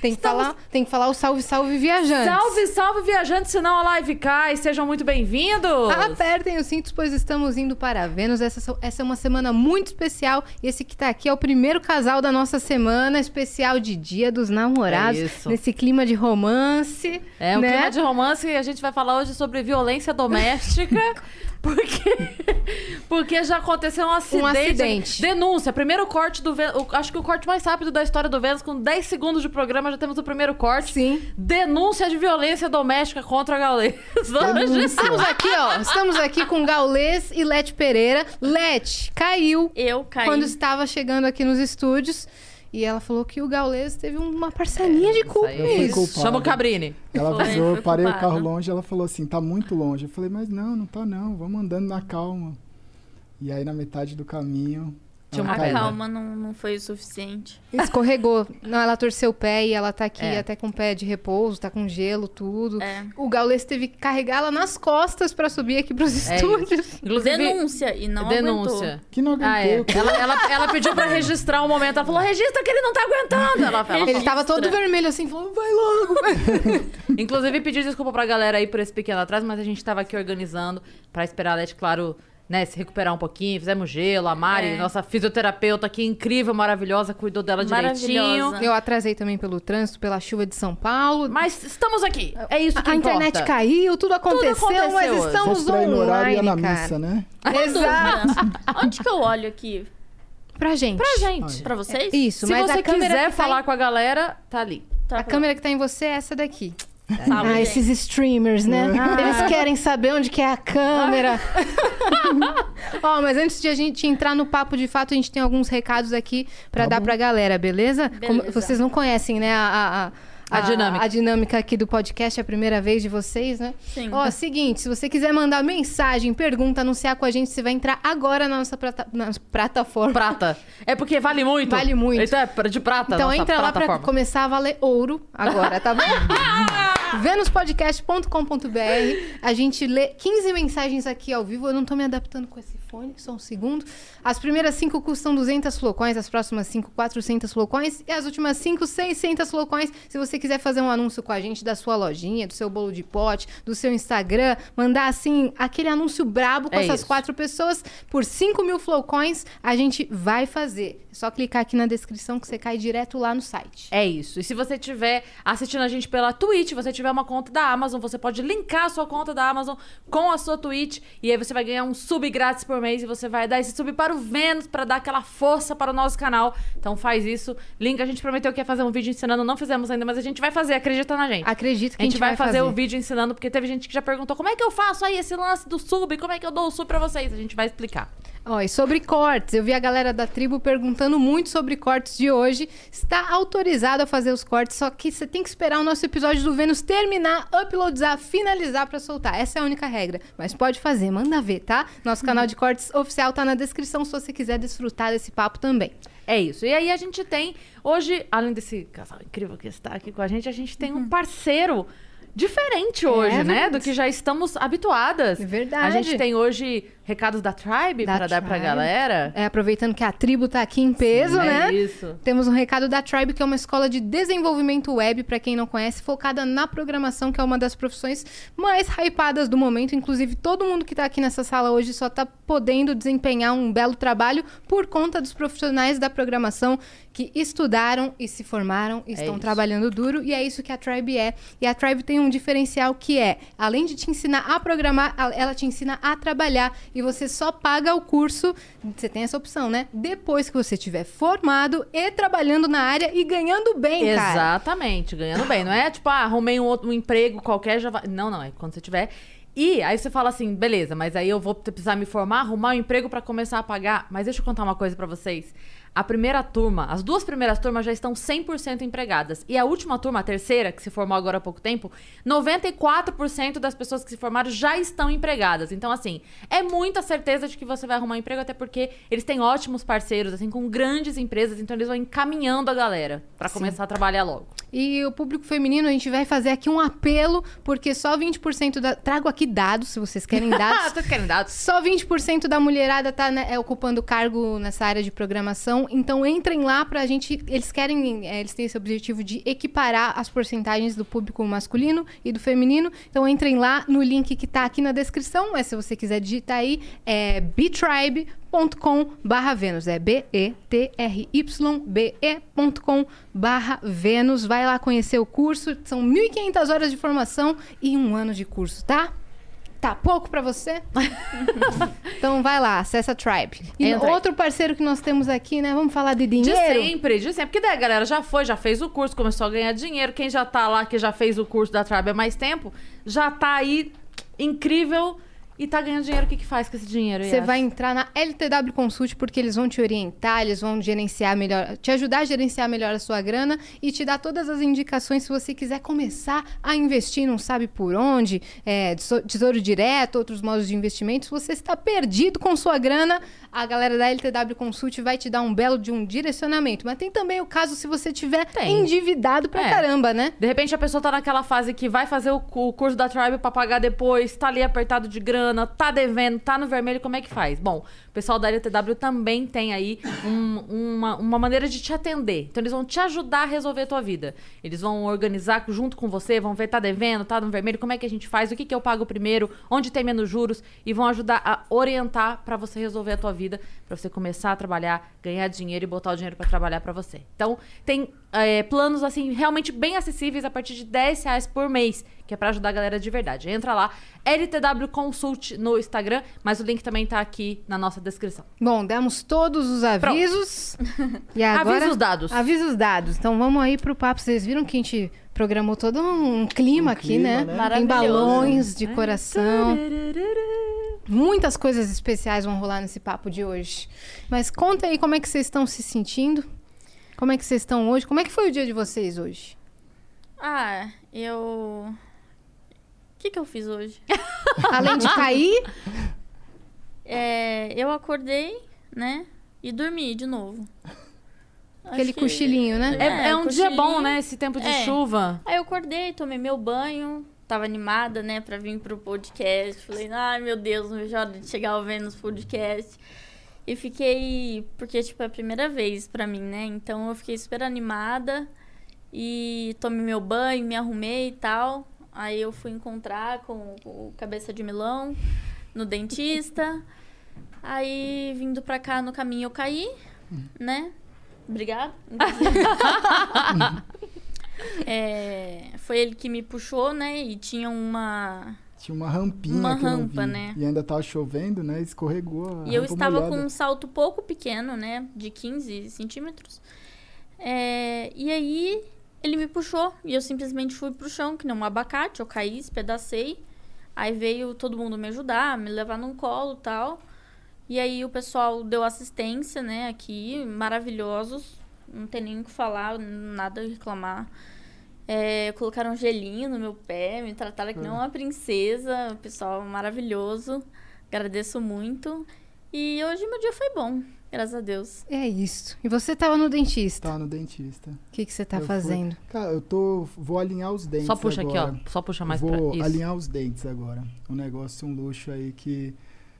Tem que, falar, tem que falar o salve, salve, viajantes. Salve, salve, viajantes, senão a live cai. Sejam muito bem-vindos. Apertem os cintos, pois estamos indo para Vênus. Essa, essa é uma semana muito especial. E esse que tá aqui é o primeiro casal da nossa semana, especial de Dia dos Namorados. É isso. Nesse clima de romance. É um né? clima de romance e a gente vai falar hoje sobre violência doméstica. Porque, porque já aconteceu um acidente. acidente. Denúncia. Primeiro corte do Vênus. Acho que o corte mais rápido da história do Vênus, com 10 segundos de programa, já temos o primeiro corte. Sim. Denúncia de violência doméstica contra a Gaules. Hoje. Estamos aqui, ó. Estamos aqui com Gaulês e Lete Pereira. Lete caiu Eu caí. quando estava chegando aqui nos estúdios. E ela falou que o Gaulês teve uma parcelinha de culpa nisso. Chama o Cabrini. Ela avisou, eu parei o carro longe, ela falou assim, tá muito longe. Eu falei, mas não, não tá não, vamos andando na calma. E aí na metade do caminho. Tinha ela uma A caiu. pedra. calma não, não foi o suficiente. Escorregou. Não, ela torceu o pé e ela tá aqui É. até com o pé de repouso, tá com gelo, tudo. É. O Gaulês teve que carregá-la nas costas pra subir aqui pros É estúdios. Inclusive, Denúncia e não denúncia. Que não aguentou. Ah, é. Ela, ela, ela pediu pra registrar um momento. Ela falou: registra que ele não tá aguentando. Ela, ela Ele tava todo vermelho assim, falou, vai logo. Inclusive, pedi desculpa pra galera aí por esse pequeno atraso, mas a gente tava aqui organizando pra esperar a Leti, claro, né, se recuperar um pouquinho. Fizemos gelo, a Mari, É. nossa fisioterapeuta aqui, incrível, maravilhosa, cuidou dela direitinho. Eu atrasei também pelo trânsito, pela chuva de São Paulo. Mas estamos aqui. É isso que a internet importa. caiu, tudo aconteceu, aconteceu mas hoje. Estamos ir no horário, online, na cara. missa, né? Exato. Onde que eu olho aqui? Pra gente. Pra gente. Pra vocês? Isso, Se mas você a quiser que tá falar em- com a galera, tá ali. Tá A bom. câmera que tá em você é essa daqui. Salve, Ah, esses streamers, né? Eles querem saber onde que é a câmera. Ó, mas antes de a gente entrar no papo de fato, a gente tem alguns recados aqui pra Tá dar bom. pra galera, beleza? Como Beleza. vocês não conhecem, né, a, a, A dinâmica. A dinâmica aqui do podcast é a primeira vez de vocês, né? Sim. Ó, seguinte, se você quiser mandar mensagem, pergunta, anunciar com a gente, você vai entrar agora na nossa plata- na plataforma. Prata. É porque vale muito. Vale muito. Então é de prata. Então entra lá pra começar a valer ouro agora, tá bom? Venuspodcast.com.br A gente lê 15 mensagens aqui ao vivo. Eu não tô me adaptando com esse fone, só um segundo. As primeiras 5 custam 200 flocões, as próximas 5, 400 flocões e as últimas 5, 600 flocões. Se você quiser fazer um anúncio com a gente da sua lojinha, do seu bolo de pote, do seu Instagram, mandar assim aquele anúncio brabo com É essas isso. quatro pessoas por 5 mil flowcoins, a gente vai fazer. É só clicar aqui na descrição que você cai direto lá no site. É isso. E se você estiver assistindo a gente pela Twitch, você tiver uma conta da Amazon, você pode linkar a sua conta da Amazon com a sua Twitch e aí você vai ganhar um sub grátis por mês e você vai dar esse sub para o Vênus para dar aquela força para o nosso canal. Então faz isso. Link, a gente prometeu que ia fazer um vídeo ensinando, não fizemos ainda, mas a gente vai fazer, acredita na gente. Acredito que A gente vai fazer o vídeo ensinando, porque teve gente que já perguntou como é que eu faço aí esse lance do sub, como é que eu dou o sub pra vocês? A gente vai explicar. Ó, e sobre cortes, eu vi a galera da tribo perguntando muito sobre cortes de hoje. Está autorizado a fazer os cortes, só que você tem que esperar o nosso episódio do Vênus terminar, uploadizar, finalizar pra soltar. Essa é a única regra. Mas pode fazer, manda ver, tá? Nosso canal de cortes oficial tá na descrição se você quiser desfrutar desse papo também. É isso. E aí a gente tem, hoje, além desse casal incrível que está aqui com a gente, a gente tem um parceiro diferente hoje, né? verdade. Do que já estamos habituadas. É verdade. A gente tem hoje recados da Tribe para dar pra Tribe. galera. É, aproveitando que a tribo tá aqui em peso, é né? isso. Temos um recado da Tribe, que é uma escola de desenvolvimento web, para quem não conhece, focada na programação, que é uma das profissões mais hypadas do momento. Inclusive, todo mundo que tá aqui nessa sala hoje só tá podendo desempenhar um belo trabalho por conta dos profissionais da programação que estudaram e se formaram e estão isso. trabalhando duro. E é isso que a Tribe é. E a Tribe tem um diferencial que é, além de te ensinar a programar, a- ela te ensina a trabalhar. E você só paga o curso, você tem essa opção, né? Depois que você estiver formado e trabalhando na área e ganhando bem, cara. Exatamente, ganhando bem. Não é tipo, ah, arrumei um outro um emprego qualquer, já vai. Não, não, é quando você tiver. E aí você fala assim, beleza, mas aí eu vou precisar me formar, arrumar um emprego pra começar a pagar. Mas deixa eu contar uma coisa pra vocês. A primeira turma, as duas primeiras turmas já estão 100% empregadas. E a última turma, a terceira, que se formou agora há pouco tempo, 94% das pessoas que se formaram já estão empregadas. Então, assim, é muita certeza de que você vai arrumar um emprego, até porque eles têm ótimos parceiros, assim, com grandes empresas, então eles vão encaminhando a galera para começar a trabalhar logo. E o público feminino, a gente vai fazer aqui um apelo, porque só 20% da. Trago aqui dados, se vocês querem dados. Vocês querem dados? Só 20% da mulherada tá né, é, ocupando cargo nessa área de programação. Então entrem lá pra gente. Eles querem. é, eles têm esse objetivo de equiparar as porcentagens do público masculino e do feminino. Então entrem lá no link que tá aqui na descrição. Mas se você quiser digitar aí, é btribe.com barra Vênus. É B-E-T-R-Y-B-E.com barra Vênus. Vai lá conhecer o curso. São 1.500 horas de formação e um ano de curso, tá? Tá pouco pra você? então vai lá, acessa a Tribe. E Entra aí. outro parceiro que nós temos aqui, né? Vamos falar de De dinheiro? sempre, de sempre. Porque daí a galera já foi, já fez o curso, começou a ganhar dinheiro. Quem já tá lá, que já fez o curso da Tribe há mais tempo, já tá aí incrível e tá ganhando dinheiro. O que que faz com esse dinheiro? Você vai entrar na LTW Consult porque eles vão te orientar, eles vão gerenciar melhor, te ajudar a gerenciar melhor a sua grana e te dar todas as indicações se você quiser começar a investir, não sabe por onde, é, teso- tesouro direto, outros modos de investimento. Se você está perdido com sua grana, a galera da LTW Consult vai te dar um belo de um direcionamento. Mas tem também o caso se você tiver Tem. endividado pra É. caramba, né? De repente a pessoa tá naquela fase que vai fazer o curso da Tribe pra pagar depois, tá ali apertado de grana, tá devendo, tá no vermelho, como é que faz? Bom, o pessoal da LTW também tem aí um- uma, uma maneira de te atender. Então eles vão te ajudar a resolver a tua vida. Eles vão organizar junto com você, vão ver tá devendo, tá no vermelho, como é que a gente faz, o que, que eu pago primeiro, onde tem menos juros e vão ajudar a orientar pra você resolver a tua vida, pra você começar a trabalhar, ganhar dinheiro e botar o dinheiro pra trabalhar pra você. Então tem é, planos assim realmente bem acessíveis a partir de 10 reais por mês, que é pra ajudar a galera de verdade. Entra lá, LTW Consult no Instagram, mas o link também tá aqui na nossa descrição. Bom, demos todos os avisos. E agora... Avisa os dados. Avisa os dados. Então vamos aí pro papo. Vocês viram que a gente programou todo um clima Um aqui, clima, né? né? Tem Maravilhoso. balões de coração. Muitas coisas especiais vão rolar nesse papo de hoje. Mas conta aí como é que vocês estão se sentindo. Como é que vocês estão hoje? Como é que foi o dia de vocês hoje? Ah, eu. O que, que eu fiz hoje? Além de cair, É, eu acordei, né? E dormi de novo. aquele que- cochilinho, né? É, é um dia bom, né? Esse tempo de É. chuva. Aí eu acordei, tomei meu banho, tava animada, né, pra vir pro podcast. Falei, ai meu Deus, não vejo a hora de chegar ao Vênus Podcast. E fiquei, porque, tipo, é a primeira vez pra mim, né? Então eu fiquei super animada e tomei meu banho, me arrumei e tal. Aí eu fui encontrar com o Cabeça de Milão no dentista. Aí, vindo pra cá no caminho, eu caí, né? Obrigada. É, foi ele que me puxou, né? E tinha uma. Tinha uma rampinha Uma rampa, né? E ainda tava chovendo, né? Escorregou E eu estava molhada. com um salto pouco pequeno, né? De 15 centímetros. É, e aí ele me puxou e eu simplesmente fui pro chão, que nem um abacate. Eu caí, espedacei. Aí veio todo mundo me ajudar, me levar num colo e tal. E aí o pessoal deu assistência, né? Aqui, maravilhosos. Não tem nem o que falar, nada a reclamar. É, colocaram um gelinho no meu pé, me trataram que nem uma princesa. O pessoal maravilhoso. Agradeço muito. E hoje meu dia foi bom, graças a Deus. É isso. E você tava no dentista. Tava no dentista. O que, que você tá Eu fui- fazendo? Cara, eu tô. Vou alinhar os dentes. Só puxa agora. aqui, ó. Só puxa mais Vou pra alinhar os dentes agora. Um negócio, um luxo aí que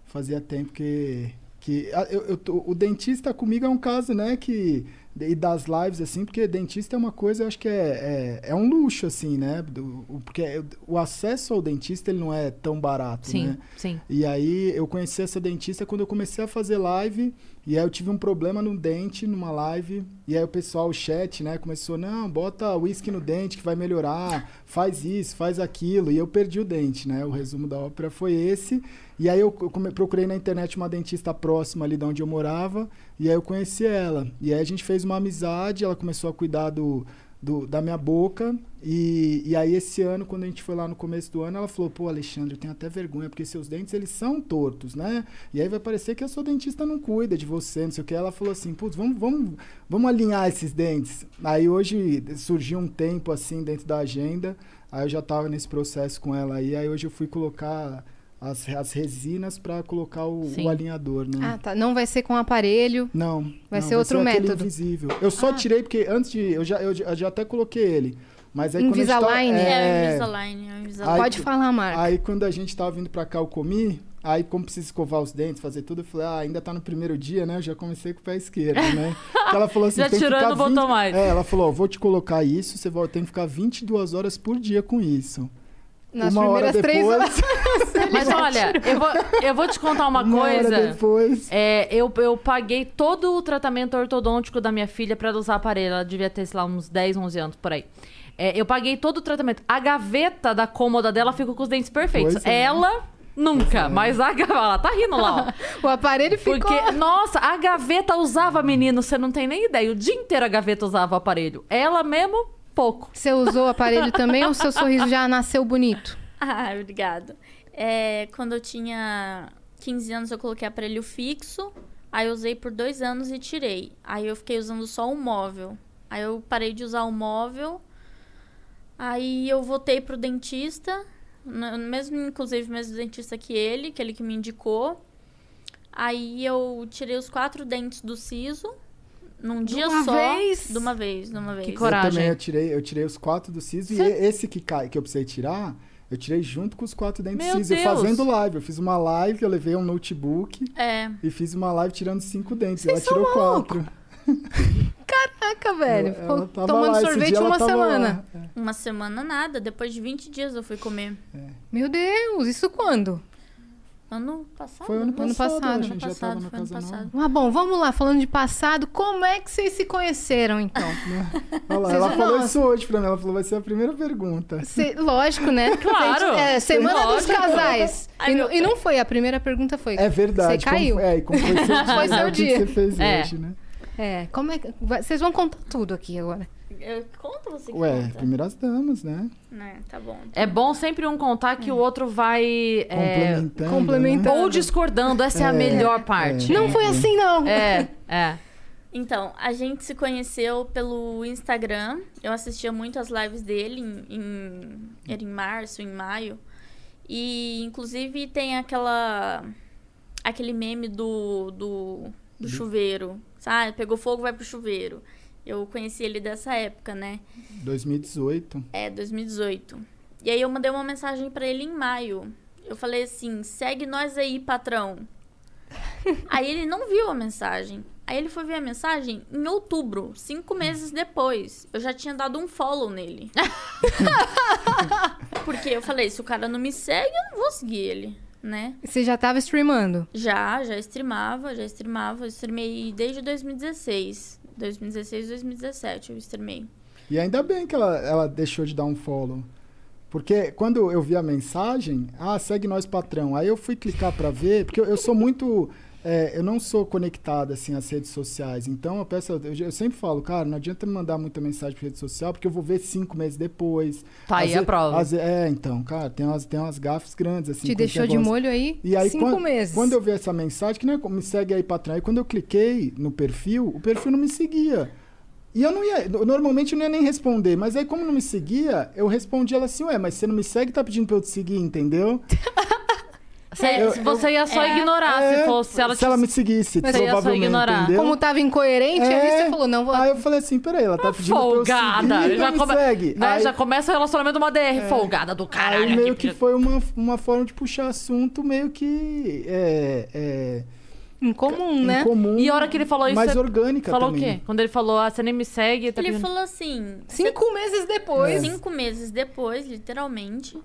fazia tempo que. que eu, eu tô- o dentista comigo é um caso, né, que. E das lives, assim, porque dentista é uma coisa, eu acho que é, é, é um luxo, assim, né? Do- o- porque o acesso ao dentista ele não é tão barato, Sim, né? sim. E aí eu conheci essa dentista quando eu comecei a fazer live. E aí eu tive um problema no dente numa live. E aí o pessoal, o chat, né, começou, não, bota uísque no dente que vai melhorar, faz isso, faz aquilo. E eu perdi o dente, né? O resumo da ópera foi esse. E aí eu procurei na internet uma dentista próxima ali de onde eu morava. E aí eu conheci ela. E aí a gente fez uma amizade, ela começou a cuidar do, do- da minha boca. E, e aí, esse ano, quando a gente foi lá no começo do ano, ela falou: pô, Alexandre, eu tenho até vergonha, porque seus dentes eles são tortos, né? E aí vai parecer que a sua dentista não cuida de você, não sei o que. Ela falou assim: putz, vamos, vamos, vamos alinhar esses dentes. Aí hoje surgiu um tempo assim dentro da agenda. Aí eu já tava nesse processo com ela aí. Aí hoje eu fui colocar as, as resinas para colocar o, o alinhador, né? Ah, tá. Não vai ser com aparelho. Não. Vai não, ser outro aquele método. invisível. Eu só Ah. tirei porque antes de. Eu já, eu, já- eu já até coloquei ele. Mas aí quando a gente Invisalign? tá- É, é, Invisalign. É Invisalign. Aí- Pode falar, Marco. Aí quando a gente tava vindo pra cá, eu comi. Aí, como precisa escovar os dentes, fazer tudo, eu falei, ah, ainda tá no primeiro dia, né? Eu já comecei com o pé esquerdo, né? Porque ela falou assim, Já tem que tirou e ficar não botou 20 mais. É, ela falou, ó, vou te colocar isso, você vai, tem que ficar 22 horas por dia com isso. Nas uma hora primeiras três depois, horas. Mas olha, eu vou, eu vou te contar uma, uma coisa. depois. É, eu, eu paguei todo o tratamento ortodôntico da minha filha pra ela usar aparelho. Ela devia ter, sei lá, uns 10, 11 anos por aí. É, eu paguei todo o tratamento. A gaveta da cômoda dela ficou com os dentes perfeitos. Pois é. Ela, nunca. Mas a gaveta... Ela tá rindo lá, ó. O aparelho ficou... Porque, nossa, a gaveta usava, menino, você não tem nem ideia. O dia inteiro a gaveta usava o aparelho. Ela mesmo, pouco. Você usou o aparelho também ou seu sorriso já nasceu bonito? Ah, obrigado. É, quando eu tinha 15 anos, eu coloquei aparelho fixo. Aí eu usei por dois anos e tirei. Aí eu fiquei usando só o móvel. Aí eu parei de usar o móvel. Aí eu voltei pro dentista. Mesmo, inclusive, mesmo dentista que ele, que ele que me indicou. Aí eu tirei os quatro dentes do siso. Num dia uma só. vez? De uma vez, de uma vez. coragem. Eu também eu tirei, eu tirei os quatro do siso e esse que cai, que eu precisei tirar, eu tirei junto com os quatro dentes eu fazendo live. Eu fiz uma live, eu levei um notebook É. e fiz uma live tirando cinco dentes. Vocês ela tirou maluco. quatro. Caraca, velho. Ela- Ficou ela tava tomando lá, sorvete uma semana. É. Uma semana nada. Depois de 20 dias eu fui comer. Meu Deus, isso quando? Ano passado? Foi ano Ano passado, passado. a Ano gente já passado, tava na foi ano passado. Ah, bom, vamos lá. Falando de passado, como é que vocês se conheceram, então? Olha lá, ela não- falou isso hoje pra mim, ela falou, vai ser a primeira pergunta. Cê- lógico, né? Claro. É, semana dos Lógico. casais. Ai, E, e não foi, a primeira pergunta foi. É verdade. Você caiu. Como, é, e como foi seu dia, Foi né? seu O que dia. que você fez É. hoje, né? É, como é que. Vocês vão contar tudo aqui agora. Eu, conta você que Ué, conta. primeiras damas, né? Né, tá bom. É bom sempre um contar que o outro vai... é, Complementando. complementando. Né? ou discordando. Essa é, a É, melhor parte. Não foi assim, não. É, é. Então, a gente se conheceu pelo Instagram. Eu assistia muito as lives dele em, em, era em março, em maio. E, inclusive, tem aquela... Aquele meme do, do, do chuveiro. Sabe? Pegou fogo, vai pro chuveiro. Eu conheci ele dessa época, né? 2018. É, 2018. E aí eu mandei uma mensagem pra ele em maio. Eu falei assim: segue nós aí, patrão. aí ele não viu a mensagem. Aí ele foi ver a mensagem em outubro, cinco meses depois. Eu já tinha dado um follow nele. Porque eu falei: se o cara não me segue, eu não vou seguir ele, né? Você já tava streamando. Já, já streamava, já streamava. Eu streamei desde 2016. 2016, 2017 eu streamei. E ainda bem que ela, ela deixou de dar um follow. Porque quando eu vi a mensagem, ah, segue nós patrão. Aí eu fui clicar pra ver, porque eu, eu sou muito. É, eu não sou conectado assim às redes sociais. Então eu peço, eu, eu sempre falo, cara, não adianta me mandar muita mensagem por rede social, porque eu vou ver cinco meses depois. Tá aí Às a prova. às é, então, cara, tem umas, tem umas gafes grandes assim. Te deixou de molho aí, E aí, cinco quando, meses. quando eu vi essa mensagem, que não é, me segue aí, patrão. Aí quando eu cliquei no perfil, o perfil não me seguia. E eu não ia, normalmente eu não ia nem responder, mas aí como não me seguia, eu respondi ela assim, ué, mas você não me segue, tá pedindo pra eu te seguir, entendeu? Você, Eu- você ia só é, ignorar É, se fosse. Se ela, te- me seguisse, Mas você ia só provavelmente, ignorar. entendeu? Como tava incoerente, aí É. você falou, não vou. Aí eu falei assim, peraí, ela tá pedindo folgada. pra eu seguir, já, não me come- segue. né, Aí- já começa o relacionamento uma DR. Folgada do caralho. Aí meio aqui. que foi uma, uma forma de puxar assunto meio que é, é, Incomum, né? incomum, E a hora que ele falou isso, mais você orgânica Falou também. o quê? Quando ele falou, ah, você nem me segue, tá Ele pedindo- falou assim: Cinco meses depois. Cinco meses depois, literalmente,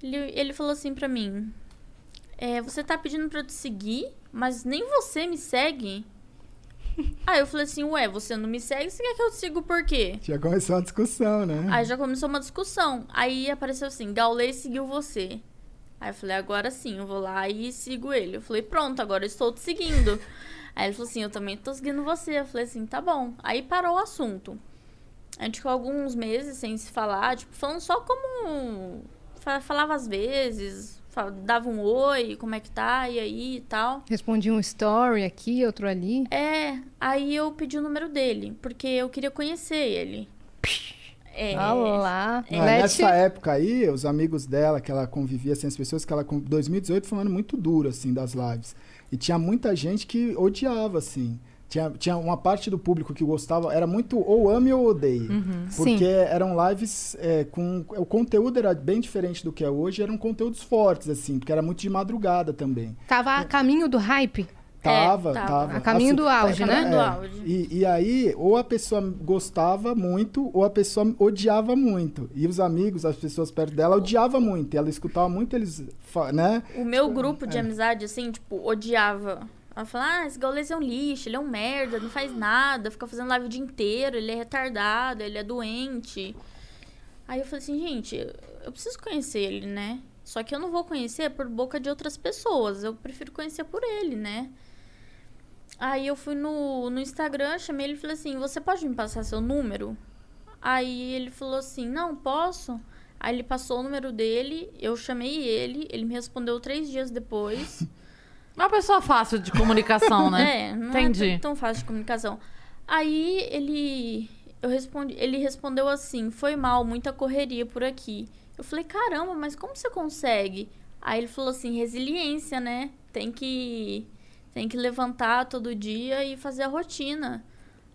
ele, ele falou assim pra mim: é, Você tá pedindo pra eu te seguir, mas nem você me segue? Aí eu falei assim: Ué, você não me segue, você quer que eu te siga por quê? Já começou uma discussão, né? Aí já começou uma discussão. Aí apareceu assim: Gaulei seguiu você. Aí eu falei: Agora sim, eu vou lá e sigo ele. Eu falei: Pronto, agora eu estou te seguindo. Aí ele falou assim: Eu também tô seguindo você. Eu falei assim: Tá bom. Aí parou o assunto. A gente ficou alguns meses sem se falar, tipo, falando só como. fa- Falava às vezes, dava um oi, como é que tá, e aí e tal. Respondi um story aqui, outro ali. É, aí eu pedi o número dele, porque eu queria conhecer ele. É. Ah, Leti- nessa época aí, os amigos dela, que ela convivia assim, as pessoas que ela. com- 2018 foi um ano muito duro, assim, das lives. E tinha muita gente que odiava, assim. Tinha, tinha uma parte do público que gostava, era muito ou ame ou odeie. Porque Sim. eram lives é, com. O conteúdo era bem diferente do que é hoje, eram conteúdos fortes, assim, porque era muito de madrugada também. Tava a caminho do hype. Tava, tava. tava. A caminho do auge, é, né? Caminho do auge. E, e aí, ou a pessoa gostava muito, ou a pessoa odiava muito. E os amigos, as pessoas perto dela, odiavam muito. E ela escutava muito eles, né? O meu grupo de É. amizade, assim, tipo, odiava. Ela falava, ah, esse gaulês é um lixo, ele é um merda, não faz nada, fica fazendo live o dia inteiro, ele é retardado, ele é doente. Aí eu falei assim, gente, eu preciso conhecer ele, né? Só que eu não vou conhecer por boca de outras pessoas, eu prefiro conhecer por ele, né? Aí eu fui no, no Instagram, chamei ele e falei assim, você pode me passar seu número? Aí ele falou assim, não, posso. Aí ele passou o número dele, eu chamei ele, ele me respondeu três dias depois. É uma pessoa fácil de comunicação, né? É, não Entendi. é tão- tão fácil de comunicação. Aí ele eu respondi, ele respondeu assim: "Foi mal, muita correria por aqui". Eu falei: "Caramba, mas como você consegue?" Aí ele falou assim: "Resiliência, né? Tem que tem que levantar todo dia e fazer a rotina".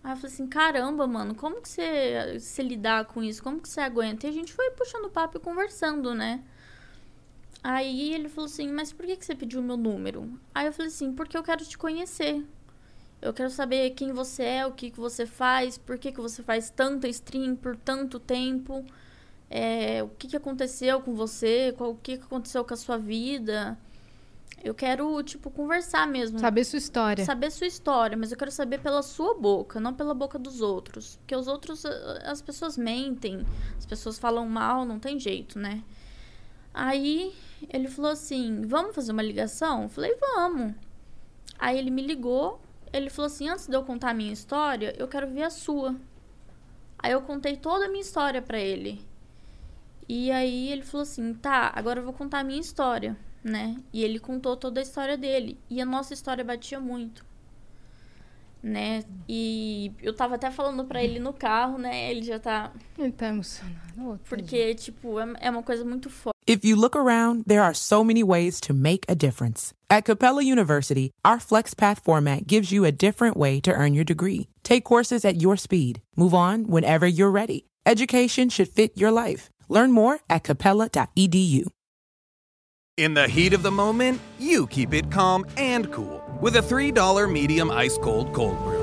Aí eu falei assim: "Caramba, mano, como que você se lidar com isso? Como que você aguenta?" E a gente foi puxando papo e conversando, né? Aí ele falou assim, mas por que, que você pediu o meu número? Aí eu falei assim, porque eu quero te conhecer. Eu quero saber quem você é, o que, que você faz, por que, que você faz tanta stream por tanto tempo, é, o que, que aconteceu com você, qual, o que, que aconteceu com a sua vida. Eu quero, tipo, conversar mesmo. Saber sua história. Saber sua história, mas eu quero saber pela sua boca, não pela boca dos outros. Porque os outros, as pessoas mentem, as pessoas falam mal, não tem jeito, né? Aí ele falou assim: vamos fazer uma ligação? Eu falei, vamos. Aí ele me ligou, ele falou assim: antes de eu contar a minha história, eu quero ver a sua. Aí eu contei toda a minha história pra ele. E aí ele falou assim: tá, agora eu vou contar a minha história, né? E ele contou toda a história dele. E a nossa história batia muito. Né? E eu tava até falando pra ele no carro, né? Ele já tá. Ele tá emocionado. Porque, tipo, é é uma coisa muito forte. If you look around, there are so many ways to make a difference. At Capella University, our FlexPath format gives you a different way to earn your degree. Take courses at your speed. Move on whenever you're ready. Education should fit your life. Learn more at capella.edu. In the heat of the moment, you keep it calm and cool with a $3 medium ice cold cold brew.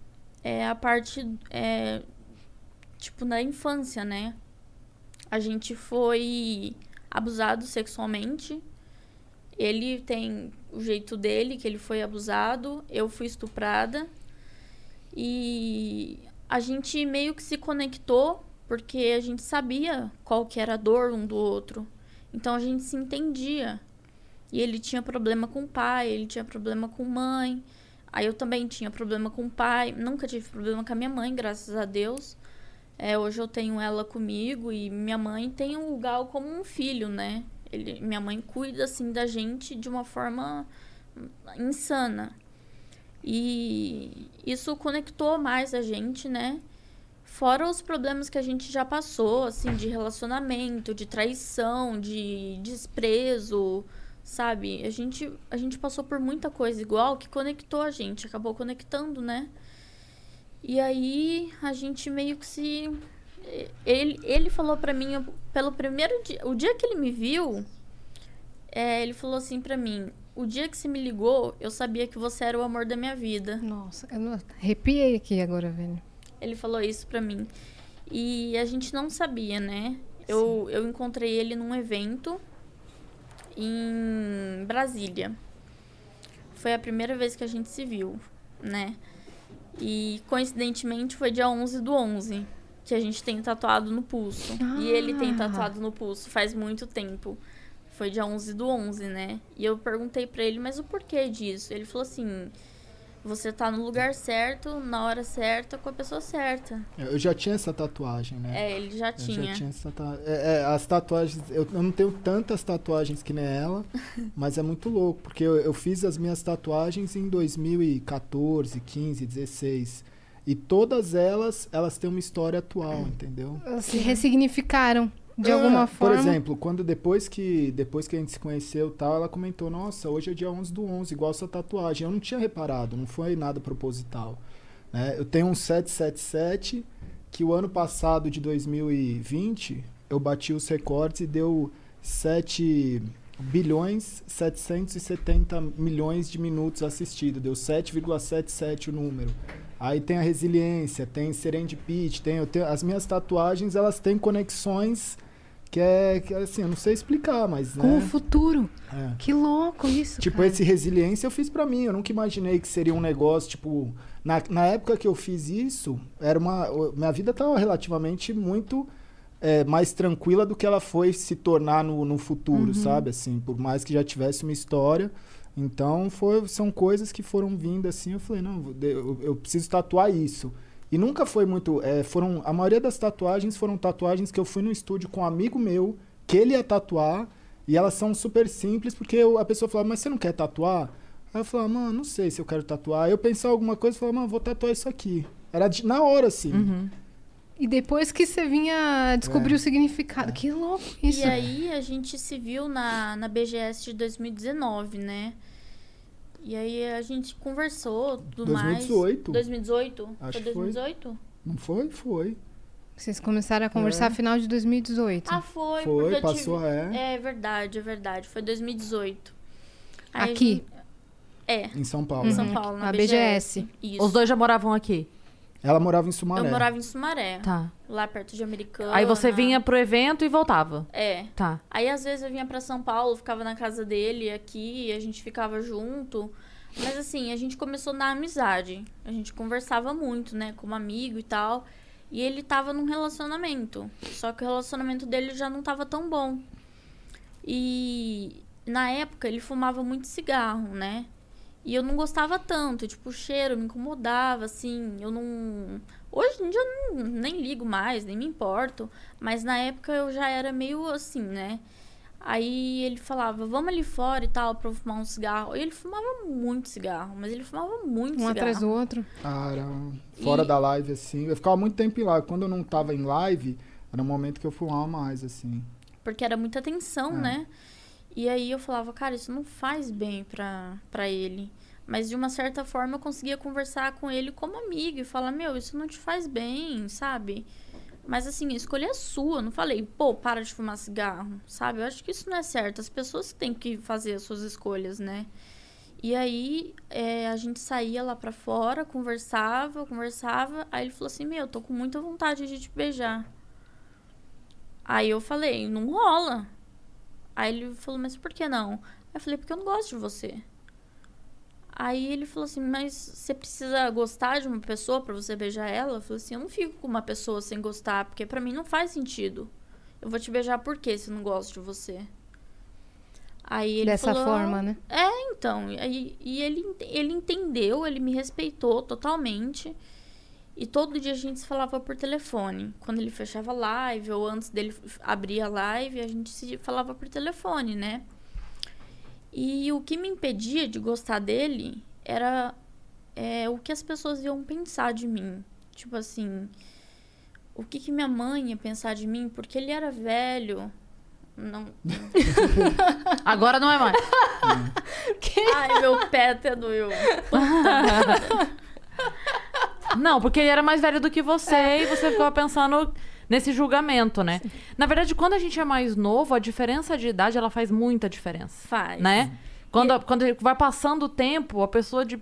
é a parte, é, tipo, na infância, né? A gente foi abusado sexualmente. Ele tem o jeito dele, que ele foi abusado. Eu fui estuprada. E a gente meio que se conectou porque a gente sabia qual que era a dor um do outro. Então a gente se entendia. E ele tinha problema com o pai, ele tinha problema com mãe. Aí eu também tinha problema com o pai. Nunca tive problema com a minha mãe, graças a Deus. É, hoje eu tenho ela comigo e minha mãe tem o Gal como um filho, né? Ele, minha mãe cuida assim da gente de uma forma insana. E isso conectou mais a gente, né? Fora os problemas que a gente já passou, assim, de relacionamento, de traição, de desprezo, sabe? A gente, a gente passou por muita coisa igual que conectou a gente, acabou conectando, né? E aí a gente meio que se. Ele, ele falou pra mim, pelo primeiro dia. O dia que ele me viu, é, ele falou assim pra mim: O dia que você me ligou, eu sabia que você era o amor da minha vida. Nossa, eu não... arrepiei aqui agora, velho. Ele falou isso pra mim. E a gente não sabia, né? Eu, eu encontrei ele num evento em Brasília. Foi a primeira vez que a gente se viu, né? E coincidentemente foi dia 11 do 11 que a gente tem tatuado no pulso. E ele tem Ah. tatuado no pulso faz muito tempo. Foi dia 11 do 11, né? E eu perguntei pra ele, mas o porquê disso? Ele falou assim: você tá no lugar certo, na hora certa, com a pessoa certa. Eu já tinha essa tatuagem, né? É, ele já Eu tinha. já tinha essa tatua- é, é, as tatuagens, eu, eu não tenho tantas tatuagens que nem ela, mas é muito louco, porque eu, eu fiz as minhas tatuagens em 2014, 15, 16. E todas elas, elas têm uma história atual, entendeu? Elas se ressignificaram de É, alguma forma. Por exemplo, quando depois que, depois que a gente se conheceu tal, ela comentou, nossa, hoje é dia 11 do 11, igual essa tatuagem. Eu não tinha reparado, não foi nada proposital. né? Eu tenho um 777 que o ano passado, de 2020, eu bati os recordes e deu 7 bilhões 770 milhões de minutos assistidos. Deu 7,77 o número. Aí tem a resiliência, tem serendipity, tem, tenho, as minhas tatuagens, elas têm conexões que é, que é assim, eu não sei explicar, mas Com o né? futuro. É. Que louco isso. Tipo, cara. esse resiliência eu fiz pra mim. Eu nunca imaginei que seria um negócio, tipo. Na, na época que eu fiz isso, era uma. o- Minha vida tava relativamente muito é, mais tranquila do que ela foi se tornar no, no futuro, sabe? Assim, por mais que já tivesse uma história. Então, foi, são coisas que foram vindo assim. Eu falei, não, eu, eu preciso tatuar isso. E nunca foi muito. é, foram A maioria das tatuagens foram tatuagens que eu fui no estúdio com um amigo meu, que ele ia tatuar. E elas são super simples, porque eu- a pessoa falava, mas você não quer tatuar? Aí eu falava, mano, não sei se eu quero tatuar. Aí eu pensava alguma coisa e falava, mano, vou tatuar isso aqui. Era de- na hora, assim. Uhum. E depois que você vinha descobrir É. o significado. Que louco isso. E aí a gente se viu na, na BGS de 2019, né? E aí a gente conversou, tudo 2018. mais. 2018? Acho foi que foi. 2018? Não foi? Foi. Vocês começaram a conversar É. no final de 2018. Ah, foi. Foi, passou, tive... é. É verdade, é verdade. Foi 2018. Aí Aqui? gente- É, Em São Paulo. em né? São Paulo, na A BGS. BGS. Isso. Os dois já moravam aqui. Ela morava em Sumaré. Eu morava em Sumaré, Tá. lá perto de Americana. Aí você vinha pro evento e voltava. É. Tá. Aí às vezes eu vinha pra São Paulo, ficava na casa dele aqui, a gente ficava junto. Mas assim, a gente começou na amizade. A gente conversava muito, né, como amigo e tal. E ele tava num relacionamento. Só que o relacionamento dele já não tava tão bom. E na época ele fumava muito cigarro, né? E eu não gostava tanto, tipo, o cheiro me incomodava, assim, eu não. Hoje em dia eu não, nem ligo mais, nem me importo. Mas na época eu já era meio assim, né? Aí ele falava, vamos ali fora e tal, pra eu fumar um cigarro. E ele fumava muito cigarro, mas ele fumava muito Um cigarro. atrás do outro. Ah, era fora E- da live, assim. Eu ficava muito tempo em live. Quando eu não tava em live, era um momento que eu fumava mais, assim. Porque era muita tensão, É. né? E aí eu falava, cara, isso não faz bem pra, pra ele. Mas de uma certa forma eu conseguia conversar com ele como amigo e falar, meu, isso não te faz bem, sabe? Mas assim, a escolha é sua. Eu Não falei, pô, para de fumar cigarro, sabe? Eu acho que isso não é certo. As pessoas têm que fazer as suas escolhas, né? E aí é, a gente saía lá pra fora, conversava, conversava. Aí ele falou assim: Meu, tô com muita vontade de te beijar. Aí eu falei: Não rola. Aí ele falou: Mas por que não? Aí eu falei: Porque eu não gosto de você. Aí ele falou assim: Mas você precisa gostar de uma pessoa pra você beijar ela? Eu falei assim: Eu não fico com uma pessoa sem gostar, porque pra mim não faz sentido. Eu vou te beijar por quê se eu não gosto de você? Aí ele Dessa falou, forma, né? É, então. E, e ele, ele entendeu, ele me respeitou totalmente. E todo dia a gente se falava por telefone. Quando ele fechava a live ou antes dele abrir a live, a gente se falava por telefone, né? E o que me impedia de gostar dele era é, o que as pessoas iam pensar de mim. Tipo assim, o que, que minha mãe ia pensar de mim? Porque ele era velho. Não. Agora não é mais. Ai, meu pé até doeu. Não, porque ele era mais velho do que você e você ficava pensando nesse julgamento, né? Na verdade, quando a gente é mais novo, a diferença de idade ela faz muita diferença, Faz. né? Quando, quando vai passando o tempo, a pessoa de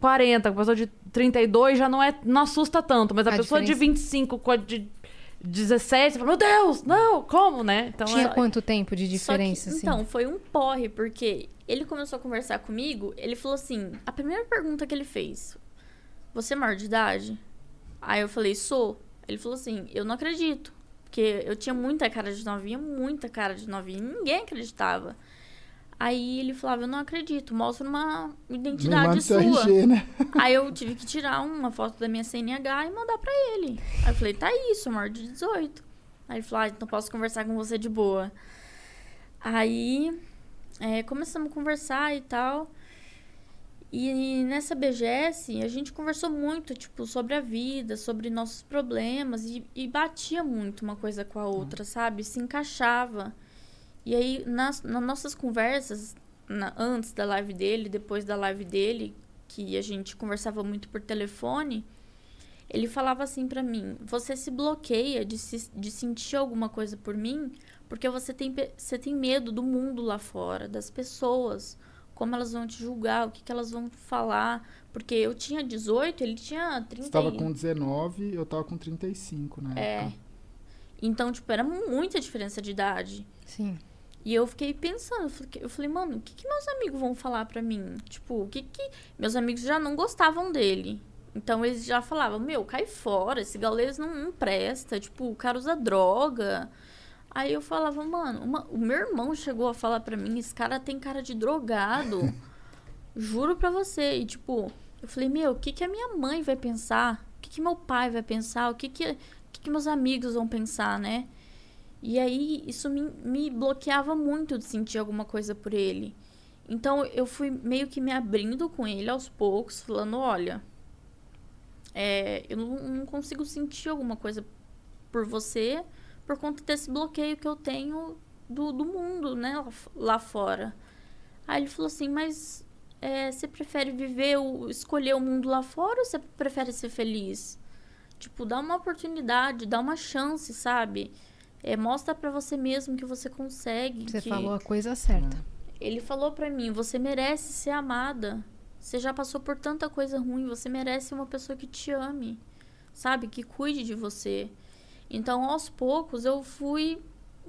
40, a pessoa de 32 já não é não assusta tanto, mas a, A pessoa de diferença. 25 com a de 17, você fala, meu Deus, não, como, né? Então, Tinha é- quanto tempo de Só que, diferença, assim? Então, foi um porre, porque ele começou a conversar comigo, ele falou assim, a primeira pergunta que ele fez, você é maior de idade? Aí eu falei, sou. Ele falou assim, eu não acredito. Porque eu tinha muita cara de novinha, muita cara de novinha, ninguém acreditava. Aí ele falava, eu não acredito, mostra uma identidade sua. RG, né? Aí eu tive que tirar uma foto da minha CNH e mandar pra ele. Aí eu falei, tá isso, maior de 18. Aí ele falou, ah, então posso conversar com você de boa. Aí é, começamos a conversar e tal. E nessa BGS a gente conversou muito, tipo, sobre a vida, sobre nossos problemas e, e batia muito uma coisa com a outra, sabe? Se encaixava. E aí, nas, nas nossas conversas, na- antes da live dele, depois da live dele, que a gente conversava muito por telefone, ele falava assim pra mim: Você se bloqueia de, se, de sentir alguma coisa por mim porque você tem, você tem medo do mundo lá fora, das pessoas, como elas vão te julgar, o que, que elas vão falar. Porque eu tinha 18, ele tinha 30. Você tava e- com 19, eu tava com 35 na É. época. Então, tipo, era muita diferença de idade. Sim. E eu fiquei pensando, eu falei, mano, o que, que meus amigos vão falar pra mim? Tipo, o que que. Meus amigos já não gostavam dele. Então eles já falavam, meu, cai fora, esse gaulês não, não presta, tipo, o cara usa droga. Aí eu falava, mano, uma- o meu irmão chegou a falar pra mim, esse cara tem cara de drogado. Juro pra você. E tipo, eu falei, meu, o que, que a minha mãe vai pensar? O que, que meu pai vai pensar? O que, que, o que, que meus amigos vão pensar, né? E aí isso me, me bloqueava muito de sentir alguma coisa por ele. Então eu fui meio que me abrindo com ele aos poucos, falando, olha, é, eu não, não consigo sentir alguma coisa por você por conta desse bloqueio que eu tenho do, do mundo, né, lá, fora. Aí ele falou assim, mas é, você prefere viver, o, escolher o mundo lá fora ou você prefere ser feliz? Tipo, dá uma oportunidade, dá uma chance, sabe? É, mostra pra você mesmo que você consegue. Você que... falou a coisa certa. Ele falou pra mim: você merece ser amada. Você já passou por tanta coisa ruim. Você merece uma pessoa que te ame, sabe? Que cuide de você. Então, aos poucos, eu fui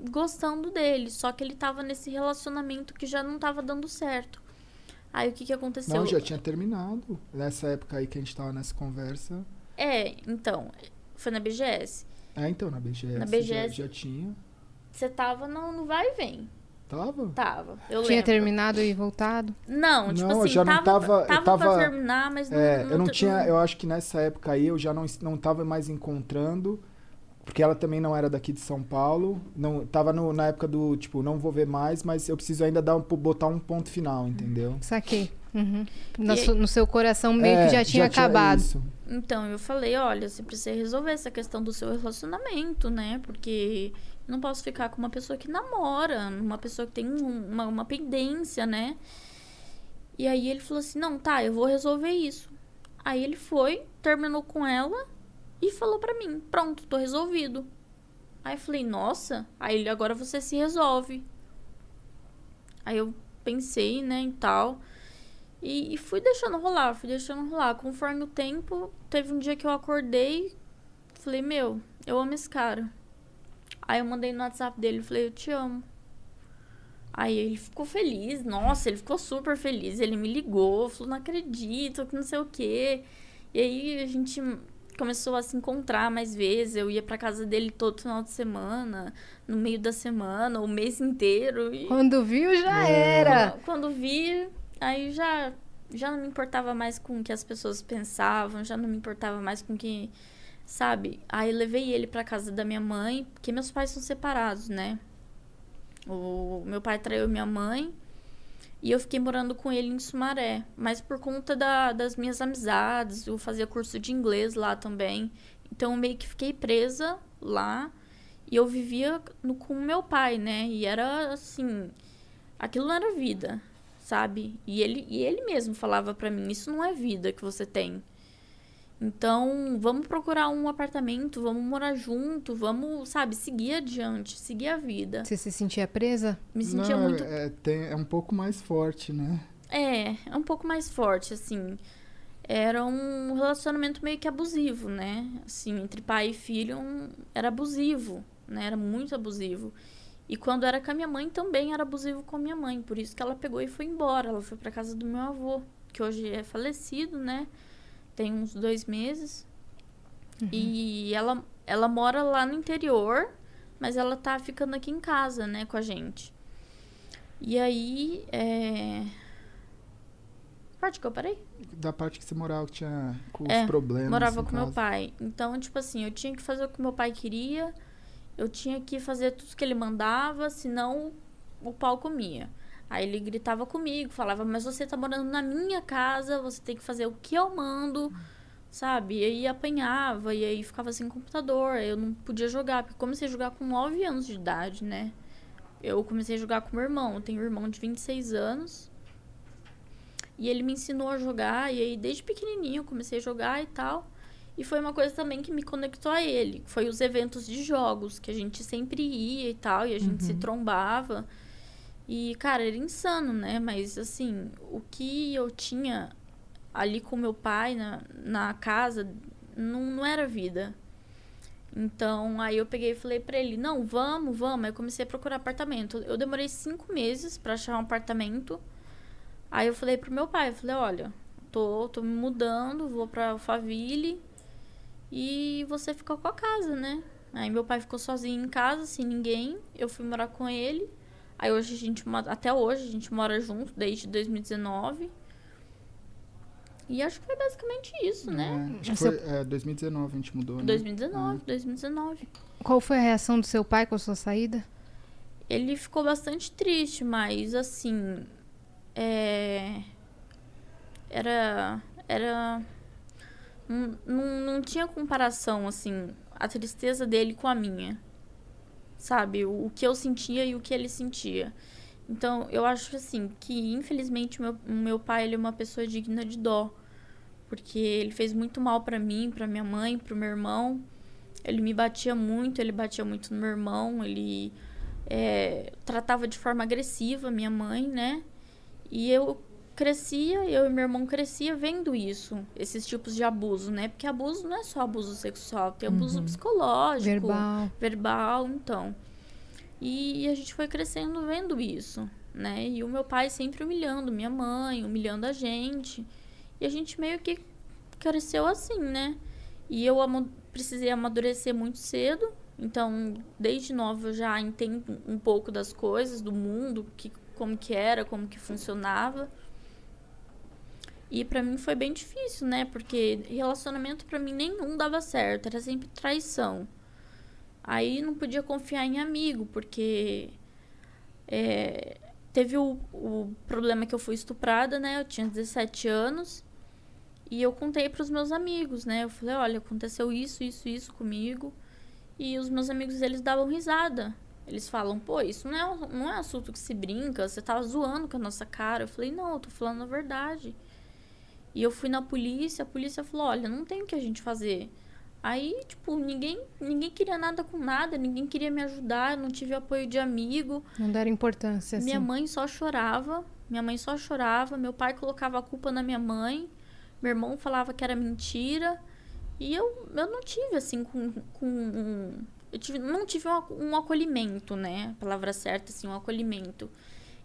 gostando dele. Só que ele tava nesse relacionamento que já não tava dando certo. Aí o que que aconteceu? Não, já tinha terminado. Nessa época aí que a gente tava nessa conversa. É, então, foi na BGS. É, então, na BGS. Na Já, BGS. já tinha. Você tava no, no vai e vem. Tava? Tava. Eu Tinha lembro. terminado e voltado? Não, tipo Não, eu assim, já não tava, tava- eu tava, pra terminar, mas não, É, eu não tinha. Eu acho que nessa época aí eu já não, não tava mais encontrando. Porque ela também não era daqui de São Paulo. Não, tava no- na época do, tipo, não vou ver mais, mas eu preciso ainda dar um, botar um ponto final, entendeu? Saquei. Uhum. E- su- no seu coração meio É, que já tinha acabado. isso. Então, eu falei, olha, você precisa resolver essa questão do seu relacionamento, né? Porque não posso ficar com uma pessoa que namora, uma pessoa que tem um- uma, uma pendência, né? E aí ele falou assim, não, tá, eu vou resolver isso. Aí ele foi, terminou com ela e falou pra mim, pronto, tô resolvido. Aí eu falei, nossa, aí ele, agora você se resolve. Aí eu pensei, né, e tal. E, e fui deixando rolar, fui deixando rolar. Conforme o tempo, teve um dia que eu acordei, falei, meu, eu amo esse cara. Aí eu mandei no WhatsApp dele, falei, eu te amo. Aí ele ficou feliz, nossa, ele ficou super feliz. Ele me ligou, falou, não acredito, que não sei o quê. E aí a gente começou a se encontrar mais vezes. Eu ia pra casa dele todo final de semana, no meio da semana, o mês inteiro. E... Quando viu, já É. era. Quando, quando vi, aí já, já não me importava mais com o que as pessoas pensavam, já não me importava mais com o que. Sabe? Aí levei ele pra casa da minha mãe, porque meus pais são separados, né? O meu pai traiu minha mãe e eu fiquei morando com ele em Sumaré. Mas por conta da- das minhas amizades, eu fazia curso de inglês lá também. Então eu meio que fiquei presa lá e eu vivia no, com meu pai, né? E era assim aquilo não era vida, sabe? E ele, e ele mesmo falava pra mim, isso não é vida que você tem. Então, vamos procurar um apartamento, vamos morar junto, vamos, sabe, seguir adiante, seguir a vida. Você se sentia presa? Me sentia Não, muito. É, tem- é um pouco mais forte, né? É, é um pouco mais forte, assim. era um relacionamento meio que abusivo, né? Assim, entre pai e filho um, era abusivo, né? Era muito abusivo. E quando era com a minha mãe também era abusivo com a minha mãe, por isso que ela pegou e foi embora. Ela foi para casa do meu avô, que hoje é falecido, né? Tem uns dois meses. Uhum. E ela, ela mora lá no interior, mas ela tá ficando aqui em casa, né, com a gente. E aí, é parte que eu parei? Da parte que você morava, que tinha com é, os problemas. Morava com casa. meu pai. Então, tipo assim, eu tinha que fazer o que meu pai queria, eu tinha que fazer tudo que ele mandava, senão o pau comia. Aí ele gritava comigo, falava, mas você tá morando na minha casa, você tem que fazer o que eu mando, sabe? E aí apanhava, e aí ficava sem computador, eu não podia jogar, porque comecei a jogar com 9 anos de idade, né? Eu comecei a jogar com meu irmão, eu tenho um irmão de 26 anos, e ele me ensinou a jogar, e aí desde pequenininho eu comecei a jogar e tal. E foi uma coisa também que me conectou a ele. Foi os eventos de jogos, que a gente sempre ia e tal, e a gente uhum. se trombava. E, cara, era insano, né? Mas, assim, o que eu tinha ali com meu pai na, na casa não, não era vida. Então, aí eu peguei e falei pra ele, não, vamos, vamos. Aí eu comecei a procurar apartamento. Eu demorei cinco meses para achar um apartamento. Aí eu falei pro meu pai, eu falei, olha, tô, tô me mudando, vou pra Alphaville e você ficou com a casa, né? Aí meu pai ficou sozinho em casa, sem ninguém, eu fui morar com ele. Aí hoje a gente, até hoje, a gente mora junto desde 2019. E acho que foi basicamente isso, né? É, acho que foi é, 2019 a gente mudou, né? 2019, é. 2019. Qual foi a reação do seu pai com a sua saída? Ele ficou bastante triste, mas assim, é, era. Era. Não, não tinha comparação, assim, a tristeza dele com a minha. Sabe? O, o que eu sentia e o que ele sentia. Então, eu acho assim que infelizmente meu, meu pai ele é uma pessoa digna de dó, porque ele fez muito mal para mim, para minha mãe, para o meu irmão. Ele me batia muito, ele batia muito no meu irmão, ele é, tratava de forma agressiva minha mãe, né? E eu crescia, eu e meu irmão crescia vendo isso, esses tipos de abuso, né? Porque abuso não é só abuso sexual, tem abuso uhum. psicológico, verbal. verbal, então. E a gente foi crescendo vendo isso, né? E o meu pai sempre humilhando minha mãe, humilhando a gente. E a gente meio que cresceu assim, né? E eu precisei amadurecer muito cedo. Então, desde nova eu já entendo um pouco das coisas, do mundo, que como que era, como que funcionava. E para mim foi bem difícil, né? Porque relacionamento para mim nenhum dava certo, era sempre traição. Aí não podia confiar em amigo, porque é, teve o, o problema que eu fui estuprada, né? Eu tinha 17 anos. E eu contei para os meus amigos, né? Eu falei, olha, aconteceu isso, isso, isso comigo. E os meus amigos, eles davam risada. Eles falam, pô, isso não é, não é assunto que se brinca, você tava zoando com a nossa cara. Eu falei, não, eu tô falando a verdade. E eu fui na polícia, a polícia falou, olha, não tem o que a gente fazer. Aí, tipo, ninguém, ninguém queria nada com nada, ninguém queria me ajudar, não tive apoio de amigo. Não deram importância, Minha assim. mãe só chorava, minha mãe só chorava, meu pai colocava a culpa na minha mãe, meu irmão falava que era mentira. E eu, eu não tive, assim, com, com um, eu tive, não tive um, um acolhimento, né? A palavra certa, assim, um acolhimento.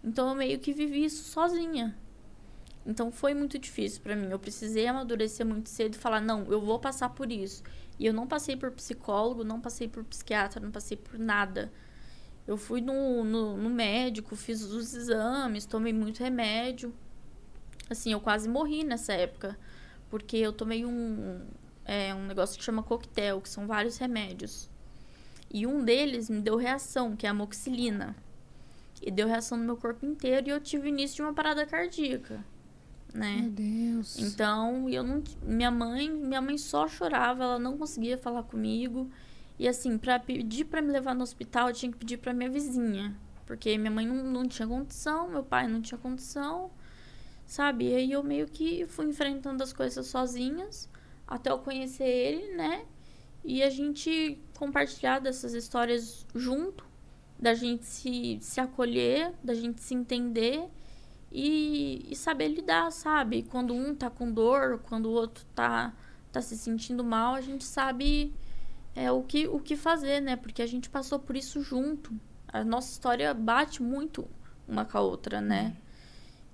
Então eu meio que vivi isso sozinha. Então foi muito difícil para mim. Eu precisei amadurecer muito cedo e falar: não, eu vou passar por isso. E eu não passei por psicólogo, não passei por psiquiatra, não passei por nada. Eu fui no, no, no médico, fiz os exames, tomei muito remédio. Assim, eu quase morri nessa época. Porque eu tomei um, é, um negócio que chama coquetel, que são vários remédios. E um deles me deu reação, que é a amoxicilina. E deu reação no meu corpo inteiro e eu tive início de uma parada cardíaca, né? Meu Deus. Então, eu não minha mãe, minha mãe só chorava, ela não conseguia falar comigo. E assim, para pedir para me levar no hospital, eu tinha que pedir para minha vizinha, porque minha mãe não, não tinha condição, meu pai não tinha condição, sabe? E aí eu meio que fui enfrentando as coisas sozinhas até eu conhecer ele, né? E a gente compartilhar dessas histórias junto, da gente se, se acolher, da gente se entender e, e saber lidar, sabe? Quando um tá com dor, quando o outro tá, tá se sentindo mal, a gente sabe é, o, que, o que fazer, né? Porque a gente passou por isso junto. A nossa história bate muito uma com a outra, né?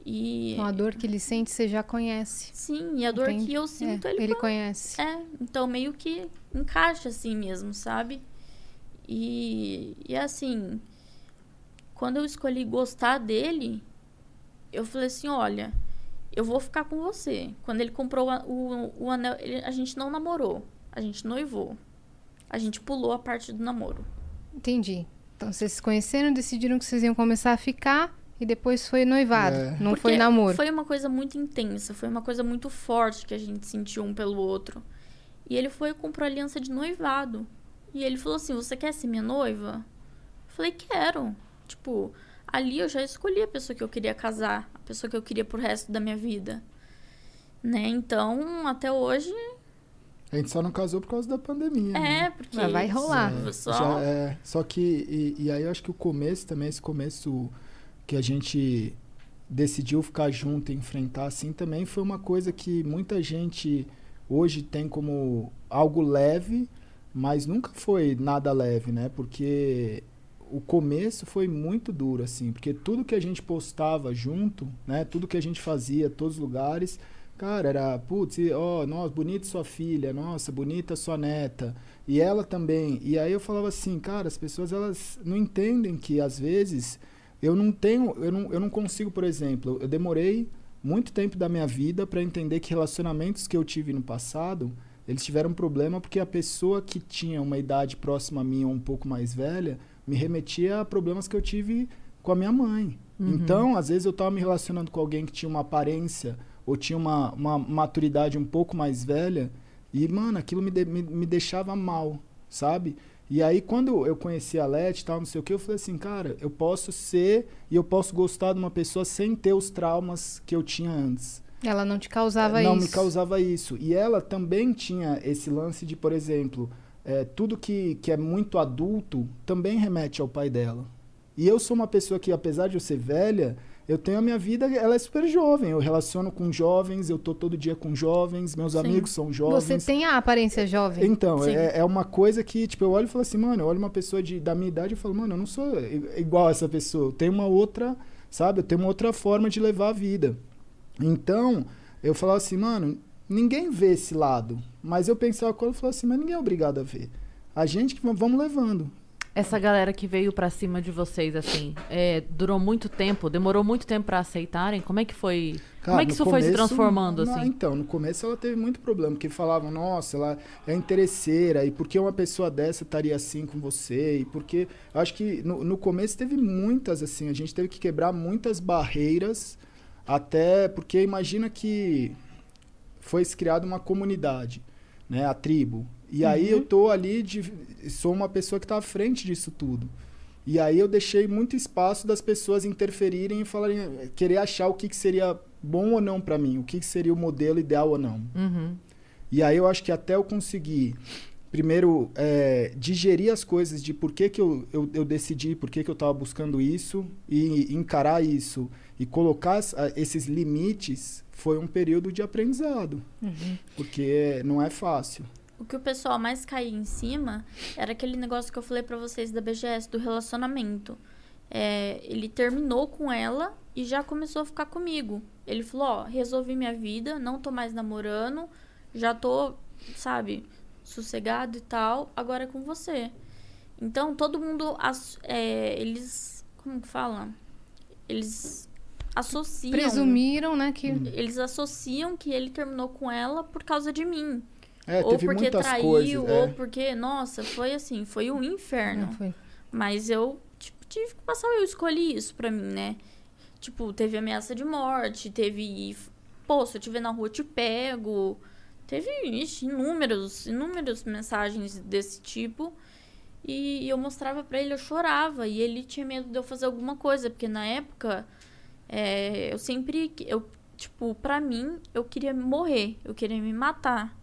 E. Então, a dor que ele sente, você já conhece. Sim, e a dor Entende? que eu sinto, É, ele, ele con- conhece. É, então meio que encaixa assim mesmo, sabe? E, e assim, quando eu escolhi gostar dele, eu falei assim, olha, eu vou ficar com você. Quando ele comprou o, a- o, o anel, ele- a gente não namorou, a gente noivou. A gente pulou a parte do namoro. Entendi. Então, vocês se conheceram, decidiram que vocês iam começar a ficar e depois foi noivado. É. Não Porque foi namoro. Foi uma coisa muito intensa, foi uma coisa muito forte que a gente sentiu um pelo outro. E ele foi e comprou aliança de noivado. E ele falou assim: Você quer ser minha noiva? Eu falei: Quero. Tipo, ali eu já escolhi a pessoa que eu queria casar, a pessoa que eu queria pro resto da minha vida. Né? Então, até hoje, A gente só não casou por causa da pandemia. né? é, porque. Mas vai rolar. É, Só- já é, só que, e, e aí eu acho que o começo também, esse começo que a gente decidiu ficar junto e enfrentar assim, também foi uma coisa que muita gente hoje tem como algo leve, mas nunca foi nada leve, né? Porque o começo foi muito duro, assim, porque tudo que a gente postava junto, né? Tudo que a gente fazia, todos os lugares, cara, era, putz, ó, nossa, bonita sua filha, nossa, bonita sua neta. E ela também. E aí eu falava assim, cara, as pessoas elas não entendem que às vezes eu não tenho, eu não, eu não consigo, por exemplo, eu demorei muito tempo da minha vida para entender que relacionamentos que eu tive no passado, eles tiveram problema porque a pessoa que tinha uma idade próxima a mim ou um pouco mais velha me remetia a problemas que eu tive com a minha mãe. Então, às vezes eu estava me relacionando com alguém que tinha uma aparência ou tinha uma, uma maturidade um pouco mais velha e, mano, aquilo me, de- me, me deixava mal, sabe? E aí, quando eu conheci a Leti e tal, não sei o que, eu falei assim, cara, eu posso ser e eu posso gostar de uma pessoa sem ter os traumas que eu tinha antes. Ela não te causava não isso. me causava isso. E ela também tinha esse lance de, por exemplo, é, tudo que, que é muito adulto também remete ao pai dela. E eu sou uma pessoa que, apesar de eu ser velha, eu tenho a minha vida, ela é super jovem. Eu relaciono com jovens, eu tô todo dia com jovens, meus Sim. amigos são jovens. Você tem a aparência jovem. Então, é, é uma coisa que, tipo, eu olho e falo assim, mano, eu olho uma pessoa de, da minha idade e falo, mano, eu não sou igual a essa pessoa. Eu tenho uma outra, sabe? Eu tenho uma outra forma de levar a vida. Então, eu falava assim, mano, ninguém vê esse lado. Mas eu pensava quando falava assim, mas ninguém é obrigado a ver. A gente que va- vamos levando. Essa galera que veio pra cima de vocês, assim, é, durou muito tempo, demorou muito tempo pra aceitarem? Como é que foi? Como é que isso foi se começo, transformando, não, assim? Então, no começo ela teve muito problema, porque falavam, nossa, ela é interesseira, e por que uma pessoa dessa estaria assim com você? E porque. Acho que no, no começo teve muitas, assim, a gente teve que quebrar muitas barreiras, até porque imagina que foi criada uma comunidade, né? A tribo. E aí eu tô ali, de, sou uma pessoa que tá à frente disso tudo. E aí eu deixei muito espaço das pessoas interferirem e falarem, querer achar o que, que seria bom ou não para mim, o que, que seria o modelo ideal ou não. Uhum. E aí eu acho que até eu conseguir, primeiro, é, digerir as coisas de por que, que eu, eu, eu decidi, por que, que eu estava buscando isso, e encarar isso, e colocar as- esses limites, foi um período de aprendizado. Porque não é fácil. O que o pessoal mais caía em cima era aquele negócio que eu falei pra vocês da BGS, do relacionamento. É, ele terminou com ela e já começou a ficar comigo. Ele falou, ó, resolvi minha vida, não tô mais namorando, já tô, sabe, sossegado e tal, agora é com você. Então, todo mundo, é, eles, como que fala? Eles associam... Presumiram, né, que... Eles associam que ele terminou com ela por causa de mim É, ou teve porque muitas traiu, coisas. ou é. porque, nossa, foi assim, foi um inferno. Não foi. Mas eu, tipo, tive que passar, eu escolhi isso pra mim, né? Tipo, teve ameaça de morte, teve, pô, se eu te ver na rua, eu te pego. Teve, ixi, inúmeros, inúmeras mensagens desse tipo. E eu mostrava pra ele, eu chorava. E ele tinha medo de eu fazer alguma coisa, porque na época, é, eu sempre, eu, tipo, pra mim, eu queria morrer, eu queria me matar.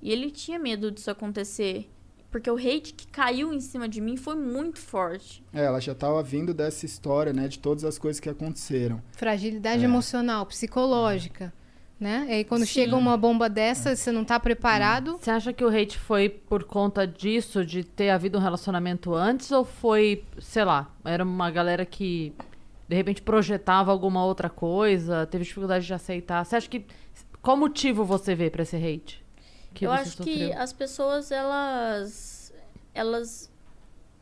E ele tinha medo disso acontecer. Porque o hate que caiu em cima de mim foi muito forte. É, ela já tava vindo dessa história, né? De todas as coisas que aconteceram. Fragilidade É. emocional, psicológica, né? E aí quando Sim. chega uma bomba dessa, você não tá preparado. Você acha que o hate foi por conta disso, de ter havido um relacionamento antes, ou foi, sei lá, era uma galera que de repente projetava alguma outra coisa, teve dificuldade de aceitar? Você acha que. Qual motivo você vê pra esse hate? Que eu acho que sofreu? as pessoas, elas. Elas.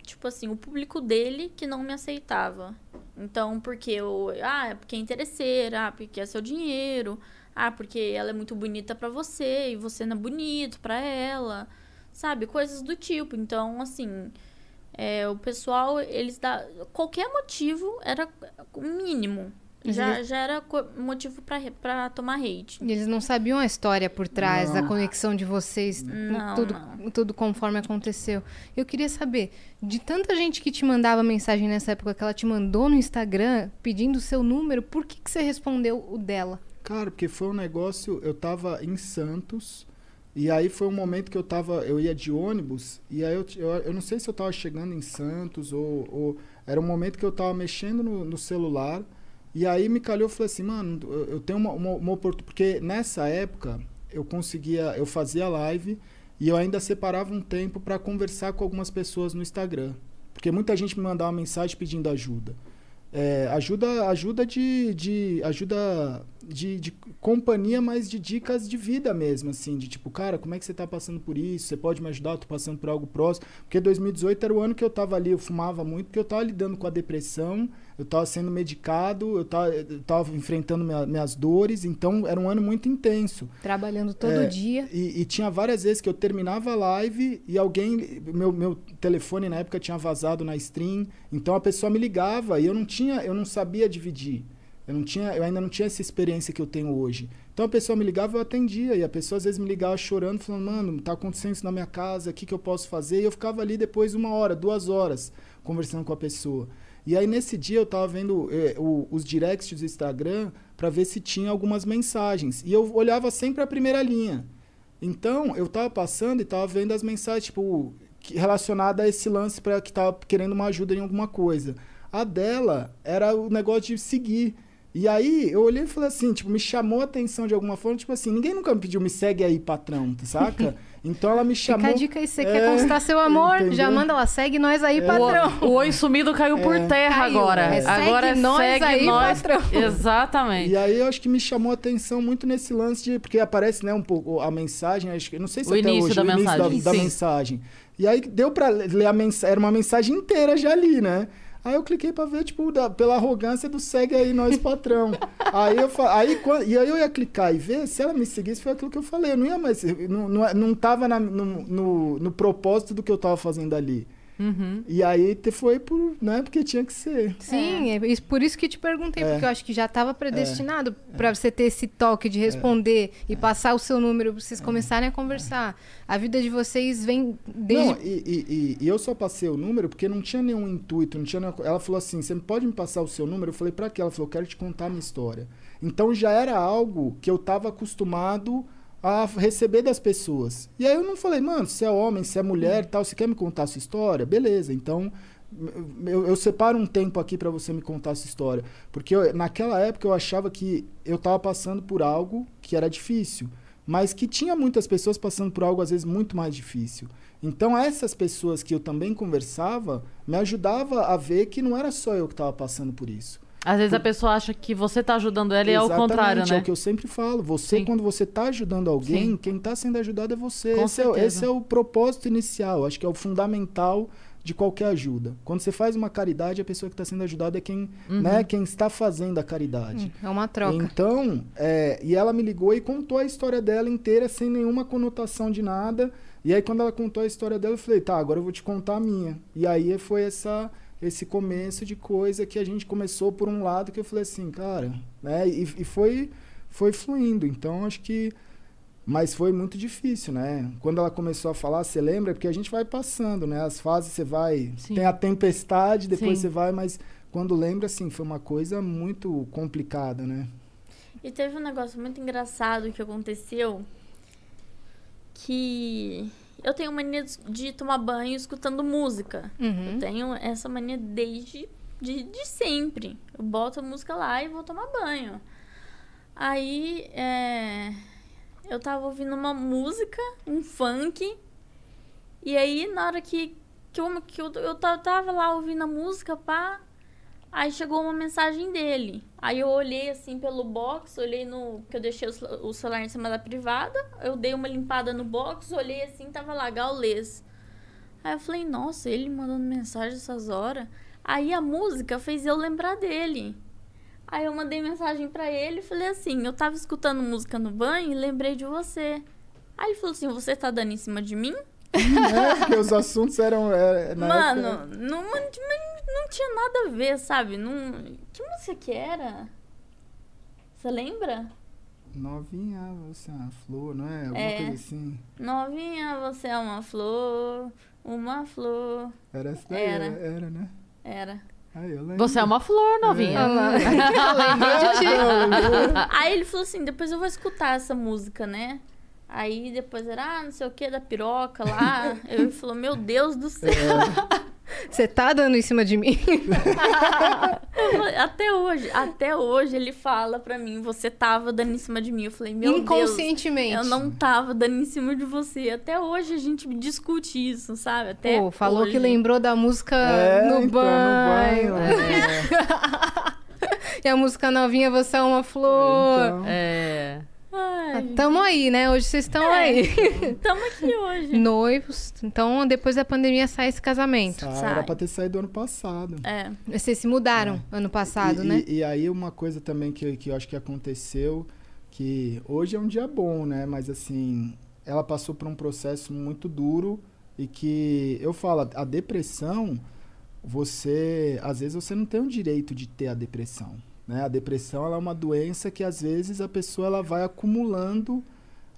Tipo assim, o público dele que não me aceitava. Então, porque eu. Ah, é porque é interesseira, ah, porque é seu dinheiro. Ah, porque ela é muito bonita pra você e você não é bonito pra ela. Sabe? Coisas do tipo. Então, assim. É, o pessoal, eles dá. Qualquer motivo era o mínimo. Já, já era motivo pra tomar hate. Eles não sabiam a história por trás, da Não. conexão de vocês, Não, tudo, não. tudo conforme aconteceu. Eu queria saber, de tanta gente que te mandava mensagem nessa época que ela te mandou no Instagram pedindo o seu número, por que, que você respondeu o dela? Cara, porque foi um negócio, eu tava em Santos, e aí foi um momento que eu tava, eu ia de ônibus, e aí eu, eu, eu não sei se eu tava chegando em Santos, ou, ou era um momento que eu tava mexendo no, no celular, e aí me calhou, eu falei assim, mano, eu, eu tenho uma, uma, uma oportunidade, porque nessa época eu conseguia, eu fazia live, e eu ainda separava um tempo para conversar com algumas pessoas no Instagram, porque muita gente me mandava mensagem pedindo ajuda. É, ajuda ajuda de, de ajuda de, de companhia mas de dicas de vida mesmo assim de tipo cara como é que você tá passando por isso você pode me ajudar eu tô passando por algo próximo porque 2018 era o ano que eu tava ali eu fumava muito porque eu tava lidando com a depressão eu tava sendo medicado eu tava, eu tava enfrentando minha- minhas dores então era um ano muito intenso Trabalhando todo É, dia. e, e tinha várias vezes que eu terminava a live e alguém. Meu, meu telefone na época tinha vazado na stream. Então a pessoa me ligava e eu não tinha, eu não sabia dividir. Eu não tinha, eu ainda não tinha essa experiência que eu tenho hoje. Então a pessoa me ligava, eu atendia. E a pessoa às vezes me ligava chorando, falando, mano, tá acontecendo isso na minha casa, o que, que eu posso fazer? E eu ficava ali depois uma hora, duas horas, conversando com a pessoa. E aí nesse dia eu tava vendo eh, o- os directs do Instagram para ver se tinha algumas mensagens. E eu olhava sempre a primeira linha. Então, eu tava passando e tava vendo as mensagens, tipo, relacionada a esse lance para que tava querendo uma ajuda em alguma coisa. A dela era o negócio de seguir. E aí, eu olhei e falei assim, tipo, me chamou a atenção de alguma forma, tipo assim, ninguém nunca me pediu, me segue aí, patrão, saca? Então ela me chamou. Fica a dica aí, se você É, quer conquistar seu amor, entendeu? já manda lá, segue nós aí, O, patrão. o oi sumido caiu por terra Caiu. agora. É, segue agora é nós segue aí, nós. patrão. Exatamente. E aí eu acho que me chamou a atenção muito nesse lance de. Porque aparece, né, um pouco a mensagem, acho que. Não sei se O até início hoje, da o início mensagem. da, da Sim. mensagem. E aí deu pra ler a mensagem. Era uma mensagem inteira já ali, né? Aí eu cliquei pra ver, tipo, da- pela arrogância do segue aí nós, patrão. aí eu aí, quan- E aí eu ia clicar e ver, se ela me seguisse, foi aquilo que eu falei. Eu não ia mais. Não, não, não tava na- no, no, no propósito do que eu tava fazendo ali. Uhum. E aí te- foi por, né, porque tinha que ser. Sim, é. isso- por isso que te perguntei, É. porque eu acho que já estava predestinado pra você ter esse toque de responder e passar o seu número pra vocês começarem a conversar. A vida de vocês vem desde. Não, e, e- e- e eu só passei o número porque não tinha nenhum intuito, não tinha nenhuma Ela falou assim: você pode me passar o seu número? Eu falei, pra quê? Ela falou, eu quero te contar a minha história. Então já era algo que eu tava acostumado a receber das pessoas. E aí eu não falei, mano, se é homem, se é mulher tal, você quer me contar a sua história? Beleza, então. Eu, eu separo um tempo aqui pra você me contar essa história. Porque eu- naquela época eu achava que eu tava passando por algo que era difícil mas que tinha muitas pessoas passando por algo às vezes muito mais difícil. Então essas pessoas que eu também conversava me ajudava a ver que não era só eu que estava passando por isso. Às vezes a pessoa acha que você tá ajudando ela e é o contrário, É né? o que eu sempre falo. Você, Sim. quando você está ajudando alguém, Sim. quem está sendo ajudado é você. Esse, é, esse é o propósito inicial. Acho que é o fundamental de qualquer ajuda. Quando você faz uma caridade, a pessoa que está sendo ajudada é quem, Uhum. né, quem está fazendo a caridade. É uma troca. Então, é, e ela me ligou e contou a história dela inteira sem nenhuma conotação de nada. E aí, quando ela contou a história dela, eu falei, tá, agora eu vou te contar a minha. E aí foi essa, esse começo de coisa que a gente começou por um lado que eu falei assim, cara, né? E, e foi, foi fluindo. Então, acho que. Mas foi muito difícil, né? Quando ela começou a falar, você lembra? Porque a gente vai passando, né? As fases você vai. Sim. Tem a tempestade, depois Sim. você vai, mas quando lembra, assim, foi uma coisa muito complicada, né? E teve um negócio muito engraçado que aconteceu que eu tenho mania de- tomar banho escutando música. Uhum. Eu tenho essa mania desde de, de sempre. Eu boto a música lá e vou tomar banho. Aí, é, eu tava ouvindo uma música, um funk. E aí, na hora que, que, eu, que eu, eu ta- tava lá ouvindo a música, pá. Aí chegou uma mensagem dele. Aí eu olhei assim pelo box, olhei no. que eu deixei o, cel- o celular em cima da privada. Eu dei uma limpada no box, olhei assim, tava lá, Gaulês. Aí eu falei, nossa, ele mandando mensagem essas horas. Aí a música fez eu lembrar dele. Aí eu mandei mensagem pra ele e falei assim: eu tava escutando música no banho e lembrei de você. Aí ele falou assim: você tá dando em cima de mim? É, porque os assuntos eram. é, na Mano, época- não, não, não tinha nada a ver, sabe? Não, que música que era? Você lembra? Novinha, você é uma flor, não é? Alguma É. coisa assim. Novinha, você é uma flor, uma flor. Era essa daí, Era. era, era, né? Era. Aí eu lembro. Você é uma flor, novinha. Ti? Aí ele falou assim: depois eu vou escutar essa música, né? Aí depois era, ah, não sei o que, da piroca lá. Ele falou: meu Deus do céu. Você tá dando em cima de mim? Eu Até hoje, até hoje ele fala pra mim: você tava dando em cima de mim. Eu falei: meu Deus. Inconscientemente. Eu não tava dando em cima de você. Até hoje a gente discute isso, sabe? Até Pô, falou hoje. que lembrou da música É, no, então, banho. no banho. é. E a música novinha, você é uma flor. Então, É. Ai, Tamo aí, né? Hoje vocês estão É. aí. tamo aqui hoje. Noivos. Então, depois da pandemia sai esse casamento. tá, Sai. era pra ter saído ano passado. É. Vocês se mudaram ano passado, e, né? E, e aí uma coisa também que, que eu acho que aconteceu, que hoje é um dia bom, né? Mas assim, ela passou por um processo muito duro e que eu falo, a depressão, você, às vezes você não tem o direito de ter a depressão, né? A depressão é uma doença que às vezes a pessoa ela vai acumulando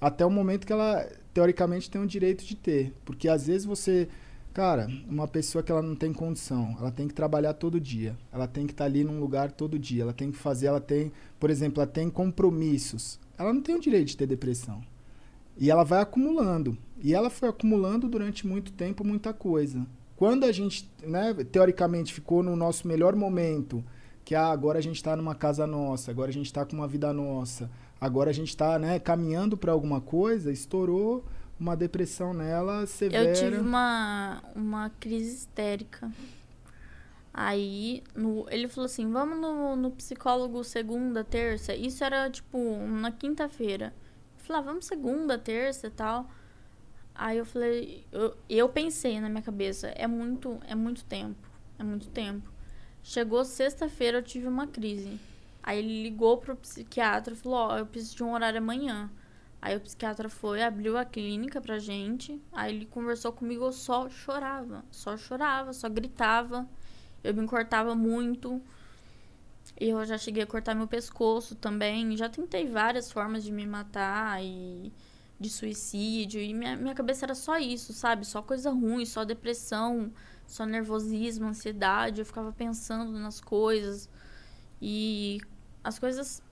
até o momento que ela teoricamente tem o direito de ter, porque às vezes você Cara, uma pessoa que ela não tem condição, ela tem que trabalhar todo dia, ela tem que estar ali num lugar todo dia, ela tem que fazer, ela tem, por exemplo, ela tem compromissos. Ela não tem o direito de ter depressão. E ela vai acumulando. E ela foi acumulando durante muito tempo muita coisa. Quando a gente, né, teoricamente, ficou no nosso melhor momento, que ah, agora a gente está numa casa nossa, agora a gente está com uma vida nossa, agora a gente está né, caminhando para alguma coisa, estourou uma depressão nela severa. Eu tive uma, uma crise histérica. Aí, no, ele falou assim: vamos no, no psicólogo segunda, terça. Isso era tipo na quinta-feira. Eu falei: ah, vamos segunda, terça e tal. Aí eu falei: eu, eu pensei na minha cabeça: é muito, é muito tempo. É muito tempo. Chegou sexta-feira, eu tive uma crise. Aí ele ligou pro psiquiatra e falou: Ó, eu preciso de um horário amanhã. Aí o psiquiatra foi, abriu a clínica pra gente. Aí ele conversou comigo, eu só chorava. Só chorava, só gritava. Eu me cortava muito. Eu já cheguei a cortar meu pescoço também. Já tentei várias formas de me matar e de suicídio. E minha, minha cabeça era só isso, sabe? Só coisa ruim, só depressão, só nervosismo, ansiedade. Eu ficava pensando nas coisas. E as coisas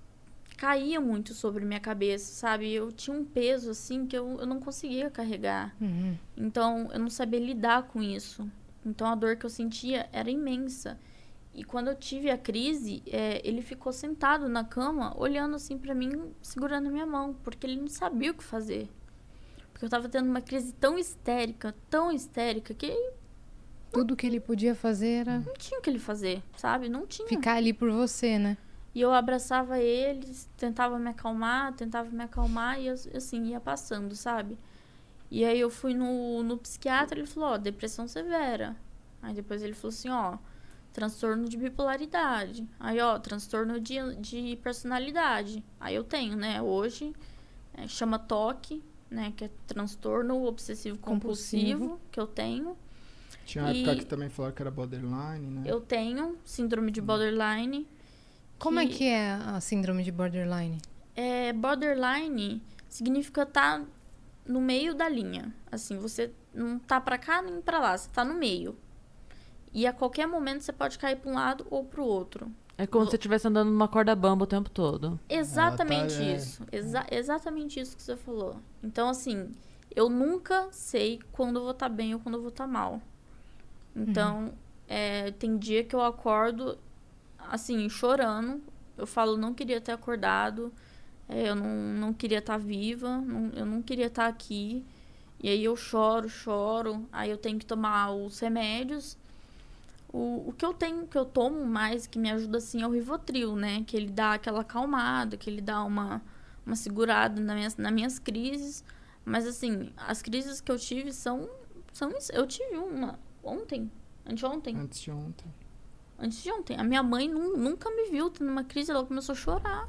caíam muito sobre minha cabeça, sabe? Eu tinha um peso, assim, que eu, eu não conseguia carregar. Uhum. Então, eu não sabia lidar com isso. Então, a dor que eu sentia era imensa. E quando eu tive a crise, é, ele ficou sentado na cama, olhando assim pra mim, segurando a minha mão, porque ele não sabia o que fazer. Porque eu tava tendo uma crise tão histérica, tão histérica, que Tudo que ele podia fazer era não tinha o que ele fazer, sabe? Não tinha. ficar ali por você, né? E eu abraçava eles, tentava me acalmar, tentava me acalmar e eu, assim, ia passando, sabe? E aí eu fui no, no psiquiatra, ele falou, ó, depressão severa. Aí depois ele falou assim, ó, transtorno de bipolaridade. Aí, ó, transtorno de, de personalidade. Aí eu tenho, né, hoje, é, chama TOC, né, que é transtorno obsessivo compulsivo, Compulsivo. que eu tenho. Tinha uma E- época que também falaram que era borderline, né? Eu tenho síndrome de borderline. Como é Que- que é a síndrome de borderline? É, borderline significa estar no meio da linha. Assim, você não tá pra cá nem pra lá, você tá no meio. E a qualquer momento você pode cair pra um lado ou pro outro. É como se você estivesse andando numa corda bamba o tempo todo. Exatamente é. isso. Exa- exatamente isso que você falou. Então, assim, eu nunca sei quando eu vou estar bem ou quando eu vou estar mal. Então, é, tem dia que eu acordo, assim, chorando. Eu falo, não queria ter acordado. é, eu não, não queria estar viva. não- eu não queria estar aqui. E aí eu choro, choro. Aí eu tenho que tomar os remédios. O, o que eu tenho, que eu tomo mais, que me ajuda assim, é o Rivotril, né? Que ele dá aquela acalmada, que ele dá uma, uma segurada nas minhas, nas minhas crises. Mas assim, as crises que eu tive são. são eu tive uma ontem, anteontem, Antes de ontem. antes de ontem. A minha mãe nu- nunca me viu tendo uma crise, ela começou a chorar.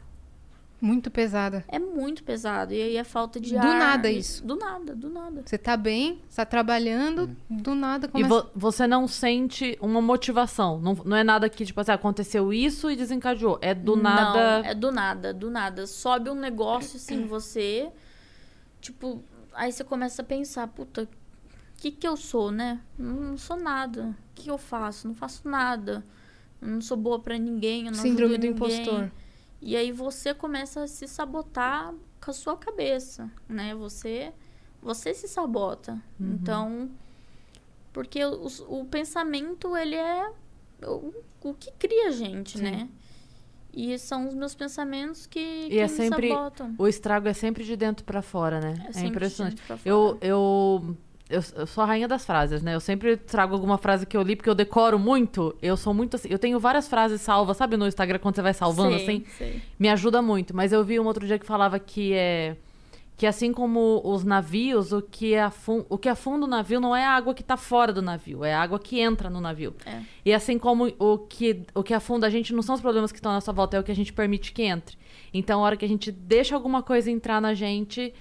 Muito pesada. É muito pesado. E aí é falta de Do ar. nada e- isso. Do nada, do nada. Você tá bem, você tá trabalhando, do nada E começa... vo- você não sente uma motivação. Não, não é nada que, tipo assim, aconteceu isso e desencadeou. É do nada. Não, é do nada, do nada. Sobe um negócio assim em você. Tipo, aí você começa a pensar, puta, o que que eu sou, né? Não, não sou nada. O que eu faço? Não faço nada. Eu não sou boa pra ninguém, eu não Síndrome do ninguém. impostor. E aí você começa a se sabotar com a sua cabeça, né? Você você se sabota. Uhum. Então, porque o, o pensamento ele é o, o que cria a gente, Sim. né? E são os meus pensamentos que, E que é sempre- sabotam. O estrago é sempre de dentro pra fora, né? É É, impressionante. Eu, eu, eu, eu sou a rainha das frases, né? Eu sempre trago alguma frase que eu li, porque eu decoro muito. Eu sou muito assim. Eu tenho várias frases salvas, sabe no Instagram quando você vai salvando Sei, assim? sei. Me ajuda muito. Mas eu vi um outro dia que falava que é. Que assim como os navios, o que, afun o que afunda o navio não é a água que tá fora do navio, é a água que entra no navio. É. E assim como o que, o que afunda a gente não são os problemas que estão à nossa volta, é o que a gente permite que entre. Então, a hora que a gente deixa alguma coisa entrar na gente,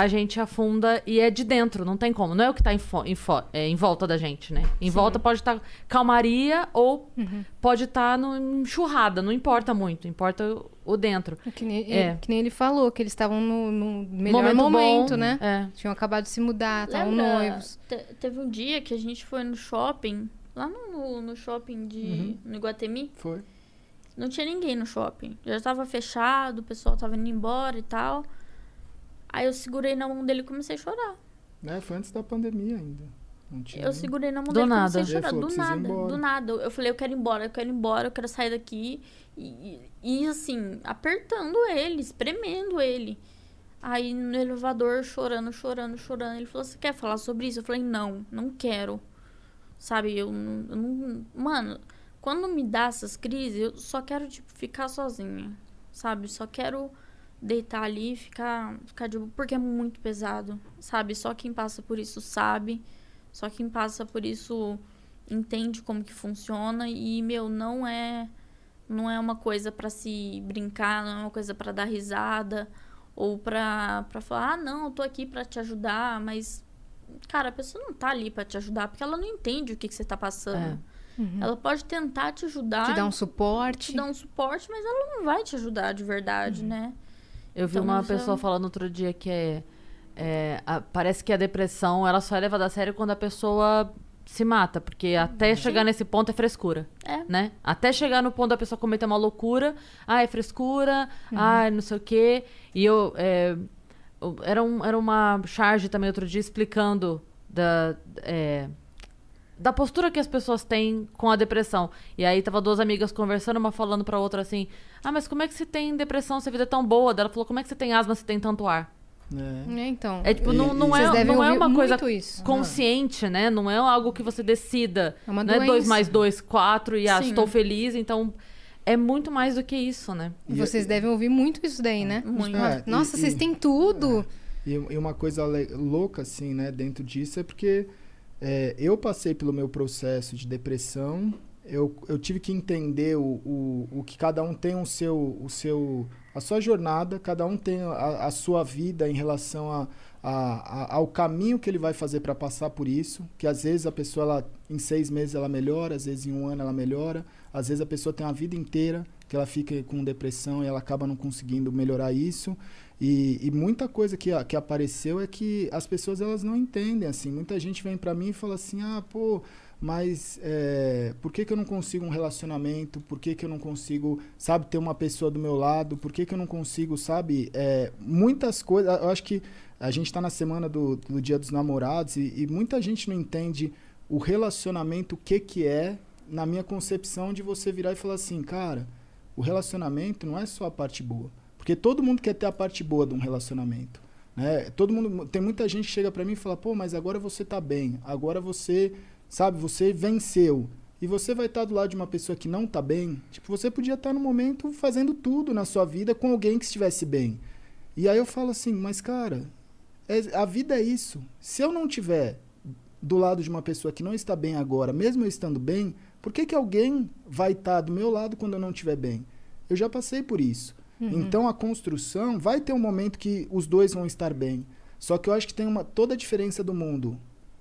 a gente afunda e é de dentro, não tem como. Não é o que tá em, fo- em, fo- é, em volta da gente, né? Em volta pode estar calmaria ou pode estar no enxurrada, não importa muito, importa o, o dentro. Que nem, É. que nem ele falou, que eles estavam no, no melhor momento, bom, né? É. Tinham acabado de se mudar, estavam noivos. te- teve um dia que a gente foi no shopping, lá no, no, no shopping de Uhum. no Iguatemi. Foi. Não tinha ninguém no shopping. Já tava fechado, o pessoal tava indo embora e tal. Aí eu segurei na mão dele e comecei a chorar. Né? Foi antes da pandemia ainda. Não tinha. Eu segurei na mão Do dele e nada. comecei a chorar. falou, Do "Preciso ir nada, embora." do nada. Eu falei, eu quero ir embora, eu quero ir embora, eu quero sair daqui. E, e, e, assim, apertando ele, espremendo ele. Aí no elevador, chorando, chorando, chorando. Ele falou, você quer falar sobre isso? Eu falei, não, não quero. Sabe, eu, não- eu não... Mano, quando me dá essas crises, eu só quero, tipo, ficar sozinha. Sabe, só quero deitar ali e ficar, ficar de boa, porque é muito pesado, sabe? Só quem passa por isso sabe. Só quem passa por isso entende como que funciona e meu não é não é uma coisa pra se brincar, não é uma coisa pra dar risada ou pra para falar, ah, não, eu tô aqui pra te ajudar, mas cara, a pessoa não tá ali pra te ajudar porque ela não entende o que que você tá passando. Ela pode tentar te ajudar, Te dar um suporte. te dar um suporte, mas ela não vai te ajudar de verdade, né? Eu vi Então, uma pessoa falando outro dia que é, é, a- parece que a depressão ela só é levada a sério quando a pessoa se mata, porque até chegar nesse ponto é frescura, É. né? Até chegar no ponto da pessoa cometer uma loucura, ah, é frescura, ah, não sei o quê. E eu, é, eu- era, um, era uma charge também outro dia explicando da, é, da postura que as pessoas têm com a depressão. E aí tava duas amigas conversando, uma falando pra outra assim: "Ah, mas como é que você tem depressão se a vida é tão boa?" Daí Ela falou: "Como é que você tem asma se tem tanto ar?" É. É, então. É tipo, E- não, não e- é, Vocês devem não é uma coisa isso. consciente, né? Não é algo que você decida. É uma não é dois doença. mais dois, quatro e ah, Sim. estou feliz, então é muito mais do que isso, né? E Vocês devem ouvir muito isso daí, né? Muito. É, e- Nossa, vocês e- têm tudo. E, e uma coisa louca, assim, né, dentro disso é porque é, eu passei pelo meu processo de depressão, eu, eu tive que entender o, o, o que cada um tem o seu, o seu, a sua jornada, cada um tem a, a sua vida em relação a, a, a- ao caminho que ele vai fazer para passar por isso, que às vezes a pessoa, ela, em seis meses ela melhora, às vezes em um ano ela melhora, às vezes a pessoa tem uma vida inteira que ela fica com depressão e ela acaba não conseguindo melhorar isso. E, e muita coisa que, que apareceu é que as pessoas elas não entendem assim. Muita gente vem pra mim e fala assim: ah, pô, mas é, por que, que eu não consigo um relacionamento? Por que, que eu não consigo, sabe, ter uma pessoa do meu lado? Por que, que eu não consigo, sabe, é, muitas coisas. Eu acho que a gente está na semana do, do Dia dos Namorados e, e muita gente não entende o relacionamento, o que, que é, na minha concepção, de você virar e falar assim, cara, o relacionamento não é só a parte boa. Porque todo mundo quer ter a parte boa de um relacionamento. Né? Todo mundo, tem muita gente que chega pra mim e fala, pô, mas agora você tá bem, agora você, sabe, você venceu. E você vai estar do lado de uma pessoa que não tá bem. Tipo, você podia estar no momento fazendo tudo na sua vida com alguém que estivesse bem. E aí eu falo assim, mas cara, é- a vida é isso. Se eu não tiver do lado de uma pessoa que não está bem agora, mesmo eu estando bem, por que, que alguém vai estar do meu lado quando eu não estiver bem? Eu já passei por isso. Então a construção vai ter um momento que os dois vão estar bem. Só que eu acho que tem uma toda a diferença do mundo.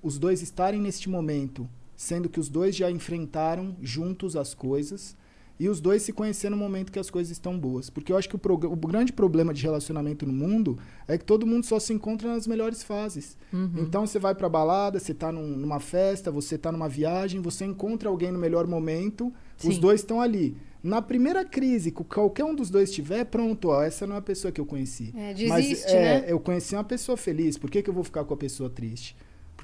Os dois estarem neste momento, sendo que os dois já enfrentaram juntos as coisas e os dois se conhecer no momento que as coisas estão boas. Porque eu acho que o, o grande problema de relacionamento no mundo é que todo mundo só se encontra nas melhores fases. Então você vai pra balada, você tá num- numa festa, você tá numa viagem, você encontra alguém no melhor momento, os Sim. dois estão ali. Na primeira crise que qualquer um dos dois tiver, pronto, ó, essa não é a pessoa que eu conheci. É, Mas desiste, é, né? eu conheci uma pessoa feliz, por que, que eu vou ficar com a pessoa triste?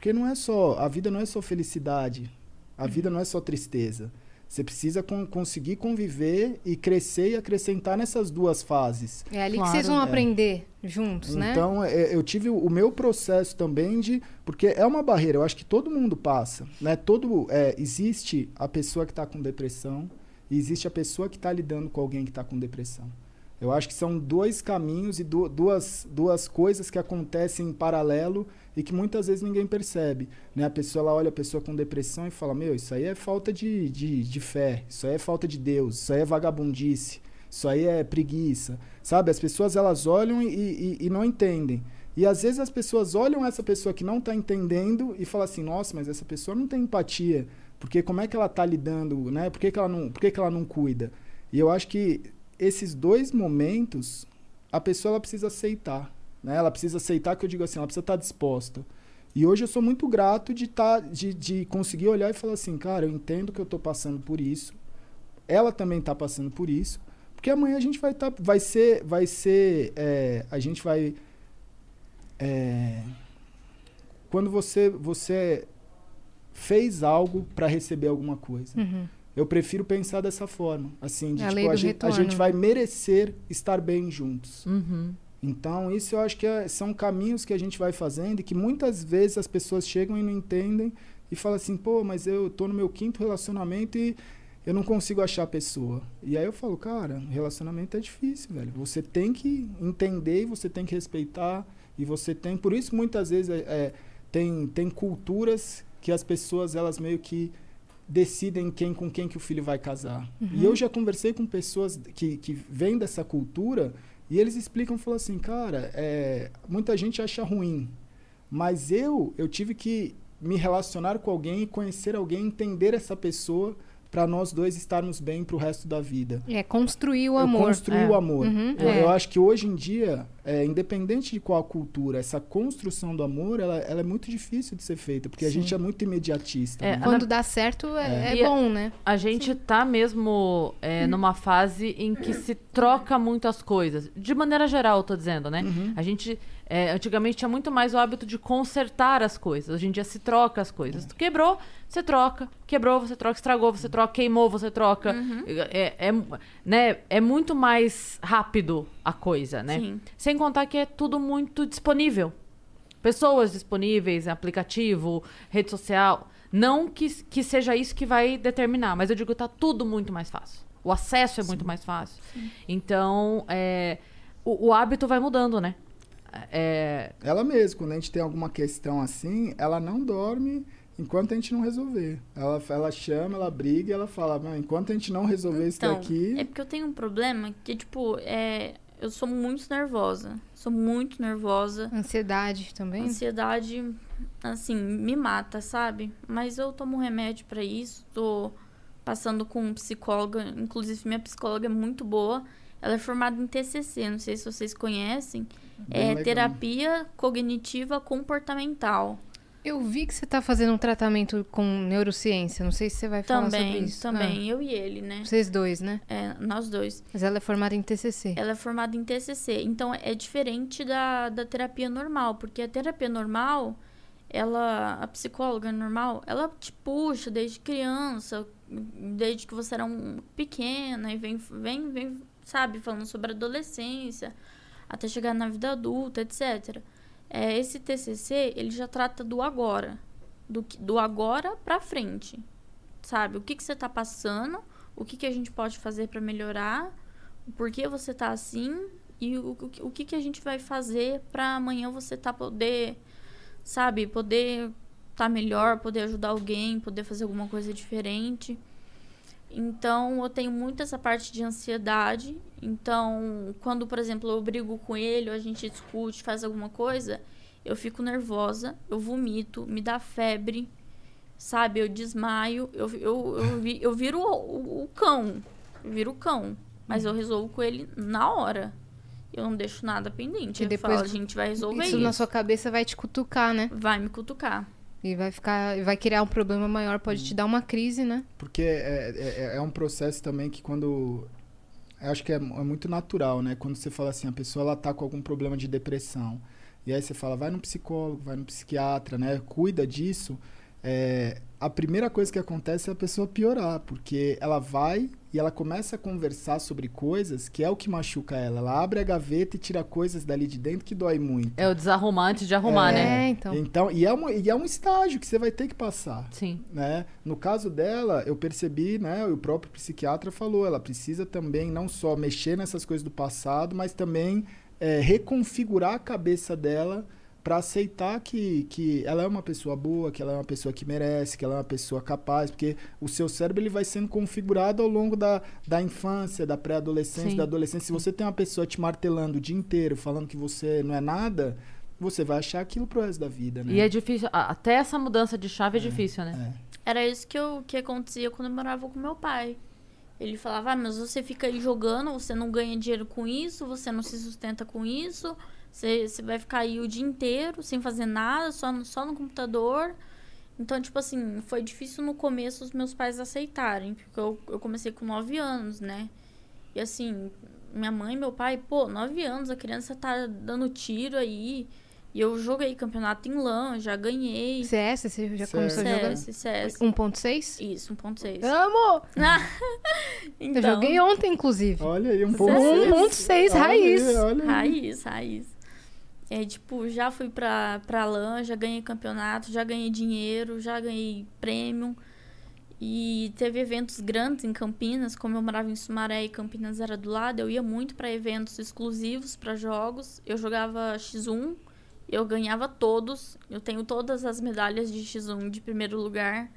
Porque não é só, a vida não é só felicidade, a vida não é só tristeza. Você precisa con- conseguir conviver e crescer e acrescentar nessas duas fases. É ali Claro. que vocês vão É. aprender juntos, né? Então, é, eu tive o, o meu processo também de. Porque é uma barreira, eu acho que todo mundo passa. Né? Todo, é, existe a pessoa que está com depressão e existe a pessoa que está lidando com alguém que está com depressão. Eu acho que são dois caminhos e du- duas, duas coisas que acontecem em paralelo e que muitas vezes ninguém percebe. Né? A pessoa ela olha a pessoa com depressão e fala: Meu, isso aí é falta de, de, de fé, isso aí é falta de Deus, isso aí é vagabundice, isso aí é preguiça. Sabe? As pessoas elas olham e, e, e não entendem. E às vezes as pessoas olham essa pessoa que não está entendendo e falam assim: Nossa, mas essa pessoa não tem empatia. Porque como é que ela está lidando, né? Por que, que, ela, não, por que, que ela não cuida? E eu acho que esses dois momentos, a pessoa ela precisa aceitar. Né? Ela precisa aceitar que eu digo assim, ela precisa estar disposta. E hoje eu sou muito grato de, tá, de, de conseguir olhar e falar assim, cara, eu entendo que eu estou passando por isso. Ela também está passando por isso. Porque amanhã a gente vai estar. vai ser. Vai ser. é, a gente vai. é, quando você, você fez algo para receber alguma coisa. Uhum. Eu prefiro pensar dessa forma, assim, de É a tipo, a, gente, a gente vai merecer estar bem juntos. Uhum. Então, isso eu acho que é- são caminhos que a gente vai fazendo e que muitas vezes as pessoas chegam e não entendem e falam assim, pô, mas eu tô no meu quinto relacionamento e eu não consigo achar a pessoa. E aí eu falo, cara, relacionamento é difícil, velho. Você tem que entender e você tem que respeitar e você tem... Por isso, muitas vezes, é, é, tem, tem culturas que as pessoas, elas meio que decidem quem com quem que o filho vai casar. E eu já conversei com pessoas que, que vêm dessa cultura e eles explicam, falam assim, cara, é, muita gente acha ruim, mas eu eu tive que me relacionar com alguém conhecer alguém, entender essa pessoa para nós dois estarmos bem pro resto da vida. É construir o amor. construí É. o amor. Uhum, eu, é. eu acho que hoje em dia, é, independente de qual cultura, essa construção do amor, ela, ela é muito difícil de ser feita, porque a gente é muito imediatista. É, né? Quando dá certo, é, é E- bom, né? A gente tá mesmo é, numa fase em que se troca muitas coisas. De maneira geral, eu tô dizendo, né? A gente. é, antigamente tinha muito mais o hábito de consertar as coisas. Hoje em dia se troca as coisas. Tu quebrou, você troca. Quebrou, você troca. Estragou, você troca. Queimou, você troca. É, é, né, é muito mais rápido a coisa, né? Sim. Sem contar que é tudo muito disponível. Pessoas disponíveis, aplicativo, rede social. Não que, que seja isso que vai determinar, mas eu digo que tá tudo muito mais fácil. O acesso é muito mais fácil. Então, é, o, o hábito vai mudando, né? É, Ela mesma, quando a gente tem alguma questão assim, ela não dorme enquanto a gente não resolver. Ela, ela chama, ela briga e ela fala, "Mãe, enquanto a gente não resolver isso Então, daqui. é porque eu tenho um problema que, tipo, é... eu sou muito nervosa. Sou muito nervosa. Ansiedade também. Ansiedade, assim, me mata, sabe? Mas eu tomo remédio pra isso, tô passando com um psicóloga, inclusive minha psicóloga é muito boa. Ela é formada em TCC, não sei se vocês conhecem. Bem é legal. terapia cognitiva comportamental. Eu vi que você tá fazendo um tratamento com neurociência. Não sei se você vai falar sobre Também, isso. também, eu e ele, né? Ah, vocês dois, né? É, nós dois. Mas ela é formada em TCC. Ela é formada em TCC, então é diferente da, da terapia normal, porque a terapia normal, ela, a psicóloga normal, ela te puxa desde criança, desde que você era um pequena e vem, vem, vem, sabe, falando sobre adolescência, até chegar na vida adulta, etc. É, esse TCC, ele já trata do agora, do, que- do agora pra frente, sabe? O que, que você tá passando, o que, que a gente pode fazer pra melhorar, o porquê você tá assim e o, o, que- o que, que a gente vai fazer pra amanhã você tá poder, sabe, poder tá melhor, poder ajudar alguém, poder fazer alguma coisa diferente. Então, eu tenho muito essa parte de ansiedade. Então, quando, por exemplo, eu brigo com ele, ou a gente discute, faz alguma coisa, eu fico nervosa, eu vomito, me dá febre, sabe? Eu desmaio, eu, eu, eu, vi- eu viro o, o- cão, eu viro o cão. Mas eu resolvo com ele na hora. Eu não deixo nada pendente. E depois falo, a gente vai resolver Isso isso. na sua cabeça vai te cutucar, né? Vai me cutucar. E vai ficar, vai criar um problema maior, pode te dar uma crise, né? Porque é, é, é um processo também que quando. Eu acho que é, é muito natural, né? Quando você fala assim, a pessoa ela tá com algum problema de depressão. E aí você fala, vai no psicólogo, vai no psiquiatra, né? Cuida disso. É, a primeira coisa que acontece é a pessoa piorar, porque ela vai e ela começa a conversar sobre coisas que é o que machuca ela. Ela abre a gaveta e tira coisas dali de dentro que dói muito. É o desarrumar antes de arrumar, né? É, então. Então, e é, uma, e é um estágio que você vai ter que passar Sim. né? No caso dela, eu percebi, né? O próprio psiquiatra falou, ela precisa também não só mexer nessas coisas do passado, mas também é, reconfigurar a cabeça dela para aceitar que, que ela é uma pessoa boa, que ela é uma pessoa que merece, que ela é uma pessoa capaz, porque o seu cérebro ele vai sendo configurado ao longo da, da infância, da pré-adolescência, da adolescência. Se você tem uma pessoa te martelando o dia inteiro, falando que você não é nada, você vai achar aquilo pro resto da vida, né? E é difícil, até essa mudança de chave é, difícil, né? É. Era isso que, eu, que acontecia quando eu morava com meu pai. Ele falava, ah, mas você fica aí jogando, você não ganha dinheiro com isso, você não se sustenta com isso, você, você vai ficar aí o dia inteiro sem fazer nada, só no, só no computador. Então, tipo assim, foi difícil no começo os meus pais aceitarem, porque eu, eu comecei com 9 anos, né? E assim, minha mãe e meu pai, pô, 9 anos, a criança tá dando tiro aí. E eu joguei campeonato em LAN, já ganhei. CS, você já CS. começou a jogar? CS, CS. 1.6? Isso, 1.6. Amo! então, Eu joguei ontem, inclusive. Olha aí, um pouco. 1.6 Olha aí, raiz. olha aí. raiz, raiz. É, tipo, já fui pra, pra LAN, já ganhei campeonato, já ganhei dinheiro, já ganhei prêmio. E teve eventos grandes em Campinas, como eu morava em Sumaré e Campinas era do lado, eu ia muito pra eventos exclusivos, pra jogos. Eu jogava X1, eu ganhava todos. Eu tenho todas as medalhas de X1 de primeiro lugar.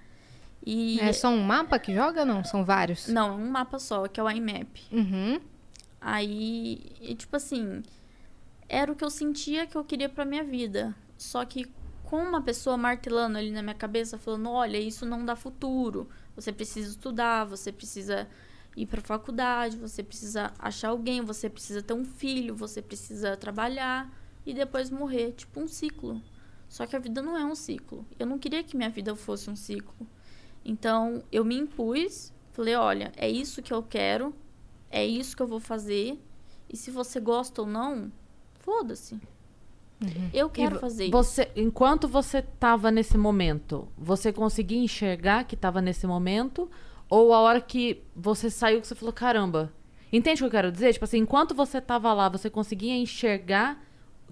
E É só um mapa que joga não? São vários? não, é um mapa só, que é o IMAP. Uhum. Aí, e, tipo assim, era o que eu sentia que eu queria pra minha vida. Só que com uma pessoa martelando ali na minha cabeça, falando: olha, isso não dá futuro. Você precisa estudar, você precisa ir pra faculdade, você precisa achar alguém, você precisa ter um filho, você precisa trabalhar e depois morrer. Tipo um ciclo. Só que a vida não é um ciclo. Eu não queria que minha vida fosse um ciclo. Então, eu me impus, falei: olha, é isso que eu quero, é isso que eu vou fazer. E se você gosta ou não, foda-se. Eu quero vo- fazer isso. Você, enquanto você tava nesse momento, você conseguia enxergar que tava nesse momento? Ou a hora que você saiu, que você falou, caramba. Entende o que eu quero dizer? Tipo assim, enquanto você tava lá, você conseguia enxergar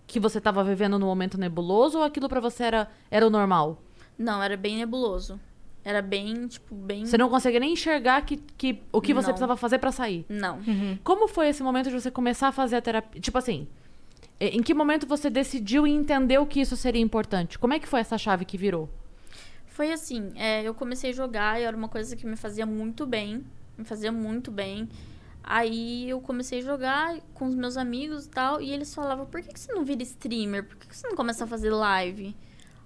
que você tava vivendo num momento nebuloso ou aquilo pra você era, era o normal? Não, era bem nebuloso. Era bem, tipo, bem. Você não conseguia nem enxergar que, que, o que você Não. precisava fazer pra sair. Não. Como foi esse momento de você começar a fazer a terapia? Tipo assim, em que momento você decidiu e entendeu que isso seria importante? Como é que foi essa chave que virou? Foi assim, é, eu comecei a jogar e era uma coisa que me fazia muito bem. Me fazia muito bem. Aí eu comecei a jogar com os meus amigos e tal. E eles falavam, por que, que você não vira streamer? Por que, que você não começa a fazer live?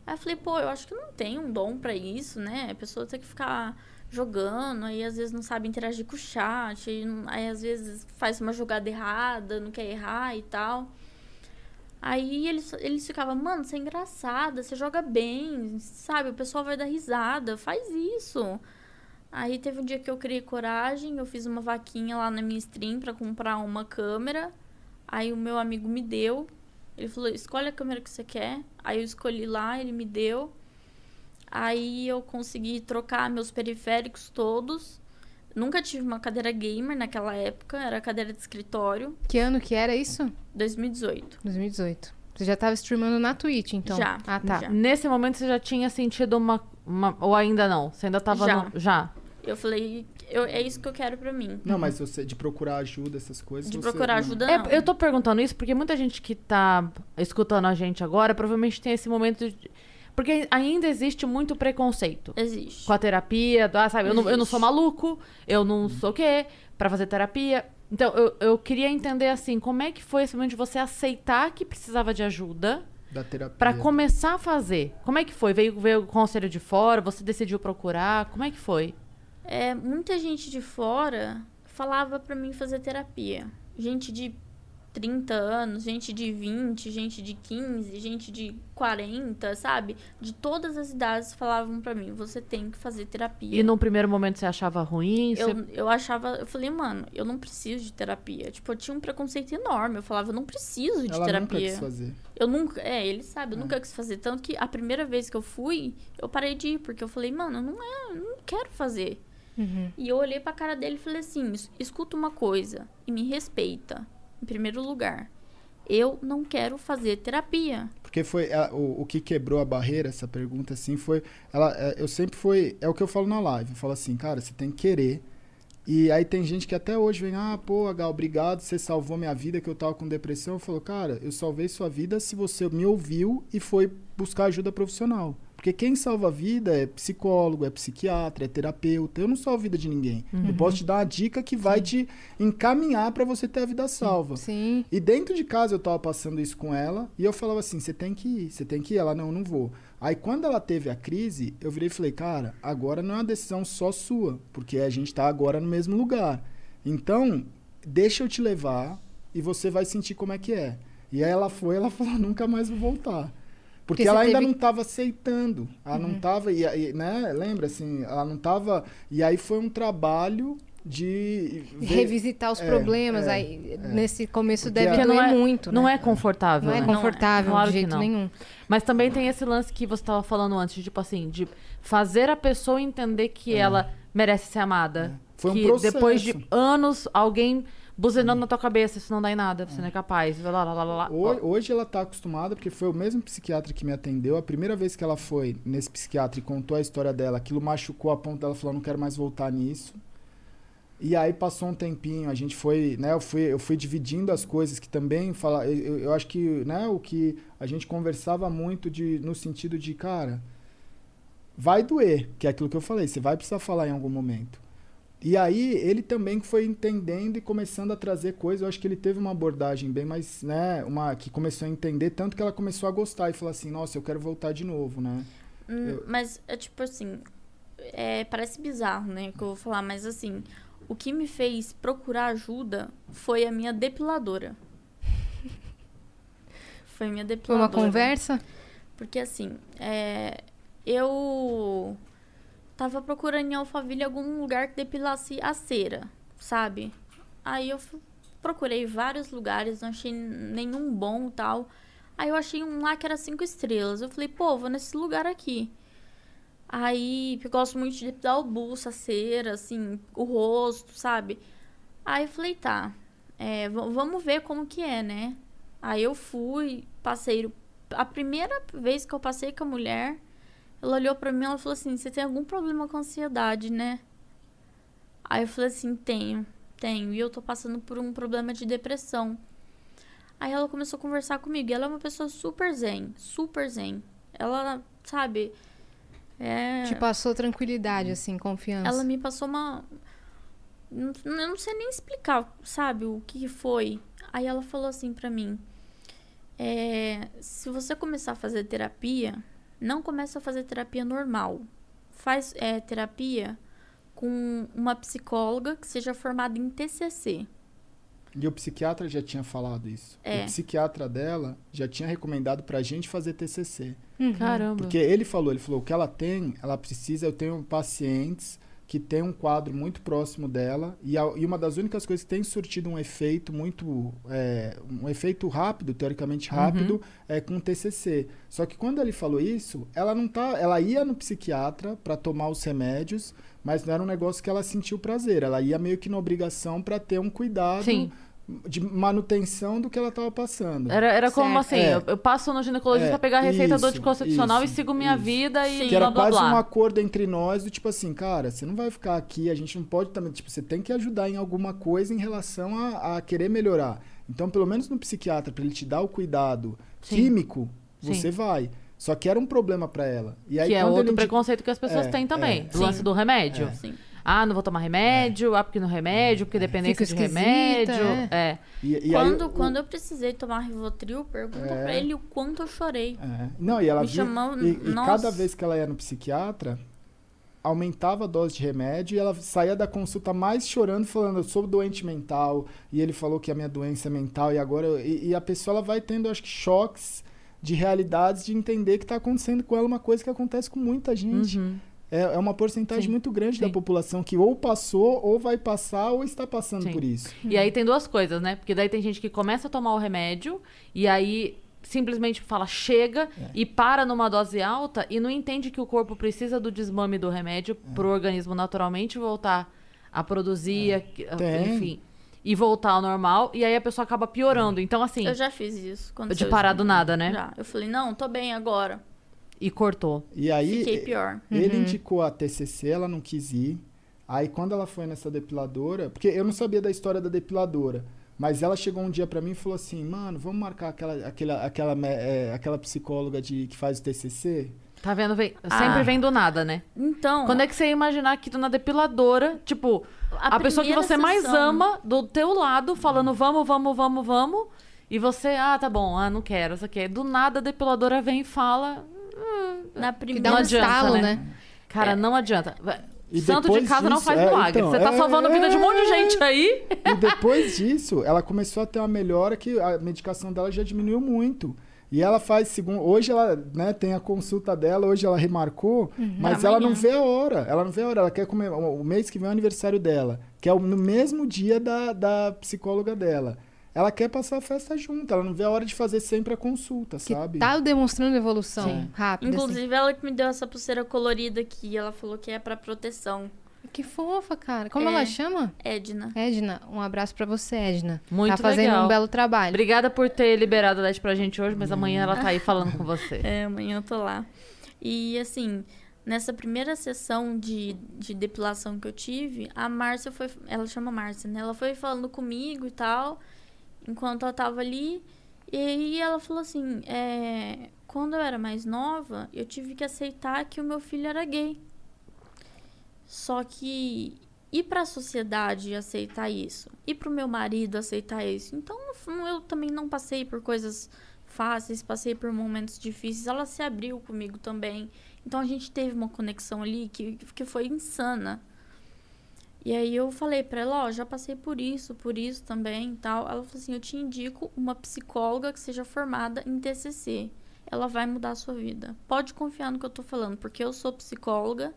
Aí eu falei, pô, eu acho que não tem um dom pra isso, né? A pessoa tem que ficar jogando, aí às vezes não sabe interagir com o chat, aí, aí às vezes faz uma jogada errada, não quer errar e tal. Aí eles, eles ficavam, mano, você é engraçada, você joga bem, sabe? O pessoal vai dar risada, faz isso. Aí teve um dia que eu criei coragem, eu fiz uma vaquinha lá na minha stream pra comprar uma câmera. Aí o meu amigo me deu. Ele falou, escolhe a câmera que você quer. Aí eu escolhi lá, ele me deu. Aí eu consegui trocar meus periféricos todos. Nunca tive uma cadeira gamer naquela época, era cadeira de escritório. Que ano que era isso? 2018. 2018. Você já tava streamando na Twitch, então? Já, Ah, tá. já. Nesse momento você já tinha sentido uma. uma- ou ainda não? Você ainda tava Já. no. Já. Eu falei, eu, é isso que eu quero pra mim. Não, mas você, de procurar ajuda, essas coisas. De você- procurar não. ajuda, É, não. eu tô perguntando isso porque muita gente que tá escutando a gente agora provavelmente tem esse momento de. Porque ainda existe muito preconceito. Existe. Com a terapia, ah, sabe? Eu não, eu não sou maluco, eu não sou o quê, pra fazer terapia. Então, eu, eu queria entender, assim, como é que foi esse momento de você aceitar que precisava de ajuda Da terapia. pra começar a fazer? Como é que foi? Veio, veio o conselho de fora, você decidiu procurar? Como é que foi? É, muita gente de fora falava pra mim fazer terapia. Gente de 30 anos, gente de 20, gente de 15, gente de 40, sabe? De todas as idades falavam pra mim, você tem que fazer terapia. E num primeiro momento você achava ruim? Você- Eu, eu achava, eu falei, mano, eu não preciso de terapia. Tipo, eu tinha um preconceito enorme. Eu falava, eu não preciso de Ela nunca terapia. quis fazer. Eu nunca, é, ele sabe, eu nunca quis fazer. Tanto que a primeira vez que eu fui, eu parei de ir, porque eu falei, mano, não é, eu não quero fazer. Uhum. E eu olhei pra cara dele e falei assim: "Es- escuta uma coisa e me respeita, em primeiro lugar. Eu não quero fazer terapia. Porque foi ela- o, o que quebrou a barreira, essa pergunta, assim, foi. Ela, é, eu sempre foi. É o que eu falo na live. Eu falo assim, cara, você tem que querer. E aí tem gente que até hoje vem, ah, pô, Gal, obrigado, você salvou minha vida, que eu tava com depressão. Eu falo, cara, eu salvei sua vida se você me ouviu e foi buscar ajuda profissional. Porque quem salva a vida é psicólogo, é psiquiatra, é terapeuta. Eu não salvo a vida de ninguém. Eu posso te dar uma dica que vai te encaminhar para você ter a vida salva. Sim. E dentro de casa eu tava passando isso com ela e eu falava assim: você tem que ir, você tem que ir. Ela, não, não vou. Aí quando ela teve a crise, eu virei e falei: cara, agora não é uma decisão só sua, porque a gente tá agora no mesmo lugar. Então, deixa eu te levar e você vai sentir como é que é. E aí ela foi, ela falou: nunca mais vou voltar. Porque, Porque ela ainda teve- não estava aceitando. Ela não estava, e, e, né? Lembra assim, ela não estava. E aí foi um trabalho de ver- Revisitar os É, problemas. é, aí, nesse começo Porque deve doer não é, muito, Não né? é confortável, Não é né? confortável Claro de que jeito não. nenhum. Mas também tem esse lance que você estava falando antes, de, tipo assim, de fazer a pessoa entender que ela merece ser amada. É. Foi um que processo. depois de anos, alguém buzinando na tua cabeça, isso não dá em nada, você não é capaz. Lá, lá, lá. Hoje, hoje ela tá acostumada, porque foi o mesmo psiquiatra que me atendeu. A primeira vez que ela foi nesse psiquiatra e contou a história dela, aquilo machucou a ponto dela falar, não quero mais voltar nisso. E aí passou um tempinho, a gente foi, né, eu fui, eu fui dividindo as coisas que também fala, eu- eu acho que, né, o que a gente conversava muito de no sentido de, cara, vai doer, que é aquilo que eu falei, você vai precisar falar em algum momento. E aí ele também foi entendendo e começando a trazer coisas. Eu acho que ele teve uma abordagem bem mais, né, uma que começou a entender tanto que ela começou a gostar e falou assim: "Nossa, eu quero voltar de novo", né? Hum, Eu- Mas é tipo assim, é, parece bizarro, né, que eu vou falar, mas assim, o que me fez procurar ajuda foi a minha depiladora. Foi a minha Foi depiladora. uma conversa? Porque assim, é, eu tava procurando em Alphaville algum lugar que depilasse a cera, sabe? Aí eu procurei vários lugares, não achei nenhum bom tal. Aí eu achei um lá que era cinco estrelas. Eu falei, pô, vou nesse lugar aqui. Aí, eu gosto muito de depilar o buço, a cera, assim, o rosto, sabe? Aí eu falei, tá, é, vamos ver como que é, né? Aí eu fui, passei. A primeira vez que eu passei com a mulher, ela olhou pra mim e ela falou assim: Você tem algum problema com ansiedade, né? Aí eu falei assim: Tenho, tenho. E eu tô passando por um problema de depressão. Aí ela começou a conversar comigo. E ela é uma pessoa super zen, super zen. Ela, sabe. É... Te passou tranquilidade, assim, confiança. Ela me passou uma. Não- Eu não sei nem explicar, sabe, o que foi. Aí ela falou assim pra mim: é, se você começar a fazer terapia, não começa a fazer terapia normal. Faz é, terapia com uma psicóloga que seja formada em TCC. E o psiquiatra já tinha falado isso. É. O psiquiatra dela já tinha recomendado pra gente fazer TCC. Caramba. Porque ele falou, ele falou, o que ela tem, ela precisa, eu tenho pacientes que tem um quadro muito próximo dela e, a- e uma das únicas coisas que tem surtido um efeito muito, é, um efeito rápido, teoricamente rápido, é com o TCC. Só que quando ele falou isso, ela não tá, ela ia no psiquiatra para tomar os remédios, mas não era um negócio que ela sentiu prazer. Ela ia meio que na obrigação para ter um cuidado Sim. De manutenção do que ela estava passando. Era, era como Certo. assim, É. eu, eu passo no ginecologista É, pra pegar a receita do isso, anticoncepcional isso, e sigo minha isso. vida e Sim. Que era blá blá quase blá. um acordo entre nós do tipo assim, cara, você não vai ficar aqui, a gente não pode também. Tipo, você tem que ajudar em alguma coisa em relação a, a querer melhorar. Então, pelo menos no psiquiatra, para ele te dar o cuidado Sim. químico, Sim. você vai. Só que era um problema para ela. E aí, que é outro ele preconceito que as pessoas É, têm também. é. do lance do remédio. Sim. Ah, não vou tomar remédio, ah, porque no remédio, porque dependência de remédio. É. E, e aí quando, o- quando eu precisei tomar Rivotril, pergunta É. pra ele o quanto eu chorei. É. Não, e ela Me via- chamou- e, e cada vez que ela ia no psiquiatra, aumentava a dose de remédio e ela saía da consulta mais chorando, falando, eu sou doente mental, e ele falou que a minha doença é mental, e agora. eu- E, e a pessoa ela vai tendo, acho que, choques de realidades de entender que está acontecendo com ela uma coisa que acontece com muita gente. Uhum. É, é uma porcentagem Sim, muito grande da sim. população que ou passou, ou vai passar, ou está passando Sim. por isso. E aí tem duas coisas, né? Porque daí tem gente que começa a tomar o remédio e aí simplesmente fala chega É. e para numa dose alta e não entende que o corpo precisa do desmame do remédio É. pro organismo naturalmente voltar a produzir, a- a- Tem. enfim, e voltar ao normal. E aí a pessoa acaba piorando. Então, assim, Eu já fiz isso. quando de eu- parar do nada, né? Já. Eu falei, não, tô bem agora. E cortou. E aí. Fiquei pior. Ele indicou a TCC, ela não quis ir. Aí quando ela foi nessa depiladora, porque eu não sabia da história da depiladora, mas ela chegou um dia pra mim e falou assim, mano, vamos marcar aquela, aquela, aquela, é, aquela psicóloga de, que faz o TCC? Tá vendo? Vem, Ah. sempre vem do nada, né? Então, Quando é que você ia imaginar que tu na depiladora, tipo, a, A pessoa que você mais sessão- ama do teu lado, falando vamos, vamos, vamos, vamos, e você, ah, tá bom, ah, não quero, isso aqui. Do nada a depiladora vem e fala, na Que primeira dá um Não adianta, estalo, né? né? cara, não adianta. E Santo de casa não disso- faz é, milagre. então, você tá é, salvando a vida de um monte de é. gente aí. E depois disso, ela começou a ter uma melhora que a medicação dela já diminuiu muito. E ela faz segundo. Hoje ela né, tem a consulta dela, hoje ela remarcou, mas ela não vê a hora. Ela não vê a hora. Ela quer comer. O mês que vem é o aniversário dela, que é no mesmo dia da, da psicóloga dela. Ela quer passar a festa junto, ela não vê a hora de fazer sempre a consulta, Que sabe? tá demonstrando evolução Sim. rápida. assim. Inclusive, ela que me deu essa pulseira colorida aqui. Ela falou que é pra proteção. Que fofa, cara. Como É. ela chama? Edna. Edna. Um abraço pra você, Edna. Muito Tá fazendo legal. um belo trabalho. Obrigada por ter liberado a LED pra gente hoje, mas amanhã ela tá aí falando com você. É, amanhã eu tô lá. E assim, nessa primeira sessão de, de depilação que eu tive, a Márcia foi. Ela chama Márcia, né? Ela foi falando comigo e tal, enquanto ela tava ali. E aí ela falou assim: é, quando eu era mais nova, eu tive que aceitar que o meu filho era gay. Só que ir para a sociedade aceitar isso, e para o meu marido aceitar isso. Então, eu também não passei por coisas fáceis, passei por momentos difíceis. Ela se abriu comigo também. Então, a gente teve uma conexão ali que, que foi insana. E aí eu falei pra ela, ó, já passei por isso, por isso também e tal. Ela falou assim, eu te indico uma psicóloga que seja formada em TCC. Ela vai mudar a sua vida. Pode confiar no que eu tô falando, porque eu sou psicóloga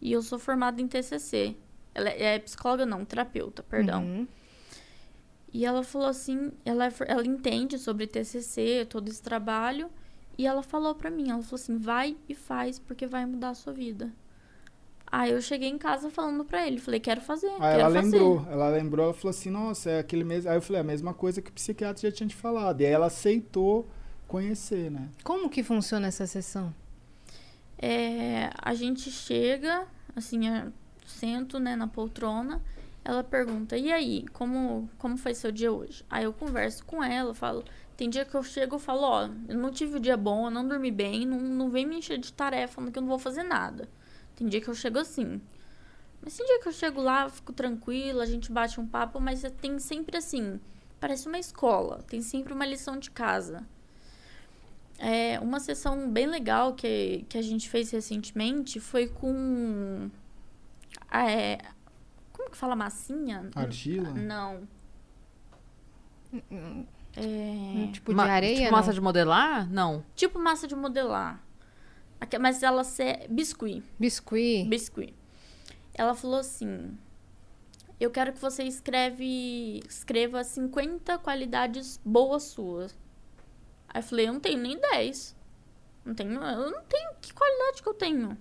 e eu sou formada em TCC. Ela é psicóloga não, terapeuta, perdão. Uhum. E ela falou assim, ela, é ela entende sobre TCC, todo esse trabalho, e ela falou pra mim, ela falou assim, vai e faz, porque vai mudar a sua vida. Aí eu cheguei em casa falando pra ele, falei, quero fazer, Aí quero ela fazer. lembrou, ela lembrou, ela falou assim, nossa, é aquele mesmo. Aí eu falei, é a mesma coisa que o psiquiatra já tinha te falado. E aí ela aceitou conhecer, né? Como que funciona essa sessão? É, a gente chega, assim, eu sento, né, na poltrona, ela pergunta, e aí, como, como foi seu dia hoje? Aí eu converso com ela, falo, tem dia que eu chego e falo, ó, eu não tive o dia bom, eu não dormi bem, não, não vem me encher de tarefa, falando que eu não vou fazer nada. Tem dia que eu chego assim. Mas tem dia que eu chego lá, fico tranquila, a gente bate um papo, mas tem sempre assim, parece uma escola, tem sempre uma lição de casa. É, uma sessão bem legal que, que a gente fez recentemente foi com. Ah, é. Como que fala massinha? Argila? Não. É. Tipo de Ma- areia, Tipo não? massa de modelar? Não. Tipo massa de modelar. Mas ela é biscuit. Biscuit. Biscuit. Ela falou assim: Eu quero que você escreve, escreva 50 qualidades boas suas. Aí eu falei: Eu não tenho nem 10. Não tenho, eu não tenho. Que qualidade que eu tenho?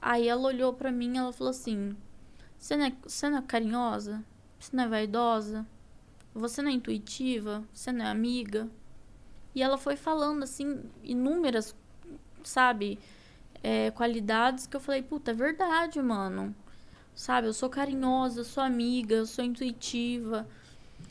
Aí ela olhou pra mim e ela falou assim: você não, é, você não é carinhosa? Você não é vaidosa? Você não é intuitiva? Você não é amiga? E ela foi falando, assim, inúmeras, sabe, é, qualidades que eu falei, puta, é verdade, mano. Sabe, eu sou carinhosa, eu sou amiga, eu sou intuitiva,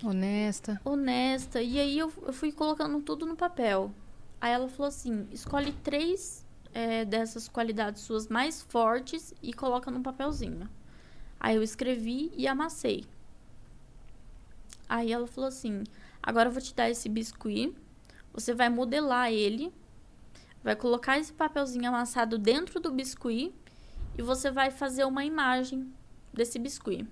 Honesta. honesta. E aí eu, eu fui colocando tudo no papel. Aí ela falou assim: escolhe três é, dessas qualidades suas mais fortes e coloca num papelzinho. Aí eu escrevi e amassei. Aí ela falou assim: agora eu vou te dar esse biscuit, você vai modelar ele, vai colocar esse papelzinho amassado dentro do biscuit e você vai fazer uma imagem desse biscuit.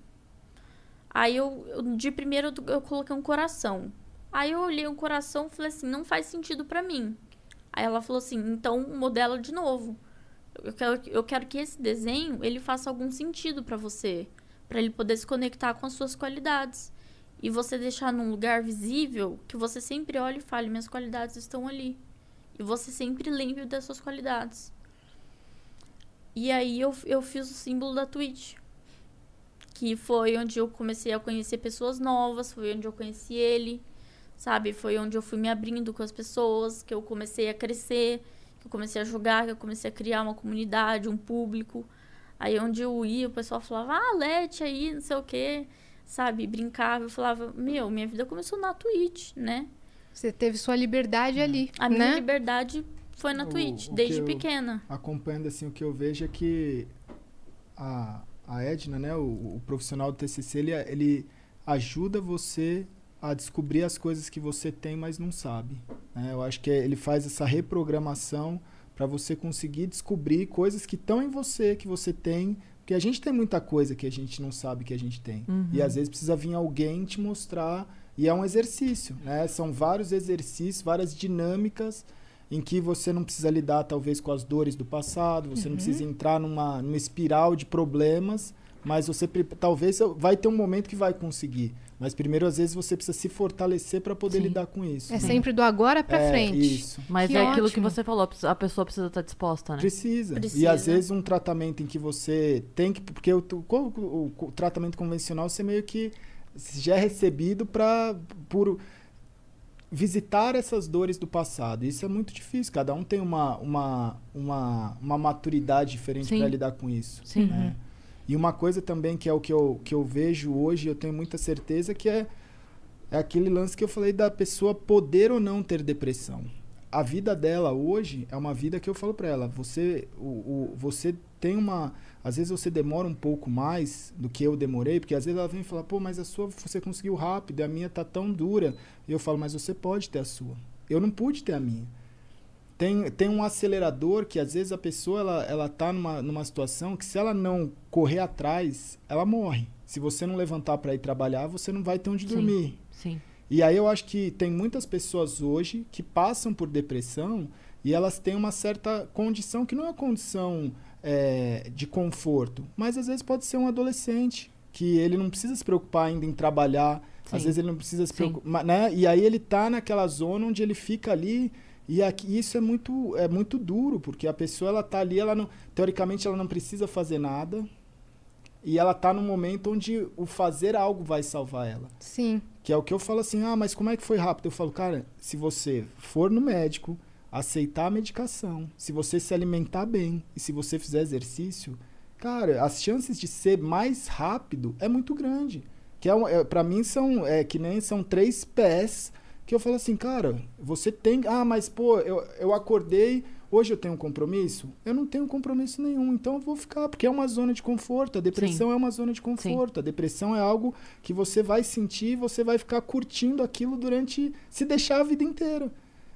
Aí eu, eu- de primeiro eu, coloquei um coração. Aí eu olhei um coração e falei assim, não faz sentido pra mim. Aí ela falou assim, então modela de novo. Eu quero, eu quero que esse desenho ele faça algum sentido pra você, Pra ele poder se conectar com as suas qualidades e você deixar num lugar visível que você sempre olhe e fale, minhas qualidades estão ali. E você sempre lembre das suas qualidades. E aí eu, eu fiz o símbolo da Twitch. Que foi onde eu comecei a conhecer pessoas novas, foi onde eu conheci ele, sabe? Foi onde eu fui me abrindo com as pessoas, que eu comecei a crescer, que eu comecei a jogar, que eu comecei a criar uma comunidade, um público. Aí onde eu ia, o pessoal falava, ah, Lete aí, não sei o quê, sabe? Brincava, eu falava, meu, minha vida começou na Twitch, né? Você teve sua liberdade ali, A minha né? liberdade foi na O- Twitch, o desde pequena. acompanhando assim o que eu vejo é que a, a Edna, né, o, o profissional do TCC, ele, ele ajuda você a descobrir as coisas que você tem, mas não sabe. né? Eu acho que ele faz essa reprogramação para você conseguir descobrir coisas que estão em você, que você tem. Porque a gente tem muita coisa que a gente não sabe que a gente tem. E às vezes precisa vir alguém te mostrar. E é um exercício, né? São vários exercícios, várias dinâmicas em que você não precisa lidar talvez com as dores do passado, você não precisa entrar numa, numa espiral de problemas, mas você talvez vai ter um momento que vai conseguir. Mas primeiro, às vezes, você precisa se fortalecer para poder Sim. lidar com isso. É né? sempre do agora pra É, frente. Isso. Mas Que é aquilo que ótimo. você falou, a pessoa precisa estar disposta, né? Precisa. E Precisa. às vezes um tratamento em que você tem que. Porque o, o, o- o tratamento convencional você meio que já é recebido para por visitar essas dores do passado. Isso é muito difícil. Cada um tem uma, uma, uma, uma maturidade diferente para lidar com isso. Sim. né? E uma coisa também que é o que eu, que eu vejo hoje, eu tenho muita certeza que é, é aquele lance que eu falei da pessoa poder ou não ter depressão. A vida dela hoje é uma vida que eu falo para ela, você o, o, você tem uma, às vezes você demora um pouco mais do que eu demorei, porque às vezes ela vem e fala, pô, mas a sua você conseguiu rápido, a minha tá tão dura. E eu falo, mas você pode ter a sua. Eu não pude ter a minha. Tem, tem um acelerador que às vezes a pessoa ela, ela tá numa, numa situação que se ela não correr atrás, ela morre. Se você não levantar para ir trabalhar, você não vai ter onde Sim. dormir. Sim. E aí eu acho que tem muitas pessoas hoje que passam por depressão e elas têm uma certa condição que não é uma condição é, de conforto, mas às vezes pode ser um adolescente que ele não precisa se preocupar ainda em trabalhar, Sim. às vezes ele não precisa se preocupar, né? E aí ele tá naquela zona onde ele fica ali e aqui, isso é muito é muito duro, porque a pessoa ela tá ali, ela não teoricamente ela não precisa fazer nada. E ela tá num momento onde o fazer algo vai salvar ela. Sim. Que é o que eu falo assim, ah, mas como é que foi rápido? Eu falo, cara, se você for no médico, aceitar a medicação, se você se alimentar bem e se você fizer exercício, cara, as chances de ser mais rápido é muito grande. Que é, é para mim são é que nem são três pés que eu falo assim, cara, você tem, ah, mas pô, eu, eu acordei, hoje eu tenho um compromisso? Eu não tenho compromisso nenhum, então eu vou ficar, porque é uma zona de conforto, a depressão é uma zona de conforto, a depressão é algo que você vai sentir, você vai ficar curtindo aquilo durante, se deixar a vida inteira.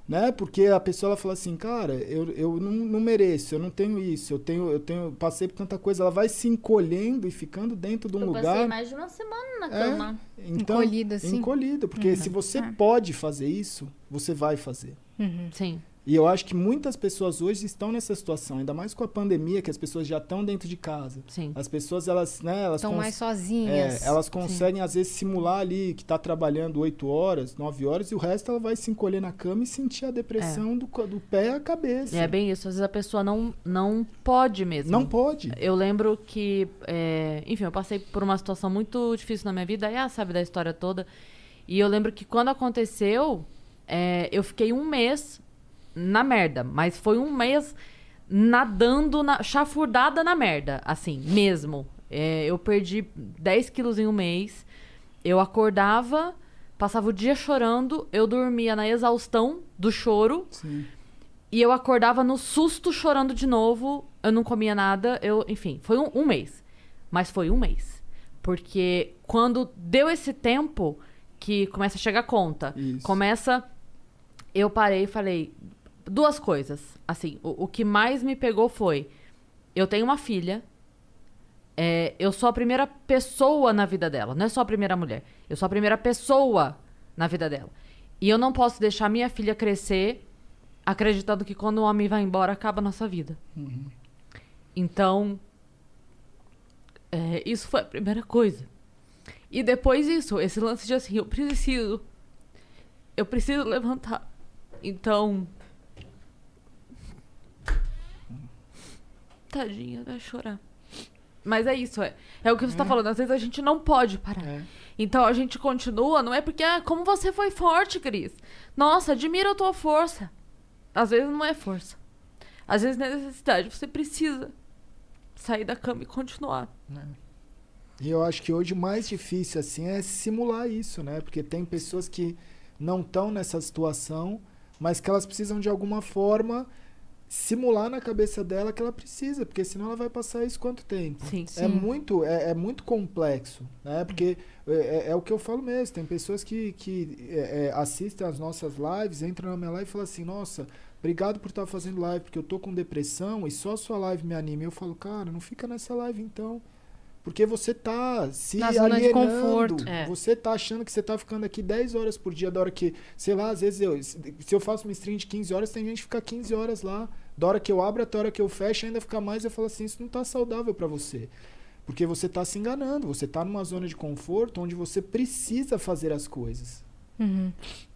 Né? Porque a pessoa ela fala assim, cara, eu, eu não, não mereço, eu não tenho isso, eu tenho, eu tenho, passei por tanta coisa, ela vai se encolhendo e ficando dentro de um eu lugar. passei mais de uma semana na É, cama. Então, Encolhida, assim. Encolhido, porque se você É. pode fazer isso, você vai fazer. Sim. E eu acho que muitas pessoas hoje estão nessa situação, ainda mais com a pandemia, que as pessoas já estão dentro de casa. Sim. As pessoas, elas, né, elas Estão mais sozinhas. é, elas conseguem, às vezes, simular ali que está trabalhando 8 horas, 9 horas, e o resto ela vai se encolher na cama e sentir a depressão do, co- do pé à cabeça. É bem isso. Às vezes a pessoa não, não pode mesmo. Não pode. Eu lembro que, é, enfim, eu passei por uma situação muito difícil na minha vida, aí ah, sabe da história toda. E eu lembro que quando aconteceu, é, eu fiquei um mês na merda, mas foi um mês nadando, na, chafurdada na merda, assim, mesmo. É, eu perdi 10 quilos em um mês, eu acordava, passava o dia chorando, eu dormia na exaustão do choro, Sim. e eu acordava no susto chorando de novo. Eu não comia nada. Eu, enfim, foi um, um mês. Mas foi um mês. Porque quando deu esse tempo que começa a chegar a conta, Isso. começa. Eu parei e falei duas coisas. Assim, o, o que mais me pegou foi: eu tenho uma filha. é, eu sou a primeira pessoa na vida dela. Não é só a primeira mulher. Eu sou a primeira pessoa na vida dela. E eu não posso deixar minha filha crescer acreditando que quando o homem vai embora acaba a nossa vida. Então, é, isso foi a primeira coisa. E depois isso, esse lance de assim, eu preciso. Eu preciso levantar. Então. Tadinha, vai chorar. Mas é isso, é, é o que você tá falando. Às vezes a gente não pode parar. É. Então a gente continua, não é porque, ah, como você foi forte, Cris. Nossa, admiro a tua força. Às vezes não é força. Às vezes não é necessidade. Você precisa sair da cama e continuar. E eu acho que hoje o mais difícil, assim, é simular isso, né? Porque tem pessoas que não estão nessa situação, mas que elas precisam de alguma forma simular na cabeça dela que ela precisa, porque senão ela vai passar isso quanto tempo? Sim. É muito, é, é muito complexo, né? Porque é, é- é o que eu falo mesmo. Tem pessoas que, que é, é, assistem as nossas lives, entram na minha live e falam assim, nossa, obrigado por estar fazendo live, porque eu tô com depressão e só a sua live me anima. E eu falo, cara, não fica nessa live então. Porque você tá se Na zona de alienando. conforto. É. Você tá achando que você tá ficando aqui 10 horas por dia, da hora que, sei lá, às vezes eu, se eu faço uma stream de 15 horas, tem gente que fica 15 horas lá. Da hora que eu abro até a hora que eu fecho, ainda fica mais, eu falo assim, isso não tá saudável pra você. Porque você tá se enganando, você tá numa zona de conforto onde você precisa fazer as coisas. Uhum.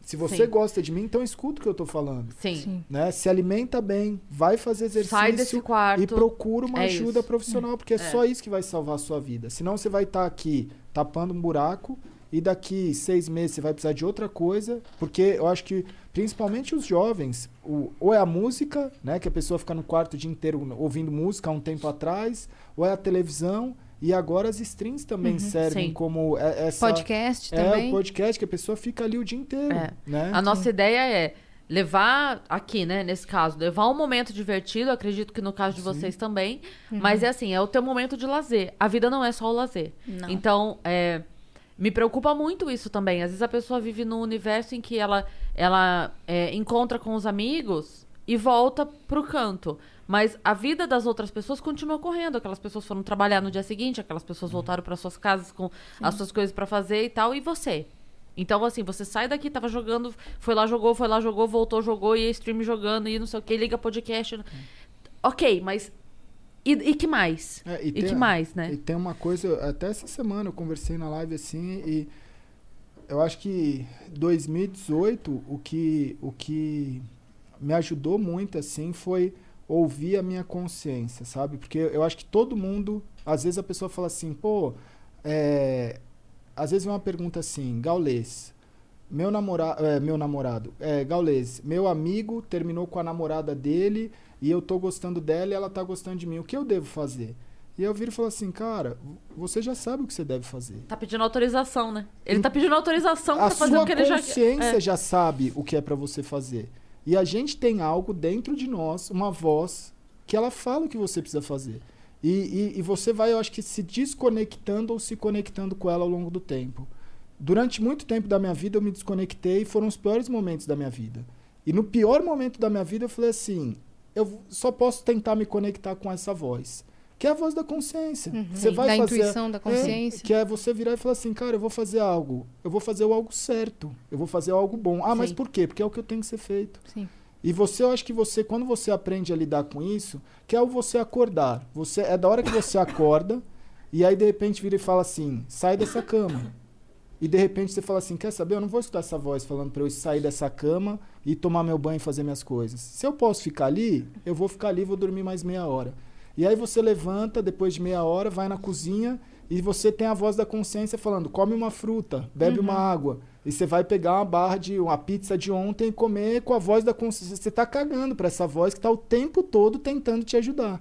Se você Sim. gosta de mim, então escuta o que eu tô falando. Sim. Sim. Né? Se alimenta bem, vai fazer exercício Sai desse quarto. e procura uma É ajuda isso. profissional, porque é, só isso que vai salvar a sua vida. Senão você vai estar aqui tapando um buraco e daqui seis meses você vai precisar de outra coisa, porque eu acho que principalmente os jovens, o- ou é a música, né, que a pessoa fica no quarto o dia inteiro ouvindo música há um tempo atrás, ou é a televisão e agora as streams também servem Sim. como é- essa Podcast é também. o podcast que a pessoa fica ali o dia inteiro, É. né? A nossa ideia é levar aqui, né, nesse caso, levar um momento divertido, acredito que no caso de vocês também, mas é assim, é o teu momento de lazer. A vida não é só o lazer. Não. Então, é, me preocupa muito isso também. Às vezes a pessoa vive num universo em que ela, ela é, encontra com os amigos e volta pro canto. Mas a vida das outras pessoas continua correndo. Aquelas pessoas foram trabalhar no dia seguinte, aquelas pessoas voltaram para suas casas com as suas coisas para fazer e tal. E você? Então, assim, você sai daqui, tava jogando, foi lá, jogou, foi lá, jogou, voltou, jogou, e stream jogando, e não sei o que, liga podcast. Ok, mas. E, e que mais? É, e tem- que mais, né? E tem uma coisa, até essa semana eu conversei na live assim e eu acho que 2018 o que o que me ajudou muito assim foi ouvir a minha consciência, sabe? Porque eu acho que todo mundo, às vezes a pessoa fala assim, pô, é, às vezes vem uma pergunta assim, Gaulês, meu, namora é, meu namorado, é, Gaulês, meu amigo terminou com a namorada dele e eu tô gostando dela e ela tá gostando de mim, o que eu devo fazer? E eu viro e falo assim, cara, você já sabe o que você deve fazer. Tá pedindo autorização, né? Ele tá pedindo autorização A pra fazer o que ele já consciência é. já sabe o que é pra você fazer. E a gente tem algo dentro de nós, uma voz, que ela fala o que você precisa fazer. E, e, e você vai, eu acho que, se desconectando ou se conectando com ela ao longo do tempo. Durante muito tempo da minha vida eu me desconectei e foram os piores momentos da minha vida. E no pior momento da minha vida, eu falei assim: eu só posso tentar me conectar com essa voz. Que é a voz da consciência. Você vai da fazer, intuição, da consciência. É, que é você virar e falar assim, cara, eu vou fazer algo. Eu vou fazer o algo certo. Eu vou fazer algo bom. Ah, mas Sim. por quê? Porque é o que eu tenho que ser feito. Sim. E você, eu acho que você, quando você aprende a lidar com isso, que é o você acordar. Você é da hora que você acorda e aí de repente vira e fala assim: "Sai dessa cama". E de repente você fala assim: "Quer saber? Eu não vou escutar essa voz falando para eu sair dessa cama e tomar meu banho e fazer minhas coisas. Se eu posso ficar ali, eu vou ficar ali, e vou dormir mais meia hora". E aí você levanta depois de meia hora, vai na cozinha e você tem a voz da consciência falando: "Come uma fruta, bebe uma água". E você vai pegar uma barra de uma pizza de ontem e comer com a voz da consciência. Você tá cagando para essa voz que tá o tempo todo tentando te ajudar.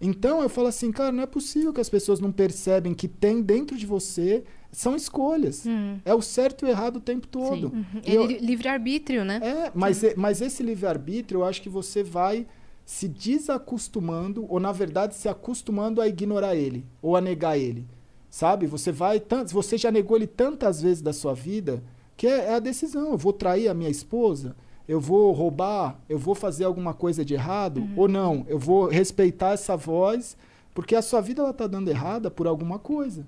Então eu falo assim, cara, não é possível que as pessoas não percebem que tem dentro de você são escolhas. É o certo e o errado o tempo todo. E É eu- li- livre-arbítrio, né? é, mas, e- mas esse livre-arbítrio, eu acho que você vai se desacostumando, ou na verdade se acostumando a ignorar ele, ou a negar ele. Sabe? Você vai. Tanto, você já negou ele tantas vezes da sua vida, que é, é a decisão. Eu vou trair a minha esposa? Eu vou roubar? Eu vou fazer alguma coisa de errado? Ou não? Eu vou respeitar essa voz, porque a sua vida ela tá dando errada por alguma coisa.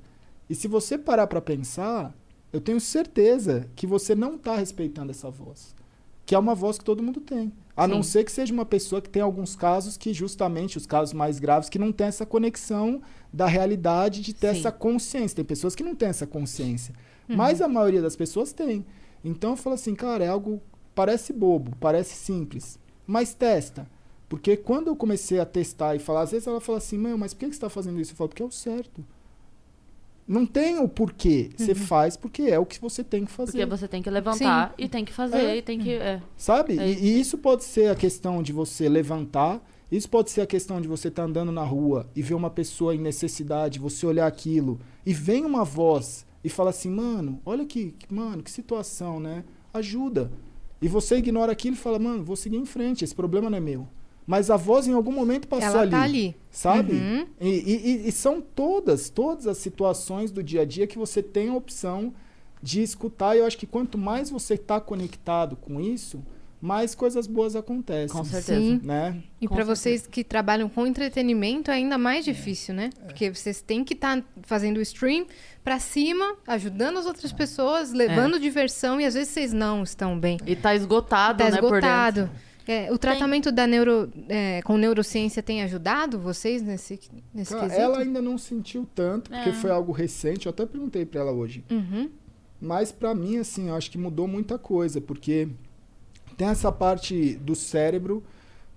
E se você parar para pensar, eu tenho certeza que você não está respeitando essa voz. Que é uma voz que todo mundo tem. A não ser que seja uma pessoa que tem alguns casos que, justamente, os casos mais graves, que não tem essa conexão da realidade de ter Sim. essa consciência. Tem pessoas que não têm essa consciência. Mas a maioria das pessoas tem. Então eu falo assim, cara, é algo. Parece bobo, parece simples. Mas testa. Porque quando eu comecei a testar e falar, às vezes ela fala assim, mãe, mas por que você está fazendo isso? Eu falo, porque é o certo. Não tem o porquê. Você faz porque é o que você tem que fazer. Porque você tem que levantar e tem que fazer É. e tem que. É. Sabe? É E- isso. e, isso pode ser a questão de você levantar, isso pode ser a questão de você estar andando na rua e ver uma pessoa em necessidade, você olhar aquilo e vem uma voz e fala assim, mano, olha que, que- mano, que situação, né? Ajuda. E você ignora aquilo e fala, mano, vou seguir em frente, esse problema não é meu. Mas a voz em algum momento passou Ela ali. tá ali. Sabe? Uhum. E, e- e- são todas, todas as situações do dia a dia que você tem a opção de escutar. E eu acho que quanto mais você está conectado com isso, mais coisas boas acontecem. Com certeza. Sim. Né? E para vocês que trabalham com entretenimento é ainda mais difícil, né? Porque vocês têm que estar fazendo o stream para cima, ajudando as outras pessoas, levando diversão e às vezes vocês não estão bem. E tá esgotado, Tá né, por esgotado. dentro. É, o tratamento da neuro, é, com neurociência tem ajudado vocês nesse, nesse Cara, quesito? ela ainda não sentiu tanto, porque É. foi algo recente. Eu até perguntei para ela hoje. Uhum. Mas para mim, assim, eu acho que mudou muita coisa, porque tem essa parte do cérebro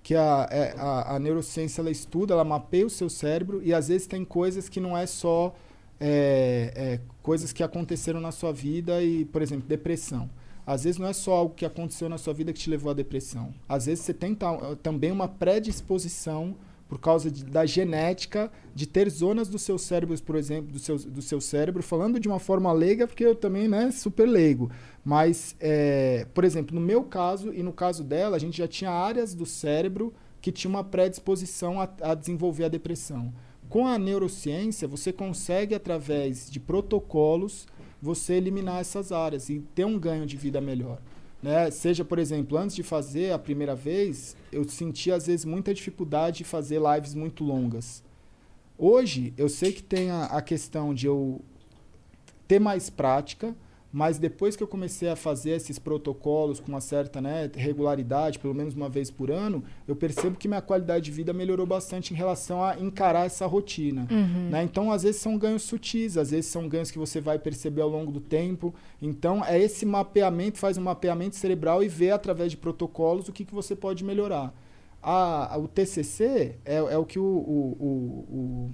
que a, é- a, a neurociência ela estuda, ela mapeia o seu cérebro e às vezes tem coisas que não é só é, é, coisas que aconteceram na sua vida e, por exemplo, depressão. Às vezes não é só algo que aconteceu na sua vida que te levou à depressão. Às vezes você tem ta- também uma predisposição por causa de- da genética de ter zonas do seu cérebro, por exemplo, do seu, do seu cérebro, falando de uma forma leiga, porque eu também, né, super leigo. Mas, é, por exemplo, no meu caso e no caso dela, a gente já tinha áreas do cérebro que tinha uma predisposição a, a desenvolver a depressão. Com a neurociência, você consegue, através de protocolos, você eliminar essas áreas e ter um ganho de vida melhor. Né? Seja, por exemplo, antes de fazer a primeira vez, eu senti às vezes muita dificuldade de fazer lives muito longas. Hoje, eu sei que tem a, a questão de eu ter mais prática, mas depois que eu comecei a fazer esses protocolos com uma certa né, regularidade, pelo menos uma vez por ano, eu percebo que minha qualidade de vida melhorou bastante em relação a encarar essa rotina. Né? Então, às vezes são ganhos sutis, às vezes são ganhos que você vai perceber ao longo do tempo. Então, é esse mapeamento, faz um mapeamento cerebral e vê através de protocolos o que, que você pode melhorar. A, a- o TCC é, é o que o, o, o- o-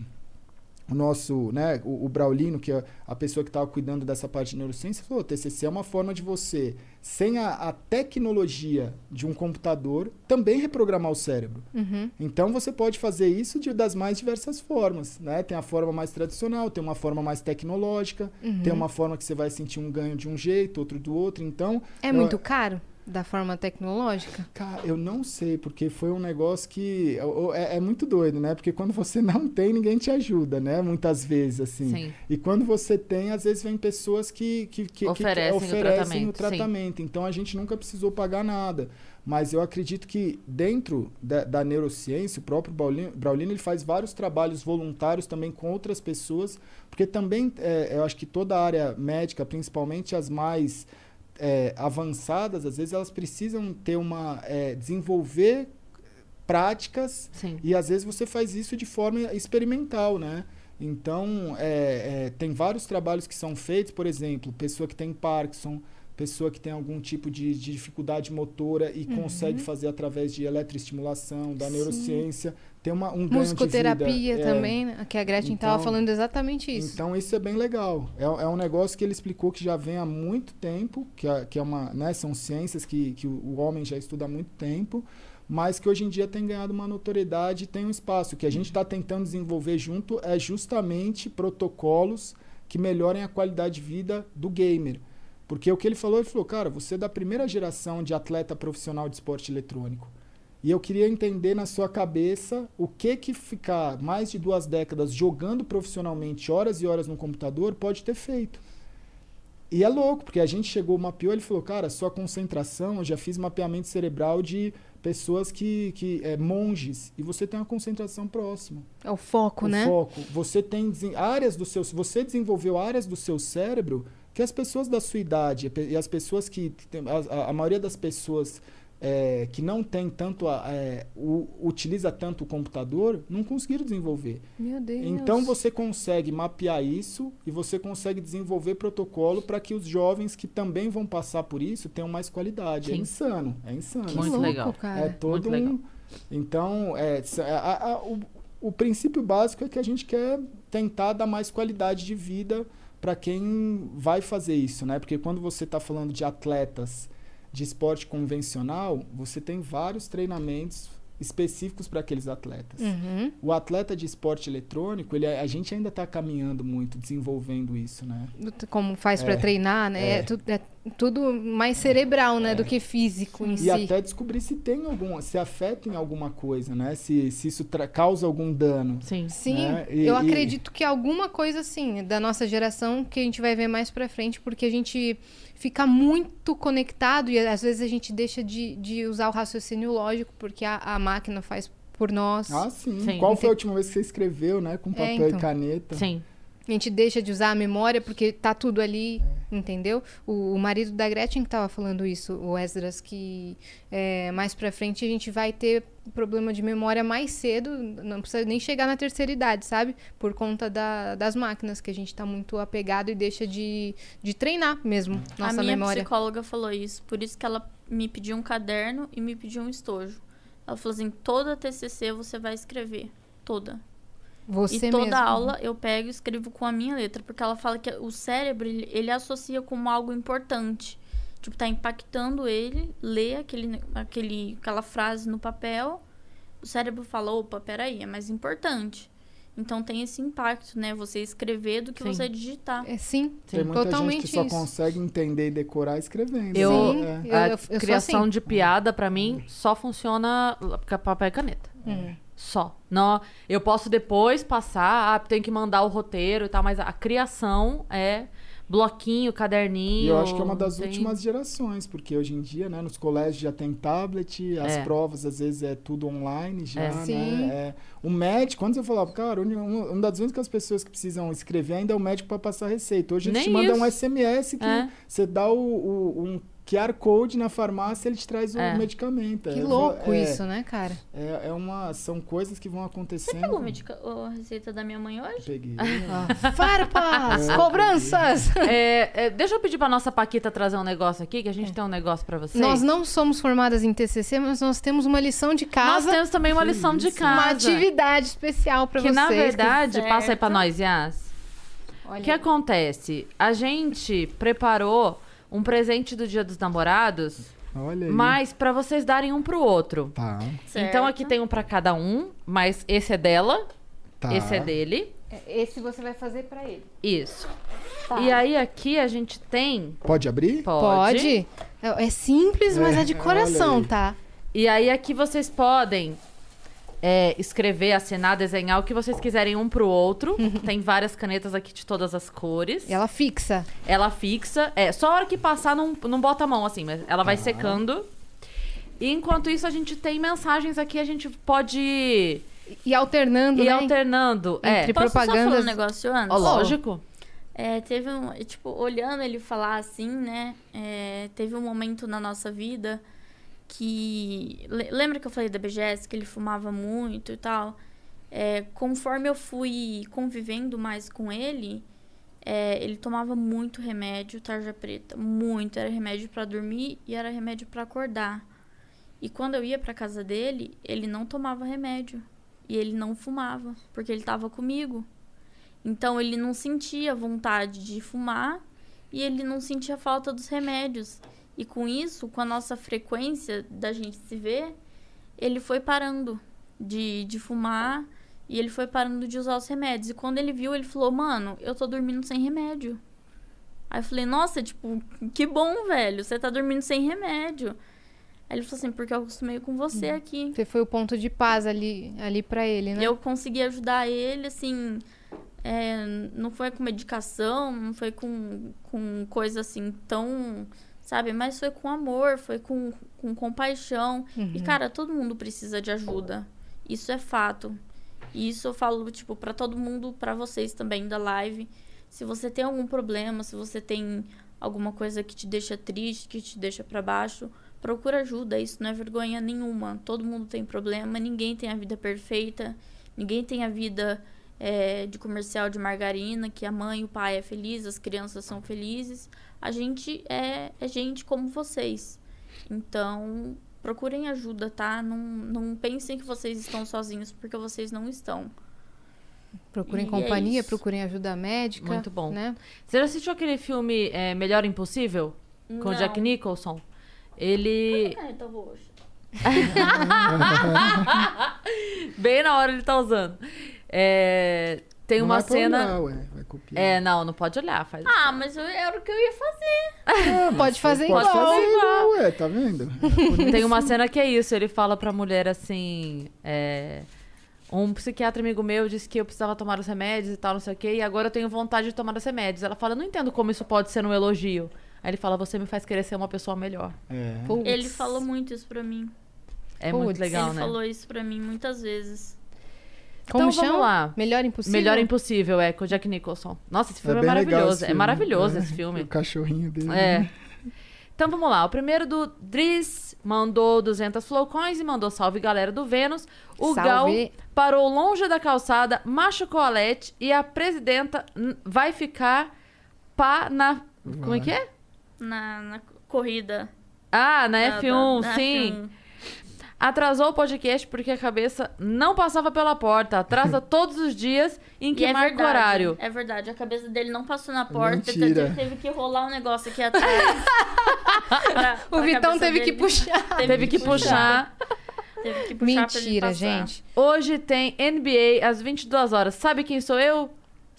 o nosso, né, o, o Braulino, que é a pessoa que estava cuidando dessa parte de neurociência, falou: o TCC é uma forma de você, sem a, a tecnologia de um computador, também reprogramar o cérebro. Uhum. Então você pode fazer isso de, das mais diversas formas, né? Tem a forma mais tradicional, tem uma forma mais tecnológica, Uhum. tem uma forma que você vai sentir um ganho de um jeito, outro do outro. Então É eu- muito caro? Da forma tecnológica? Cara, eu não sei, porque foi um negócio que é, é muito doido, né? Porque quando você não tem, ninguém te ajuda, né? Muitas vezes, assim. Sim. E quando você tem, às vezes vem pessoas que, que, que, que- que Oferecem o oferecem tratamento, o tratamento. Então a gente nunca precisou pagar nada. Mas eu acredito que dentro da, da neurociência, o próprio Braulino, Braulino ele faz vários trabalhos voluntários também com outras pessoas, porque também é, eu acho que toda a área médica, principalmente as mais é, avançadas, às vezes elas precisam ter uma é, desenvolver práticas Sim. e às vezes você faz isso de forma experimental, né? Então, é, é, tem vários trabalhos que são feitos, por exemplo, pessoa que tem Parkinson, pessoa que tem algum tipo de, de dificuldade motora e consegue fazer através de eletroestimulação, da Sim. neurociência, tem uma, um Musicoterapia vida. é. também, né? que a Gretchen estava Então- falando exatamente isso. Então isso é bem legal. É, é um negócio que ele explicou que já vem há muito tempo, que é, que é uma, né, são ciências que, que o, o homem já estuda há muito tempo, mas que hoje em dia tem ganhado uma notoriedade e tem um espaço. O que a gente está tentando desenvolver junto é justamente protocolos que melhorem a qualidade de vida do gamer. Porque o que ele falou, ele falou, cara, você é da primeira geração de atleta profissional de esporte eletrônico. E eu queria entender na sua cabeça o que que ficar mais de duas décadas jogando profissionalmente horas e horas no computador pode ter feito. E é louco, porque a gente chegou, mapeou, ele falou, cara, sua concentração, eu já fiz mapeamento cerebral de pessoas que, que é, monges, e você tem uma concentração próxima. É o foco, o né? foco. Você tem áreas do seu, você desenvolveu áreas do seu cérebro que as pessoas da sua idade e as pessoas que a- a maioria das pessoas é, que não tem tanto a- é, o- utiliza tanto o computador não conseguiram desenvolver. Meu Deus. Então você consegue mapear isso e você consegue desenvolver protocolo para que os jovens que também vão passar por isso tenham mais qualidade. É Sim. insano, é insano. Que Muito louco, legal. cara. É todo Muito legal. um. Então, é, a- a- o, o princípio básico é que a gente quer tentar dar mais qualidade de vida para quem vai fazer isso, né? Porque quando você está falando de atletas de esporte convencional, você tem vários treinamentos específicos para aqueles atletas. Uhum. O atleta de esporte eletrônico, ele, a gente ainda está caminhando muito, desenvolvendo isso, né? Como faz É, treinar, né? É. é. é tudo mais cerebral, né? Do que físico em E si. até descobrir se tem algum, se afeta em alguma coisa, né? Se, se isso causa algum dano. Sim. Sim, né? E- eu e- acredito que alguma coisa assim, da nossa geração, que a gente vai ver mais pra frente, porque a gente fica muito conectado e às vezes a gente deixa de, de usar o raciocínio lógico, porque a, a máquina faz por nós. Ah, sim. Sim. Qual foi a última vez que você escreveu, né? Com papel então. e caneta? Sim. A gente deixa de usar a memória porque tá tudo ali, É. entendeu? O, o marido da Gretchen que tava falando isso, o Esdras, que é, mais pra frente a gente vai ter problema de memória mais cedo, não precisa nem chegar na terceira idade, sabe? Por conta da- das máquinas, que a gente tá muito apegado e deixa de, de treinar mesmo nossa a minha memória. psicóloga falou isso, por isso que ela me pediu um caderno e me pediu um estojo. Ela falou assim: toda TCC você vai escrever, toda. Você e toda mesmo. aula eu pego e escrevo com a minha letra, porque ela fala que o cérebro ele, ele associa como algo importante. Tipo, tá impactando ele, lê aquele, aquele, aquela frase no papel, o cérebro fala, opa, peraí, é mais importante. Então tem esse impacto, né? Você escrever do que Sim. você digitar. É, sim, Tem muita totalmente gente que só isso. consegue entender e decorar escrevendo. Eu- Sim, É. eu, a eu, eu sou criação assim. de piada, pra mim, só funciona com papel e caneta. Hum. Só. Não, eu posso depois passar, ah, tenho que mandar o roteiro e tal, mas a criação é bloquinho, caderninho. E eu acho que é uma das tem- últimas gerações, porque hoje em dia, né, nos colégios já tem tablet, as É. provas às vezes é tudo online já, É. né? É, o médico, quando você falava, cara, um- uma das únicas pessoas que precisam escrever ainda é o médico para passar receita. Hoje eles Nem te mandam um. SMS que É. você dá o, o- um QR Code na farmácia, ele te traz o É. medicamento. Que É, louco é, isso, né, cara? É, é uma, são coisas que vão Você acontecendo. pegou medica- a receita da minha mãe hoje? Peguei. Farpas! É, Cobranças! É, é, deixa eu pedir pra nossa Paquita trazer um negócio aqui, que a gente tem um negócio pra vocês. Nós não somos formadas em TCC, mas nós temos uma lição de Nós casa, temos também uma lição de uma casa. atividade especial pra que vocês. na verdade, Certo. passa aí pra nós, Yas. O que acontece? A gente preparou um presente do Dia dos Namorados, Olha aí. mas pra vocês darem um pro outro. Tá, Então aqui tem um pra cada um, mas esse é dela, tá. esse é dele. esse você vai fazer pra ele. Isso. E aí aqui a gente tem. Pode abrir? Pode? É é simples, mas é, de olha coração, tá? E aí aqui vocês podem é, escrever, assinar, desenhar o que vocês quiserem um pro outro. Tem várias canetas aqui de todas as cores. E ela fixa. Ela fixa. É, só a hora que passar não, não bota a mão, assim, mas ela vai secando. E enquanto isso, a gente tem mensagens aqui, a gente pode E alternando, ir né? alternando. É, Entre Posso só falar propagandas. um negócio antes? ó, lógico. É, teve um. Tipo, olhando ele falar assim, né? é, teve um momento na nossa vida que. le- Lembra que eu falei da BGS, que ele fumava muito e tal? É, conforme eu fui convivendo mais com ele, é, ele tomava muito remédio, tarja preta. Muito. Era remédio pra dormir e era remédio pra acordar. E quando eu ia pra casa dele, ele não tomava remédio. E ele não fumava, porque ele tava comigo. Então ele não sentia vontade de fumar e ele não sentia falta dos remédios. E com isso, com a nossa frequência da gente se ver, ele foi parando de, de fumar e ele foi parando de usar os remédios. E quando ele viu, ele falou: Mano, eu tô dormindo sem remédio. Aí eu falei: Nossa, tipo, que bom, velho, você tá dormindo sem remédio. Aí ele falou assim: Porque eu acostumei com você aqui. Você foi o ponto de paz ali, ali pra ele, né? Eu consegui ajudar ele, assim. é, não foi com medicação, não foi com, com coisa assim tão. Sabe? Mas foi com amor, foi com, com compaixão. E, cara, todo mundo precisa de ajuda. Isso é fato. E isso eu falo, tipo, pra todo mundo, pra vocês também da live. Se você tem algum problema, se você tem alguma coisa que te deixa triste, que te deixa pra baixo, procura ajuda. Isso não é vergonha nenhuma. Todo mundo tem problema, ninguém tem a vida perfeita, ninguém tem a vida é, de comercial de margarina, que a mãe e o pai é feliz, as crianças são felizes. A gente é, é gente como vocês. Então, procurem ajuda, tá? Não, não pensem que vocês estão sozinhos, porque vocês não estão. Procurem E é companhia, isso. procurem ajuda médica. Muito bom. Né? Você já assistiu aquele filme é, Melhor Impossível? Com o Jack Não. Nicholson? Ele. Caneta roxa. Bem na hora ele tá usando. É, Tem Não uma vai pra cena. olhar, ué, vai copiar. É, não, não pode olhar. Faz... Ah, mas eu- era o que eu ia fazer. Ah, mas Pode fazer pode igual. fazer igual, ué, tá vendo? Tem uma cena que é isso. Ele fala pra mulher assim. é, Um psiquiatra amigo meu disse que eu precisava tomar os remédios e tal, não sei o quê, e agora eu tenho vontade de tomar os remédios. Ela fala, não entendo como isso pode ser um elogio. Aí ele fala, você me faz querer ser uma pessoa melhor. É. Ele falou muito isso pra mim. É Putz. muito legal, Ele né? falou isso pra mim muitas vezes. Como Então chama? vamos lá. Melhor impossível? Melhor Impossível, é, com o Jack Nicholson. Nossa, esse filme é, legal maravilhoso. esse É filme. maravilhoso É, esse filme. O cachorrinho dele. É. né? Então vamos lá. O primeiro do Driz mandou 200 flowcoins e mandou salve galera do Vênus. O Salve. Gal parou longe da calçada, machucou a Lete e a presidenta vai ficar pá na. Como é que é? Na, na corrida. Ah, na da- F1, da- da sim. F1. Atrasou o podcast porque a cabeça não passava pela porta. Atrasa todos os dias em que E é marca o verdade, horário. É verdade, a cabeça dele não passou na porta, Mentira. teve, teve que rolar um negócio aqui atrás. pra- O pra Vitão cabeça teve que puxar. Teve que puxar. Teve que puxar ele Mentira, gente. Hoje tem NBA às 22 horas. Sabe quem sou eu?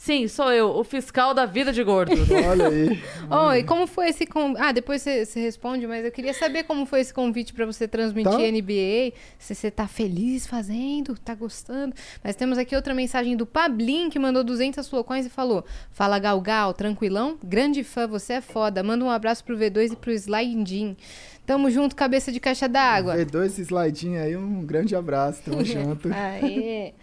Sim, sou eu, o fiscal da vida de gordo. Olha aí. Oh, e como foi esse convite? Ah, depois você você responde, mas eu queria saber como foi esse convite pra você transmitir Tá. NBA. Se você tá feliz fazendo, tá gostando. Mas temos aqui outra mensagem do Pablin, que mandou 200 flocões e falou: Fala Gal Gal, tranquilão? Grande fã, você é foda. Manda um abraço pro V2 e pro Slidin. Tamo junto, cabeça de caixa d'água. V2 slidinho aí, um grande abraço. Tamo junto. Aê.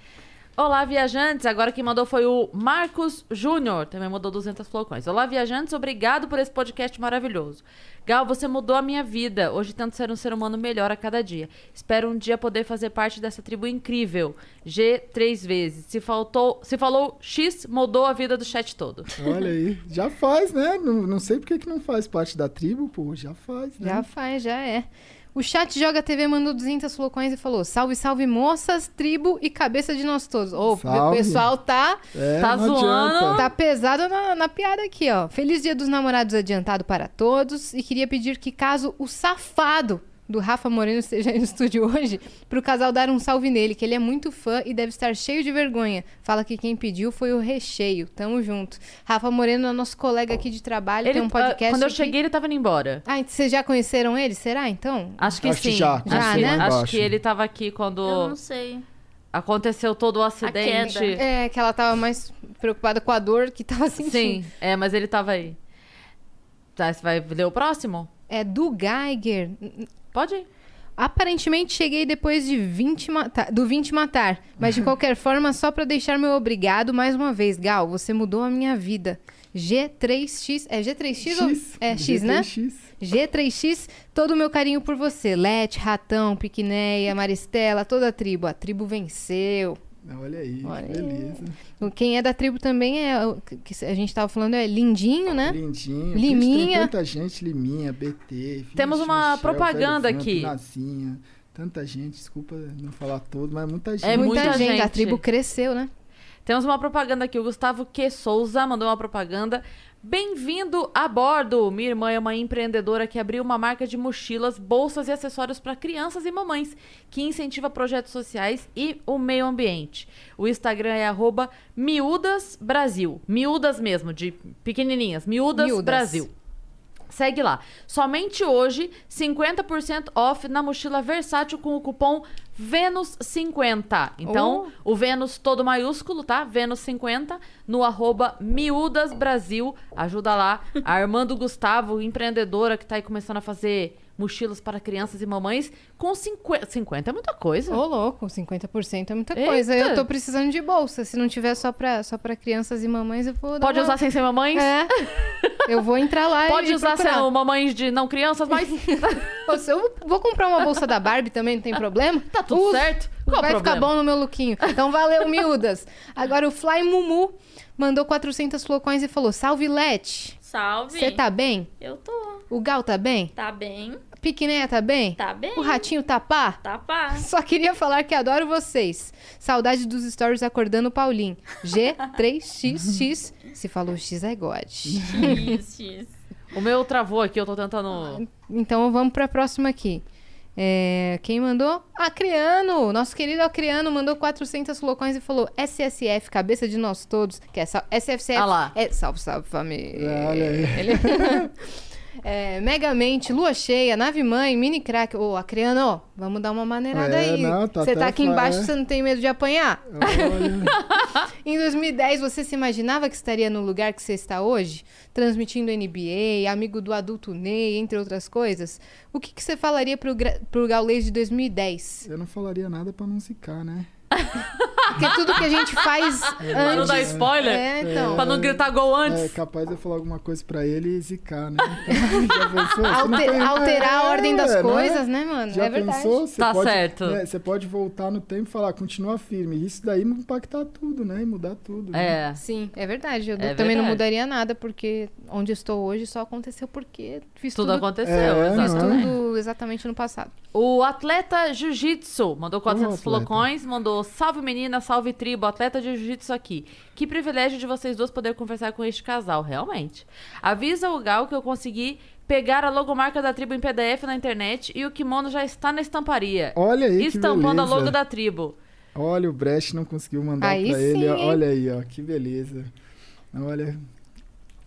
Olá, viajantes. Agora quem mandou foi o Marcos Júnior. Também mandou 200 flocões. Olá, viajantes. Obrigado por esse podcast maravilhoso. Gal, você mudou a minha vida. Hoje tento ser um ser humano melhor a cada dia. Espero um dia poder fazer parte dessa tribo incrível. G três vezes. Se faltou, se falou X, mudou a vida do chat todo. Olha aí. Já faz, né? Não, não sei por que que não faz parte da tribo, pô. Já faz, né? Já faz, já é. O chat Joga TV mandou 200 flocões e falou: Salve, salve, moças, tribo e cabeça de nós todos. Ô, o Salve. pessoal tá, É, Tá zoando. adianta. tá pesado na, na piada aqui, ó. Feliz Dia dos Namorados adiantado para todos. E queria pedir que, caso o safado do Rafa Moreno esteja aí no estúdio hoje, pro casal dar um salve nele, que ele é muito fã e deve estar cheio de vergonha. Fala que quem pediu foi o recheio. Tamo junto. Rafa Moreno é nosso colega aqui de trabalho, Ele, tem um podcast. ah, quando eu aqui. cheguei, ele tava indo embora. Ah, então vocês já conheceram ele? Será então? Acho que Acho que sim. já, acho, já, que, né? acho que ele tava aqui quando Eu não sei. aconteceu todo o acidente. queda. É, que ela tava mais preocupada com a dor que tava sentindo. Sim, é, mas ele tava aí. Tá, você vai ler o próximo? É do Geiger. Pode ir. Aparentemente cheguei depois de 20 mata- do 20 matar, mas de qualquer forma, só pra deixar meu obrigado mais uma vez. Gal, você mudou a minha vida. G3X. É G3X ou. É X, né? X. G3X, todo o meu carinho por você. Lete, Ratão, Piquineia, Maristela, toda a tribo. A tribo venceu. Olha aí, Olha que aí. beleza. O- Quem é da tribo também é. o que a gente tava falando é Lindinho, né? Lindinho. Liminha. Tem tanta gente, Liminha, BT. Temos uma Michel, propaganda Velho Vamp, aqui. Nazinha. Tanta gente, desculpa não falar todo, mas muita gente. É muita, muita gente. A gente. tribo cresceu, né? Temos uma propaganda aqui. O Gustavo Q. Souza mandou uma propaganda. Bem-vindo a bordo! Minha irmã é uma empreendedora que abriu uma marca de mochilas, bolsas e acessórios para crianças e mamães, que incentiva projetos sociais e o meio ambiente. O Instagram é arroba Miúdas Brasil. Miúdas mesmo, de pequenininhas. Miúdas, Miúdas. Brasil. Segue lá. Somente hoje, 50% off na mochila versátil com o cupom Vênus50. Então, o Vênus todo maiúsculo, tá? Vênus50 no arroba Miúdas Brasil. Ajuda lá. A Armando Gustavo, empreendedora que tá aí começando a fazer mochilas para crianças e mamães, com 50. 50 é muita coisa. Ô, louco, 50% é muita Eita. coisa. Eu tô precisando de bolsa. Se não tiver só pra, só pra crianças e mamães, eu vou dar Pode uma- usar sem ser mamães? É. Eu vou entrar lá Pode e usar procurar. mamães de não crianças, mas eu vou comprar uma bolsa da Barbie também, não tem problema? tá tudo Uso. certo. Qual o Vai ficar bom no meu lookinho. Então valeu, miúdas. Agora o Fly Mumu mandou 400 flocões e falou: Salve, Let. Salve. Você tá bem? Eu tô. O Gal tá bem? Tá bem. A Piquineia tá bem? Tá bem. O Ratinho tá pá? Tá pá. Só queria falar que adoro vocês. Saudade dos stories acordando o Paulinho. G3XX. Se falou X é God. X, X. O meu travou aqui, eu tô tentando. Então vamos pra próxima aqui. É, quem mandou? Acriano! Nosso querido Acriano mandou 400 flocões e falou SSF, cabeça de nós todos. Que é sal... SFCF. Ah lá. É salve, salve, família. Olha aí. Ele... é, Megamente, Lua Cheia, Nave Mãe, Mini Crack. Ô, Acriano, ó, vamos dar uma maneirada É, aí. não, tá você tá aqui embaixo, é. você não tem medo de apanhar? Em 2010, você se imaginava que estaria no lugar que você está hoje? Transmitindo NBA, amigo do adulto Ney, entre outras coisas? O que, que você falaria pro, pro Gaulês de 2010? Eu não falaria nada pra não zicar, né? Porque tudo que a gente faz Pra não antes... dar spoiler? É, então. Pra não gritar gol É antes? capaz de eu falar alguma coisa pra ele e zicar, né? Então, já pensou? Você não Alter- tem- alterar a É, ordem das não é? coisas, né, mano? Já é verdade. pensou? Você Tá pode, certo. né, você pode voltar no tempo e falar, continua firme. Isso daí impactar tudo, né? E mudar tudo. né? É. Sim, é verdade. Eu É também não verdade. mudaria nada, porque onde estou hoje só aconteceu porque fiz Tudo tudo, aconteceu, É, fiz exatamente. tudo exatamente no passado. O atleta jiu-jitsu mandou 400 atleta. flocões, mandou salve menina, salve tribo, atleta de jiu-jitsu aqui. Que privilégio de vocês duas poder conversar com este casal, realmente. Avisa o Gal que eu consegui pegar a logomarca da tribo em PDF na internet e o kimono já está na estamparia. Olha aí que Estampando a logo da tribo. Olha, o Brecht não conseguiu mandar Aí pra sim, ele. Olha aí, ó. Que beleza. Olha,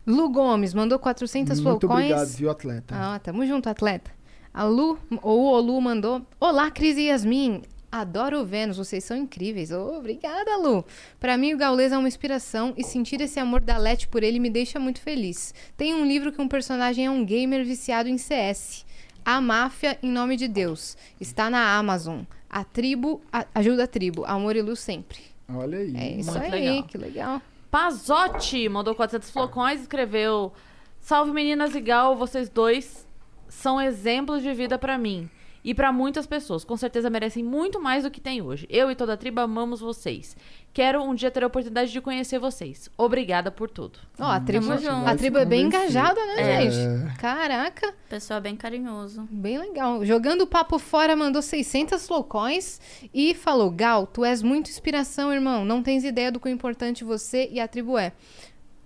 Lu Gomes mandou 400 muito flocões. obrigado, viu, atleta? Ah, tamo junto, atleta. A Lu, ou o Lu mandou. Olá, Cris e Yasmin. Adoro o Vênus, vocês são incríveis. Oh, obrigada, Lu. Pra mim, o Gaules é uma inspiração e sentir esse amor da Leti por ele me deixa muito feliz. Tem um livro que um personagem é um gamer viciado em CS. A Máfia em Nome de Deus. Está na Amazon. A tribo, a- ajuda a tribo. Amor e luz sempre. Olha aí. É isso Muito aí, legal. que legal. Pazotti mandou 400 flocões, escreveu: Salve meninas e Gal, vocês dois são exemplos de vida pra mim e pra muitas pessoas. Com certeza merecem muito mais do que tem hoje. Eu e toda a tribo amamos vocês. Quero um dia ter a oportunidade de conhecer vocês. Obrigada por tudo. Ó, a tribo, a tribo é bem engajada, né, É. gente? Caraca. Pessoal bem carinhoso. Bem legal. Jogando o papo fora, mandou 600 flowcoins e falou: Gal, tu és muito inspiração, irmão. Não tens ideia do quão importante você e a tribo é.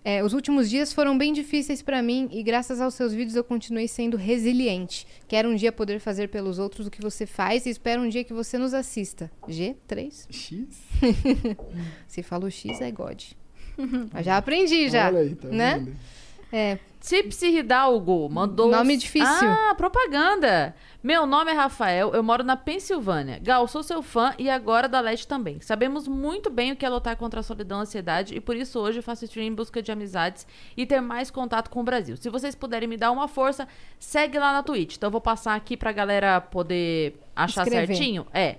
É, os últimos dias foram bem difíceis pra mim e graças aos seus vídeos eu continuei sendo resiliente. Quero um dia poder fazer pelos outros o que você faz e espero um dia que você nos assista. G3? X? Se falou X é God. Mas já aprendi já, Olha aí, tá né? vendo? É, Tipsy Hidalgo mandou. Nome difícil. Ah, propaganda. Meu nome é Rafael, eu moro na Pensilvânia. Gal, sou seu fã e agora da Leste também. Sabemos muito bem o que é lutar contra a solidão e a ansiedade e por isso hoje faço stream em busca de amizades e ter mais contato com o Brasil. Se vocês puderem me dar uma força, segue lá na Twitch. Então eu vou passar aqui pra galera poder achar Escrever. certinho. É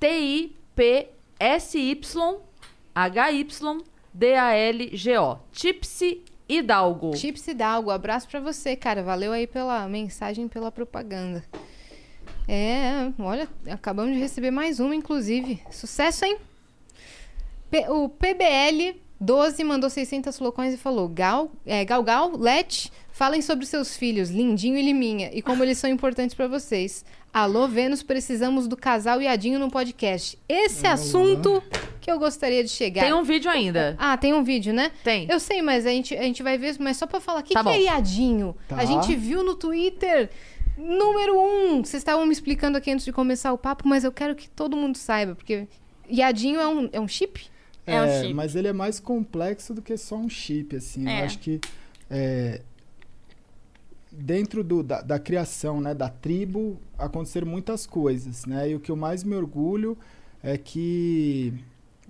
T-I-P-S-Y-H-Y-D-A-L-G-O. Tipsy Hidalgo. Chips Hidalgo, abraço pra você, cara. Valeu aí pela mensagem, pela propaganda. É, olha, acabamos de receber mais uma, inclusive. Sucesso, hein? P- o PBL 12 mandou 600 flocões e falou: Gal, é, Gal Gal, Let, falem sobre seus filhos, Lindinho e Liminha, e como eles são importantes pra vocês. Alô, Vênus, precisamos do casal Iadinho no podcast. Esse assunto que eu gostaria de chegar. Tem um vídeo ainda. Ah, tem um vídeo, né? Tem. Eu sei, mas a gente, a gente vai ver, mas só pra falar, o que, Tá que é. Iadinho? Tá. A gente viu no Twitter, número um. Vocês estavam me explicando aqui antes de começar o papo, mas eu quero que todo mundo saiba, porque Iadinho é um, é um chip? É um chip. mas ele é mais complexo do que só um chip, assim. É. Eu acho que é, dentro do- da, da criação, né, da tribo, aconteceram muitas coisas, né? E o que eu mais me orgulho é que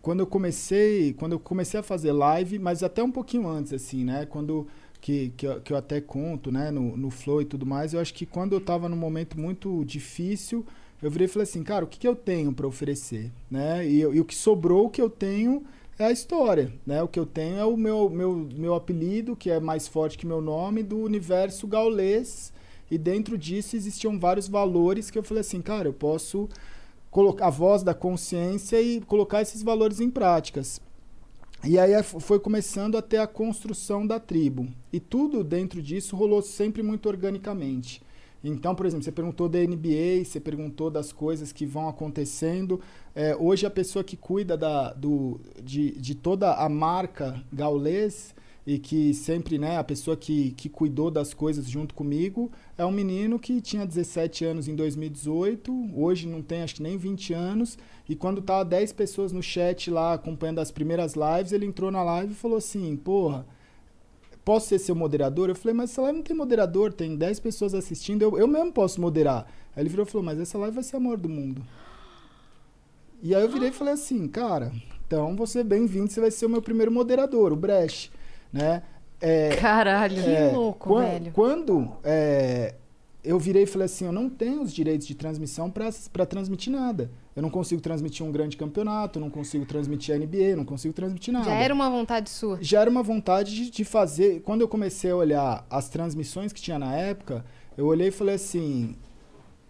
quando eu comecei, quando eu comecei a fazer live, mas até um pouquinho antes, assim, né? Quando que, que, eu, que eu até conto, né, no, no Flow e tudo mais, eu acho que quando eu tava num momento muito difícil, eu virei e falei assim, cara, o que, que eu tenho para oferecer, né? E, e o que sobrou, o que eu tenho é a história, né? O que eu tenho é o meu, meu, meu apelido, que é mais forte que meu nome, do universo gaulês. E dentro disso existiam vários valores que eu falei assim, cara, eu posso colocar a voz da consciência e colocar esses valores em práticas. E aí f- foi começando a ter a construção da tribo. E tudo dentro disso rolou sempre muito organicamente. Então, por exemplo, você perguntou da NBA, você perguntou das coisas que vão acontecendo. É, hoje, a pessoa que cuida da, do, de, de toda a marca gaulês e que sempre, né, a pessoa que, que cuidou das coisas junto comigo é um menino que tinha 17 anos em 2018, hoje não tem acho que nem 20 anos, e quando tava 10 pessoas no chat lá acompanhando as primeiras lives, ele entrou na live e falou assim: Porra, posso ser seu moderador? Eu falei, mas essa live não tem moderador, tem 10 pessoas assistindo, eu, eu mesmo posso moderar. Aí ele virou e falou, mas essa live vai ser a maior do mundo. E aí eu virei e falei assim, cara, então você é bem-vindo, você vai ser o meu primeiro moderador, o Brecht, né? É, Caralho. Que louco, quan- velho. Quando é, eu virei e falei assim, eu não tenho os direitos de transmissão para transmitir nada. Eu não consigo transmitir um grande campeonato, eu não consigo transmitir a NBA, não consigo transmitir nada. Já era uma vontade sua. Já era uma vontade de, de fazer. Quando eu comecei a olhar as transmissões que tinha na época, eu olhei e falei assim: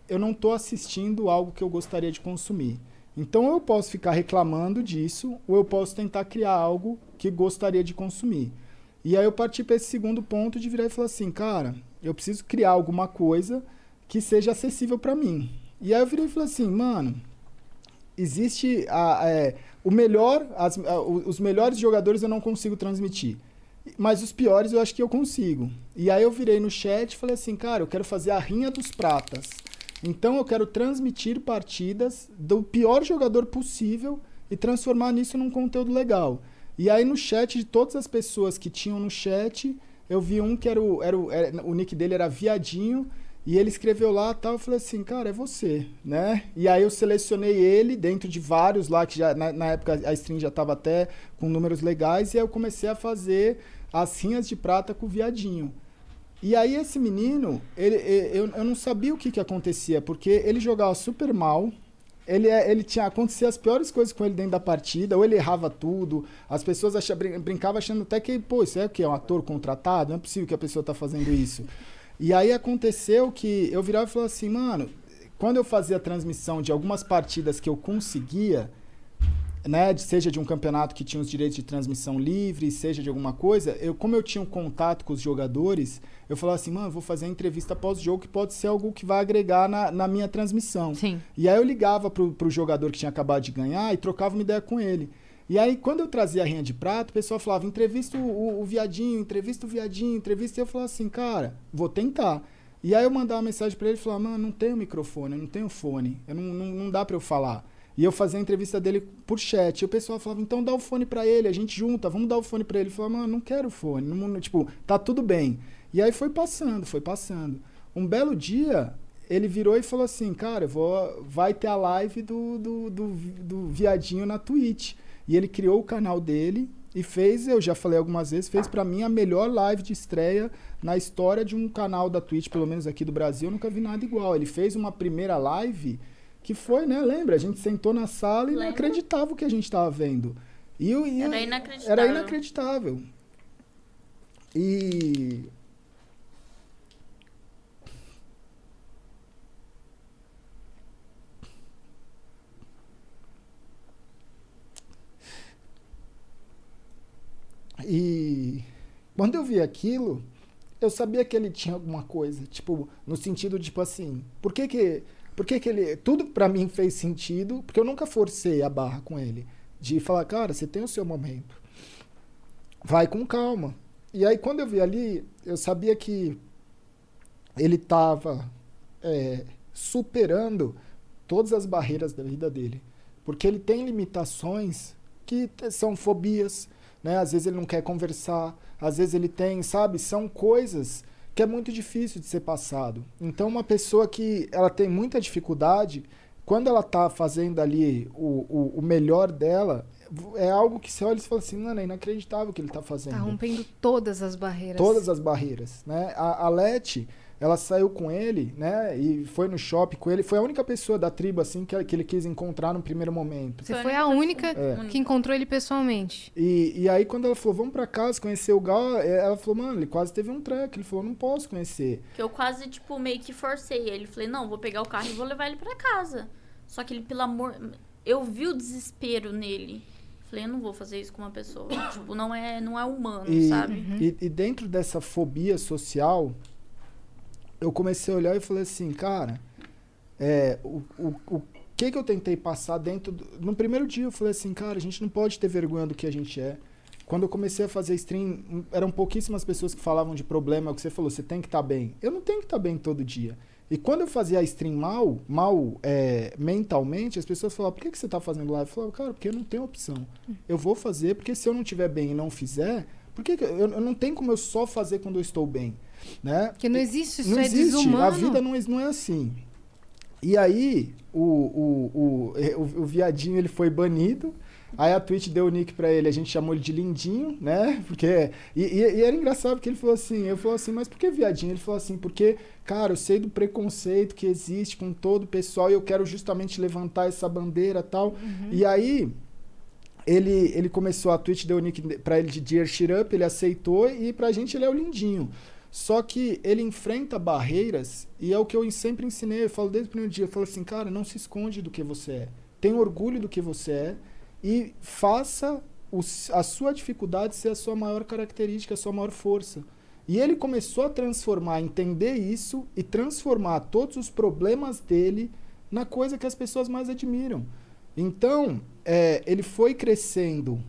eu não estou assistindo algo que eu gostaria de consumir. Então eu posso ficar reclamando disso, ou eu posso tentar criar algo que gostaria de consumir. E aí eu parti para esse segundo ponto de virar e falar assim, cara, eu preciso criar alguma coisa que seja acessível para mim. E aí eu virei e falei assim, mano, existe a, é, o melhor, as- a- os melhores jogadores eu não consigo transmitir. Mas os piores eu acho que eu consigo. E aí eu virei no chat e falei assim, cara, eu quero fazer a rinha dos pratas. Então eu quero transmitir partidas do pior jogador possível e transformar nisso num conteúdo legal. E aí no chat de todas as pessoas que tinham no chat, eu vi um que era o, era o, era- o nick dele era Viadinho, e ele escreveu lá tal, eu falei assim, cara, é você, né? E aí eu selecionei ele dentro de vários lá, que já na, na época a stream já estava até com números legais, e aí eu comecei a fazer as rinhas de prata com o Viadinho. E aí esse menino, ele, eu, eu não sabia o que, que acontecia, porque ele jogava super mal, ele, é- ele tinha acontecia as piores coisas com ele dentro da partida, ou ele errava tudo, as pessoas acha, brin- brincavam achando até que, pô, isso é o que? É um ator contratado? Não é possível que a pessoa tá fazendo isso. E aí aconteceu que eu virava e falava assim, mano, quando eu fazia a transmissão de algumas partidas que eu conseguia, né, seja de um campeonato que tinha os direitos de transmissão livre, seja de alguma coisa, eu como eu tinha um contato com os jogadores, eu falava assim, mano, vou fazer a entrevista pós-jogo que pode ser algo que vai agregar na, na minha transmissão. Sim. E aí eu ligava pro, pro jogador que tinha acabado de ganhar e trocava uma ideia com ele. E aí, quando eu trazia a rinha de prato, o pessoal falava, entrevista o, o, viadinho, entrevista o viadinho, entrevista. E eu falava assim, cara, vou tentar. E aí eu mandava uma mensagem pra ele e falava, mano, não tenho microfone, eu não tenho fone, eu não, não, não dá pra eu falar. E eu fazia a entrevista dele por chat. E o pessoal falava, então dá o fone pra ele, a gente junta, vamos dar o fone pra ele. Ele falava, mano, não quero fone. Não, tipo, tá tudo bem. E aí foi passando, foi passando. Um belo dia, ele virou e falou assim, cara, eu vou, vai ter a live do, do, do, do viadinho na Twitch. E ele criou o canal dele e fez, eu já falei algumas vezes, fez pra mim a melhor live de estreia na história de um canal da Twitch, pelo menos aqui do Brasil, eu nunca vi nada igual. Ele fez uma primeira live que foi, né? Lembra? A gente sentou na sala e não Lembro. acreditava o que a gente estava vendo. E, e Era inacreditável. Era inacreditável. E. E quando eu vi aquilo, eu sabia que ele tinha alguma coisa, tipo, no sentido tipo assim, por que que, por que que ele, tudo pra mim fez sentido, porque eu nunca forcei a barra com ele, de falar, cara, você tem o seu momento, vai com calma. E aí quando eu vi ali, eu sabia que ele tava é, superando todas as barreiras da vida dele, porque ele tem limitações que são fobias, né? Às vezes ele não quer conversar, às vezes ele tem, sabe? São coisas que é muito difícil de ser passado. Então, uma pessoa que ela tem muita dificuldade, quando ela tá fazendo ali o, o, o melhor dela, é algo que você olha e fala assim, mano, é inacreditável o que ele tá fazendo Tá rompendo todas as barreiras. todas as barreiras, né? A, a Leti, ela saiu com ele, né? E foi no shopping com ele. Foi a única pessoa da tribo, assim, que, que ele quis encontrar no primeiro momento. Você Foi a única É. que encontrou ele pessoalmente. E, e aí, quando ela falou, vamos pra casa conhecer o Gal, eh, ela falou, mano, ele quase teve um treco. Ele falou, não posso conhecer. Que eu quase, tipo, meio que forcei ele. Falei, não, vou pegar o carro e vou levar ele pra casa. Só que ele, pelo amor... Eu vi o desespero nele. Falei, eu não vou fazer isso com uma pessoa. tipo, não é, não é humano, E, sabe? e, e dentro dessa fobia social, eu comecei a olhar e falei assim, cara, é, o, o, o que que eu tentei passar dentro... Do... No primeiro dia eu falei assim, cara, a gente não pode ter vergonha do que a gente é. Quando eu comecei a fazer stream, hum, eram pouquíssimas pessoas que falavam de problema, o que você falou, você tem que estar bem. Eu não tenho que estar bem todo dia. E quando eu fazia stream mal, mal é, mentalmente, as pessoas falavam, por que, que você está fazendo live? Eu falava, cara, porque eu não tenho opção. Eu vou fazer, porque se eu não estiver bem e não fizer, por que que eu, eu não tenho como eu só fazer quando eu estou bem, né? Porque não existe, isso não é existe, desumano. a vida não, é- não é assim. E aí, o, o, o, eh, o, o viadinho ele foi banido. Aí a Twitch deu o nick pra ele, a gente chamou ele de Lindinho, né? Porque. E, e- e era engraçado porque ele falou assim, eu falei assim, mas por que viadinho? Ele falou assim, porque, cara, eu sei do preconceito que existe com todo o pessoal e eu quero justamente levantar essa bandeira e tal. E aí, ele, ele começou, a Twitch deu o nick pra ele de Dear Shit Up, ele aceitou e pra gente ele é o lindinho. Só que ele enfrenta barreiras e é o que eu sempre ensinei, eu falo desde o primeiro dia, eu falo assim, cara, não se esconde do que você é. Tenha orgulho do que você é e faça o a sua dificuldade ser a sua maior característica, a sua maior força. E ele começou a transformar, entender isso e transformar todos os problemas dele na coisa que as pessoas mais admiram. Então, é, ele foi crescendo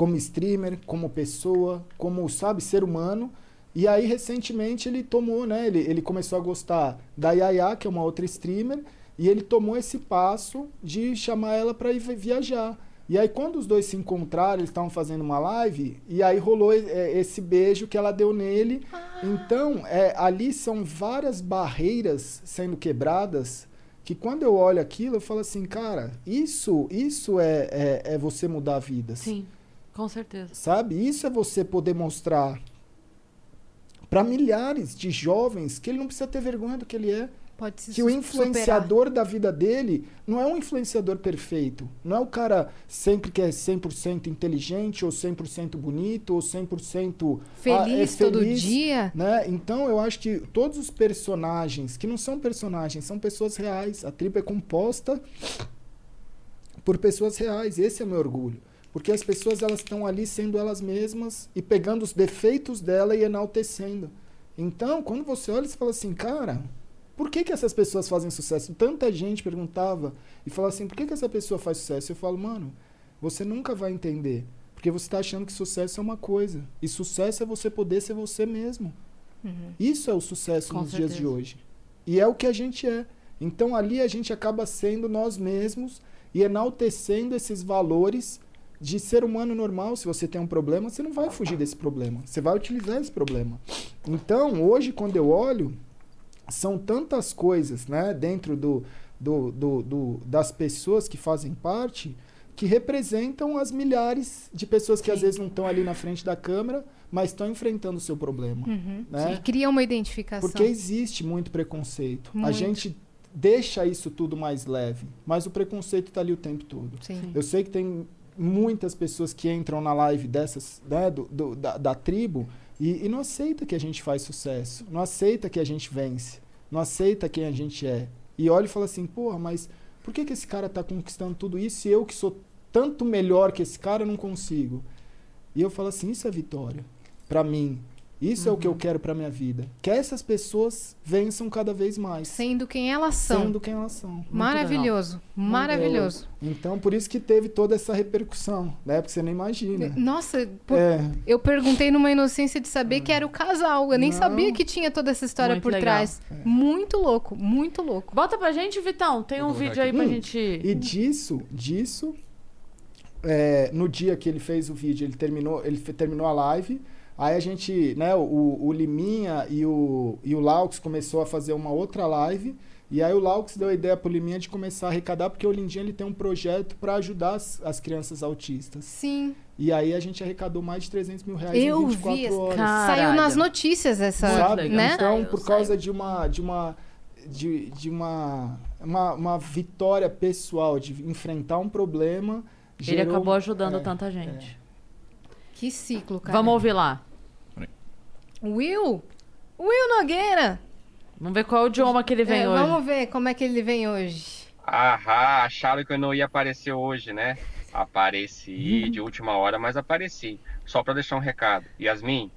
como streamer, como pessoa, como, sabe, ser humano. E aí, recentemente, ele tomou, né? Ele, ele começou a gostar da Yaya, que é uma outra streamer, e ele tomou esse passo de chamar ela para ir vi- viajar. E aí, quando os dois se encontraram, eles estavam fazendo uma live, e aí rolou é, esse beijo que ela deu nele. Então, é, ali são várias barreiras sendo quebradas que quando eu olho aquilo, eu falo assim, cara, isso, isso é, é, é você mudar vidas. Sim, com certeza. Sabe? Isso é você poder mostrar para milhares de jovens que ele não precisa ter vergonha do que ele é. Pode se Que o influenciador da vida dele não é um influenciador perfeito. Não é o cara sempre que é 100% inteligente, ou 100% bonito, ou 100% superar. ah, é Feliz todo feliz, dia. né? Então eu acho que todos os personagens, que não são personagens, são pessoas reais. A tribo é composta por pessoas reais. Esse é o meu orgulho. Porque as pessoas elas estão ali sendo elas mesmas e pegando os defeitos dela e enaltecendo. Então, quando você olha, você fala assim, cara, por que, que essas pessoas fazem sucesso? Tanta gente perguntava e falava assim, por que, que essa pessoa faz sucesso? Eu falo, mano, você nunca vai entender. Porque você está achando que sucesso é uma coisa. E sucesso é você poder ser você mesmo. Isso é o sucesso Com nos dias de certeza. hoje. E é o que a gente é. Então ali a gente acaba sendo nós mesmos e enaltecendo esses valores de ser humano normal. Se você tem um problema, você não vai fugir desse problema. Você vai utilizar esse problema. Então, hoje, quando eu olho, são tantas coisas né, dentro do, do, do, do- das pessoas que fazem parte que representam as milhares de pessoas que às vezes não estão ali na frente da câmera, mas estão enfrentando o seu problema. Né? E cria uma identificação. Porque existe muito preconceito. A Muito. gente deixa isso tudo mais leve, mas o preconceito está ali o tempo todo. Sim. Eu sei que tem muitas pessoas que entram na live dessas, né, do, do- da, da tribo e, e não aceita que a gente faz sucesso, não aceita que a gente vence, não aceita quem a gente é. E olha e fala assim, porra, mas por que, que esse cara está conquistando tudo isso e eu que sou tanto melhor que esse cara não consigo? E eu falo assim, isso é vitória para mim. Isso é o que eu quero para minha vida. Que essas pessoas vençam cada vez mais, Sendo quem elas são. sendo quem elas são. Muito Maravilhoso. legal. Maravilhoso. Então, por isso que teve toda essa repercussão, né? Porque você nem imagina. Nossa, por- É, eu perguntei numa inocência de saber que era o casal. Eu nem Não. sabia que tinha toda essa história Muito por legal. trás. Muito louco, muito louco. Bota pra gente, Vitão. Tem um vídeo aí aqui. pra Hum, gente. e disso, disso, é, no dia que ele fez o vídeo, ele terminou, ele terminou a live. Aí a gente, né, o, o Liminha e o, e o Laux começou a fazer uma outra live. E aí o Laux deu a ideia pro Liminha de começar a arrecadar, porque o Lindinho ele tem um projeto para ajudar as, as crianças autistas. Sim. E aí a gente arrecadou mais de 300 mil reais Eu em 24 vi. horas. Caralho. Saiu nas notícias essa, sabe? né? Então, Saiu, por causa de uma de uma de, de uma, uma uma vitória pessoal de enfrentar um problema, Ele gerou- acabou ajudando é, tanta gente. Que ciclo, cara. Vamos ouvir lá. Will? Will Nogueira. Vamos ver qual é o idioma que ele vem É, hoje. Vamos ver como é que ele vem hoje. Ahá, acharam que eu não ia aparecer hoje, né? Apareci de última hora, mas apareci. Só pra deixar um recado. Yasmin,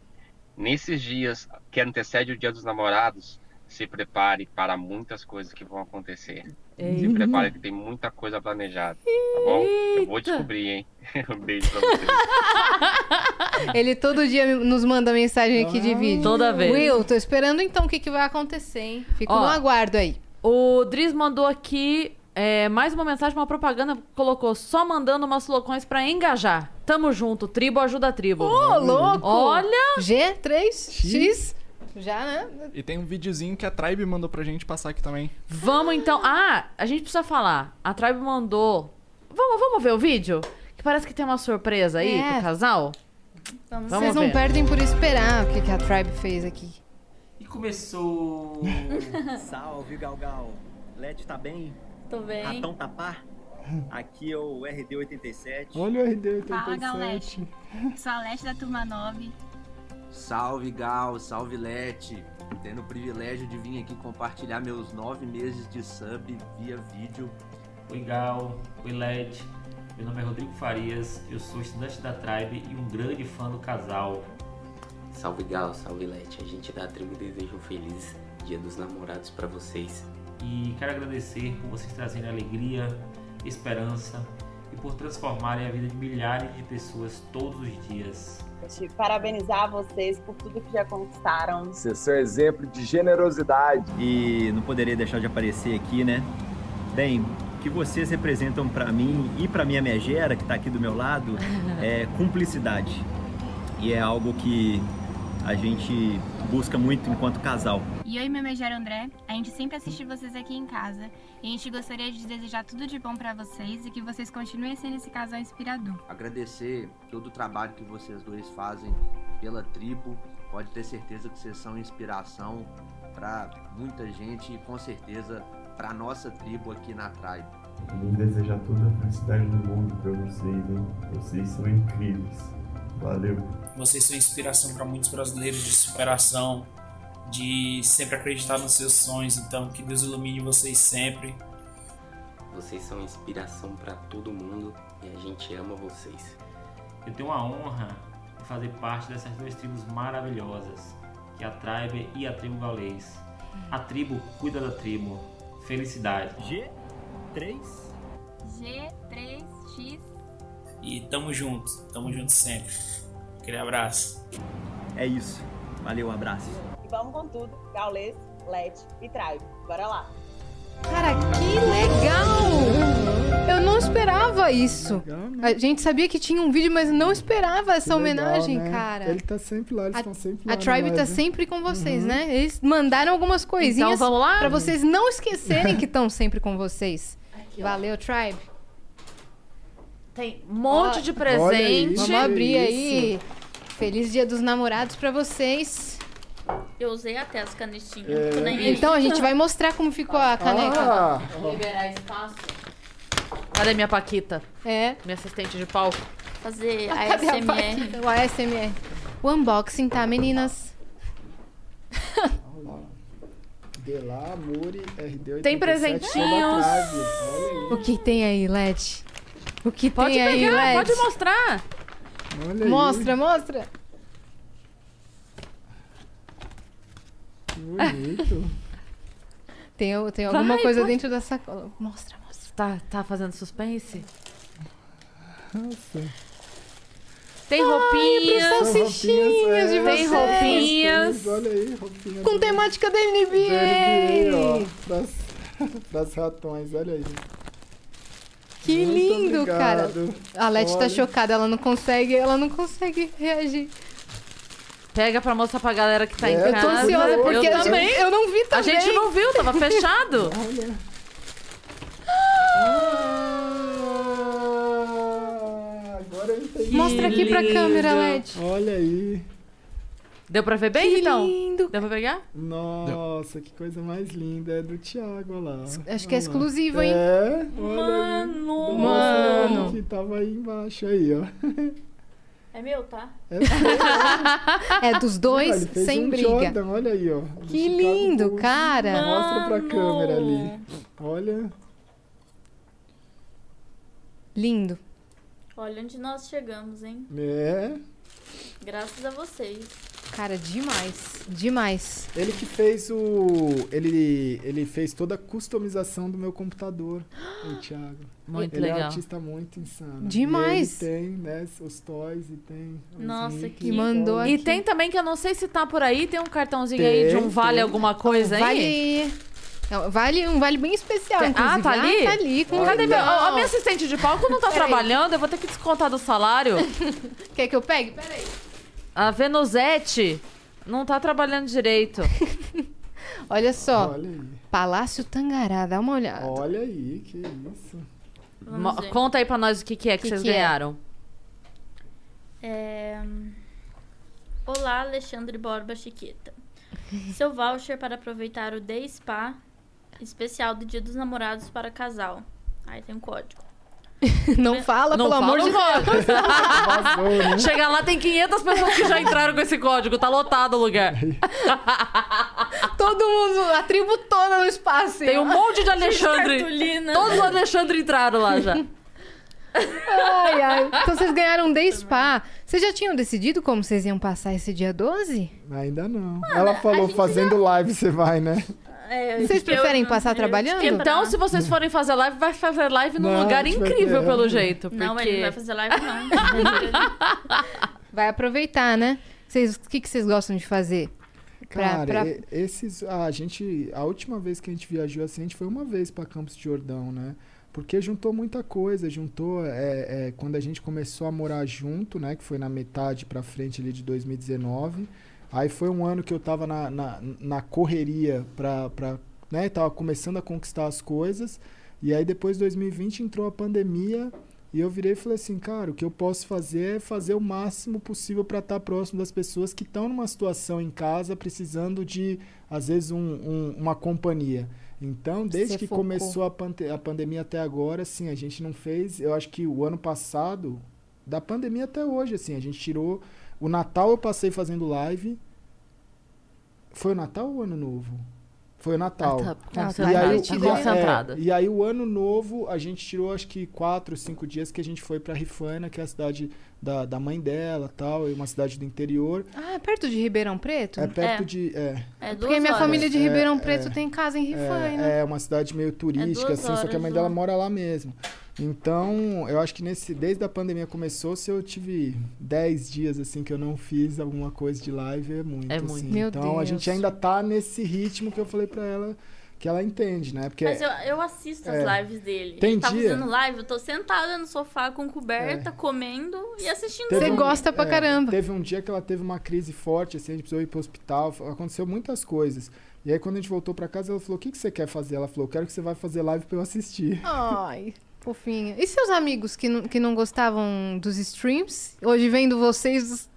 nesses dias que antecede o Dia dos Namorados, se prepare para muitas coisas que vão acontecer. Se prepare que tem muita coisa planejada, tá bom? Eu vou descobrir, hein? um beijo pra vocês. Ele todo dia nos manda mensagem aqui de Ah. vídeo. Toda vez. Will, tô esperando então o que, que vai acontecer, hein? Fico Ó. no aguardo aí. O Driz mandou aqui é, mais uma mensagem, uma propaganda. Colocou só mandando umas flocões pra engajar. Tamo junto, tribo ajuda a tribo. Ô, louco! Olha! G3X. Já, né? E tem um videozinho que a Tribe mandou pra gente passar aqui também. Vamos então. Ah, a gente precisa falar. A Tribe mandou. Vamos, vamos ver o vídeo? Que parece que tem uma surpresa aí É. pro casal. Vamos Vamos Vocês não ver. perdem por esperar o que, que a Tribe fez aqui. E começou. Salve, Galgal. Led tá bem? Tô bem. Ratão Tapá? Aqui é o RD87. Olha o RD87. Fala, Galete. Sou a Leste da turma 9. Salve Gal, salve Lete. Tendo o privilégio de vir aqui compartilhar meus nove meses de sub via vídeo. Oi Gal, oi Led, meu nome é Rodrigo Farias, eu sou estudante da Tribe e um grande fã do casal. Salve Gal, salve Lete. A gente da tribo deseja um feliz Dia dos Namorados pra vocês. E quero agradecer por vocês trazerem alegria, esperança e por transformarem a vida de milhares de pessoas todos os dias. Parabenizar vocês por tudo que já conquistaram. Vocês são exemplo de generosidade. E não poderia deixar de aparecer aqui, né? Bem, o que vocês representam pra mim e pra minha megera, que tá aqui do meu lado, é cumplicidade. E é algo que a gente busca muito enquanto casal. E eu e meu megera André, a gente sempre assiste vocês aqui em casa. E a gente gostaria de desejar tudo de bom pra vocês e que vocês continuem sendo esse casal inspirador. Agradecer todo o trabalho que vocês dois fazem pela tribo. Pode ter certeza que vocês são inspiração para muita gente e com certeza para nossa tribo aqui na Tribe. Quero desejar toda a felicidade do mundo pra vocês, hein? Vocês são incríveis. Valeu. Vocês são inspiração para muitos brasileiros de superação, de sempre acreditar nos seus sonhos. Então, que Deus ilumine vocês sempre. Vocês são inspiração pra todo mundo e a gente ama vocês. Eu tenho a honra de fazer parte dessas duas tribos maravilhosas, que é a Tribe e a tribo gaulês. A tribo cuida da tribo. Felicidade. G3 G3X. E tamo junto, tamo junto sempre. Aquele abraço. É isso. Valeu, abraço. E vamos com tudo. Gaules, Let e Tribe. Bora lá. Cara, que legal! Eu não esperava isso. A gente sabia que tinha um vídeo, mas não esperava essa legal, homenagem, né? cara. Ele tá sempre lá, eles estão sempre lá. A Tribe tá sempre com vocês, Uhum. né? Eles mandaram algumas coisinhas Então, vamos lá? pra vocês não esquecerem que estão sempre com vocês. Valeu, Tribe. Tem um monte de aí, presente. Vamos abrir aí. Feliz Dia dos Namorados pra vocês. Eu usei até as canetinhas. É. nem. Então a gente vai mostrar como ficou a caneca. Ah, Liberar espaço. Cadê minha Paquita? É. Minha assistente de palco. Fazer a Cadê a ASMR. O ASMR. O unboxing, tá, meninas? Delá, Muri, RD87. Tem presentinhos. O que tem aí, Led? O que Pode tem aí, pegar, Led? pode mostrar. Olha aí. Mostra, mostra. Que bonito. Tem, tem alguma Vai, coisa pode. dentro da sacola. Mostra, mostra. Tá, tá fazendo suspense? Nossa. Tem Ai, roupinhas. São salsichinhas de Tem vocês. roupinhas. Olha aí, roupinha. Com temática da NBA, NBA. ó. Pras, pras ratões, olha aí. Que Muito lindo, obrigado. cara. A Leti tá Olha. chocada, ela não consegue, ela não consegue reagir. Pega pra mostrar pra galera que tá É, em eu tô casa. ansiosa, porque eu a gente- também. eu não vi A também. gente não viu, tava fechado. Olha. Ah, agora eu entendi. Mostra aqui pra câmera, Led. Olha aí. Deu pra ver bem, Que então? lindo. Deu pra pegar? Nossa, que coisa mais linda. É do Thiago, olha lá. Acho que é exclusivo, hein? É, olha Mano. Mano. Que tava aí embaixo aí, ó. É meu, tá? É, seu. É dos Olha, dois, ele fez sem um briga. Jordan, olha aí, ó. Que Chicago lindo, Bulls. cara. Mostra pra Mano. câmera ali. Olha. Lindo. Olha onde nós chegamos, hein? É. Graças a vocês. Cara, demais. Demais. Ele que fez o. Ele, ele fez toda a customização do meu computador, o Thiago. Muito ele é um legal. artista muito insano. Demais. E ele tem, né, os toys e tem. os Nossa, que- E mandou E aqui. tem também que eu não sei se tá por aí, tem um cartãozinho aí de Tem, um vale tem. alguma coisa aí. Vale. Não, vale um vale bem especial, Tem- inclusive. Ah, tá ali? tá ali com Cadê meu? cartão. A minha assistente de palco não tá trabalhando, eu vou ter que descontar do salário. Quer que eu pegue? Peraí. A Venusete não tá trabalhando direito. Olha só. Olha. Palácio Tangará, dá uma olhada. Olha aí, que isso. Mo- ver. Conta aí pra nós o que, que é que, Que vocês que é? ganharam. É... Olá, Alexandre Borba Chiqueta. Seu voucher para aproveitar o Day Spa especial do Dia dos Namorados para casal. Aí tem um código. Não fala, Não pelo fala amor de Deus. né? Chega lá, tem 500 pessoas que já entraram com esse código. Tá lotado o lugar. Todo mundo, a tribo toda no espaço. Tem um monte de Alexandre. Cartolina. Todos os Alexandre entraram lá já. Ai, ai. Então vocês ganharam um Day Spa. Vocês já tinham decidido como vocês iam passar esse dia 12? Ainda não. Ela falou, fazendo live você vai, né? É, Vocês preferem eu- passar eu trabalhando? Então, se vocês forem fazer live, vai fazer live num Não, lugar incrível, ter- pelo jeito. Porque... Não, ele não vai fazer live, não. Vai aproveitar, né? Vocês, o que, que vocês gostam de fazer? Pra- Cara, pra- e- esses. A gente. A última vez que a gente viajou assim, a gente foi uma vez pra Campos de Jordão, né? Porque juntou muita coisa, juntou. É, é, quando a gente começou a morar junto, né? Que foi na metade pra frente ali de 2019. Aí foi um ano que eu tava na, na, na correria pra. né? Tava começando a conquistar as coisas. E aí depois de 2020 entrou a pandemia. E eu virei e falei assim, cara, o que eu posso fazer é fazer o máximo possível para estar próximo das pessoas que estão numa situação em casa precisando de, às vezes, um, um- uma companhia. Então, desde Você que focou. começou a, pante- a pandemia até agora, assim, a gente não fez. Eu acho que o ano passado, da pandemia até hoje, assim, a gente tirou. O Natal eu passei fazendo live. Foi o Natal ou o Ano Novo? Foi o Natal. Ah, tá. Ah. E aí, Tá concentrada. é, e aí o ano novo, a gente tirou acho que quatro, cinco dias que a gente foi pra Rifana, que é a cidade da, da mãe dela tal, e uma cidade do interior. Ah, é perto de Ribeirão Preto? É perto É. de. É, É duas Porque minha horas. família de É, Ribeirão é. Preto tem casa em Rifaina. é, é uma cidade meio turística, assim, só que a horas mãe lá. dela mora lá mesmo. Então, eu acho que nesse, desde a pandemia começou, se eu tive 10 dias assim que eu não fiz alguma coisa de live, é muito. É assim. muito. Meu então a Deus. gente ainda tá nesse ritmo que eu falei pra ela que ela entende, né? Porque Mas eu, eu assisto as É. lives dele. Tem Ele tá dia- fazendo live, eu tô sentada no sofá com coberta, comendo e assistindo Teve ele. um- é, Teve um dia que ela teve uma crise forte, assim, a gente precisou ir pro hospital, aconteceu muitas coisas. E aí quando a gente voltou pra casa, ela falou: "O que que você quer fazer?" Ela falou: "Quero que você vá fazer live pra eu assistir". Ai, fofinha. E seus amigos que não, que não gostavam dos streams? Hoje vendo vocês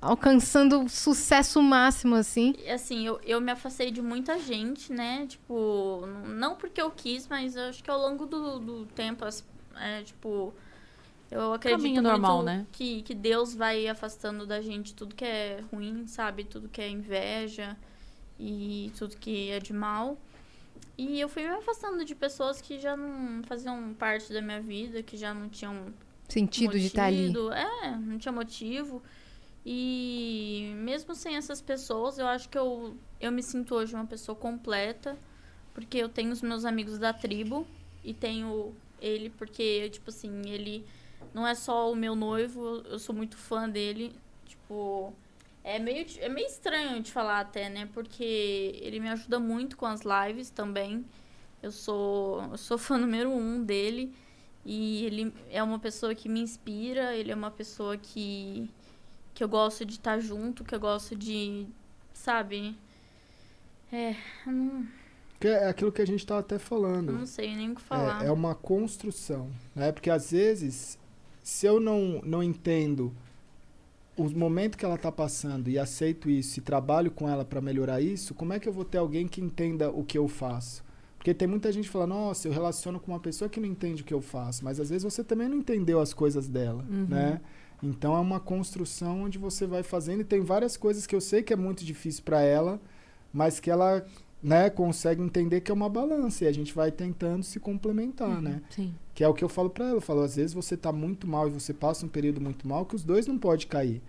alcançando sucesso máximo, assim. Assim, eu, eu me afastei de muita gente, né? Tipo, não porque eu quis, mas eu acho que ao longo do, do tempo, as- é, tipo, eu acredito Caminho muito normal, né? que, que Deus vai afastando da gente tudo que é ruim, sabe? Tudo que é inveja e tudo que é de mal. E eu fui me afastando de pessoas que já não faziam parte da minha vida, que já não tinham Sentido de estar ali. motivo, É, não tinha motivo. E mesmo sem essas pessoas, eu acho que eu, eu me sinto hoje uma pessoa completa, porque eu tenho os meus amigos da tribo e tenho ele, porque, tipo assim, ele não é só o meu noivo, eu sou muito fã dele. Tipo, é meio, é meio estranho de falar até, né? Porque ele me ajuda muito com as lives também. Eu sou, eu sou fã número um dele. E ele é uma pessoa que me inspira, ele é uma pessoa que, que eu gosto de estar junto, que eu gosto de, sabe? É, não, Que é aquilo que a gente tava até falando. eu não sei nem o que falar. É, é uma construção, né? Porque às vezes, se eu não, não entendo o momento que ela está passando e aceito isso e trabalho com ela para melhorar isso, como é que eu vou ter alguém que entenda o que eu faço? Porque tem muita gente que fala, nossa, eu relaciono com uma pessoa que não entende o que eu faço, mas às vezes você também não entendeu as coisas dela, Uhum. né? Então é uma construção onde você vai fazendo e tem várias coisas que eu sei que é muito difícil para ela, mas que ela, né, consegue entender que é uma balança e a gente vai tentando se complementar, né? Sim. Que é o que eu falo pra ela. Eu falo, às vezes você tá muito mal e você passa um período muito mal, que os dois não pode cair.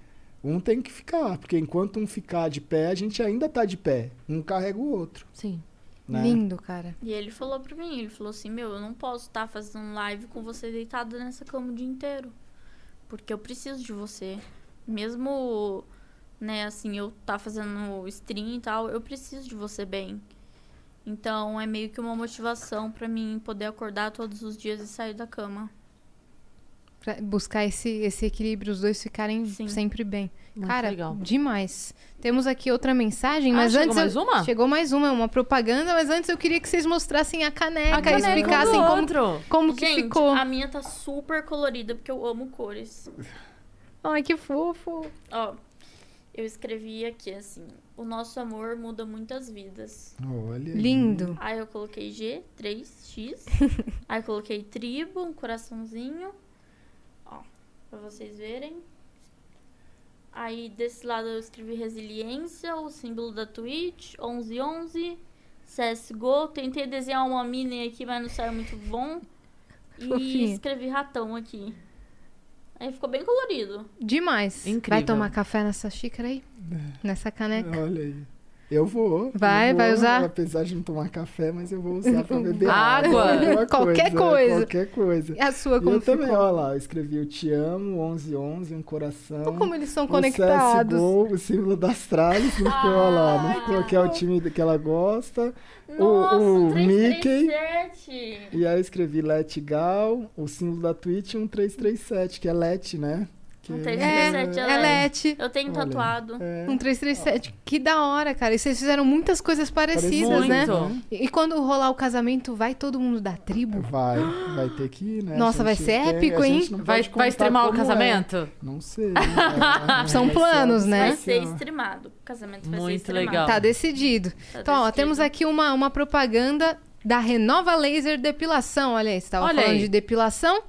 Um tem que ficar, porque enquanto um ficar de pé, a gente ainda tá de pé. Um carrega o outro. Sim. Né? Lindo, cara. E ele falou pra mim, ele falou assim, meu, eu não posso estar fazendo live com você deitada nessa cama o dia inteiro. Porque eu preciso de você. Mesmo, né, assim, eu tá fazendo stream e tal, eu preciso de você bem. Então é meio que uma motivação pra mim poder acordar todos os dias e sair da cama. Buscar esse, esse equilíbrio, os dois ficarem sempre bem. Muito Cara, legal. demais. Temos aqui outra mensagem, Ah, mas chegou antes. mais eu- uma? Chegou mais uma, uma propaganda, mas antes eu queria que vocês mostrassem a caneca, A caneca explicassem como, outro. como que Gente, ficou. a minha tá super colorida porque eu amo cores. Ai, que fofo. Ó, eu escrevi aqui assim: o nosso amor muda muitas vidas. Olha. Lindo. Aí eu coloquei G, 3X. aí eu coloquei tribo, um coraçãozinho. Ó, pra vocês verem. Aí desse lado eu escrevi resiliência, o símbolo da Twitch, 1111, CSGO. Tentei desenhar uma mini aqui, mas não saiu muito bom. E escrevi ratão aqui. Aí ficou bem colorido. Demais. Incrível. Vai tomar café nessa xícara aí? Nessa caneca? Olha aí. Eu vou. Vai, eu vai vou, usar? Apesar de não tomar café, mas eu vou usar pra beber Água. alguma Qualquer coisa. Qualquer coisa. E a sua, E como eu também, ficou? olha lá, eu escrevi o te amo, 1111, um coração. Então, como eles são o conectados. CSGO, o símbolo das tralhas, não ficou, olha lá, não ficou que é o time que ela gosta. Nossa, o, o Mickey. 337. E aí eu escrevi Let Gal, o símbolo da Twitch, um 337, que é Let, né? Um 337 É, é, é Let. Let. Eu tenho Olha, tatuado. é. Um 337. Que da hora, cara. E vocês fizeram muitas coisas parecidas, Parecido, né? né? E, e quando rolar o casamento, vai todo mundo da tribo? Vai, vai ter que ir, né? Nossa, vai ser tem- épico, hein? não Vai- vai streamar o como é. casamento? Não sei. É, São ser planos, algo né? Vai ser streamado. O casamento vai ser Muito streamado. legal. Tá decidido. Tá então, ó, decidido. temos aqui uma, uma propaganda da Renova Laser Depilação. Olha aí, você tava Olha falando aí. de depilação.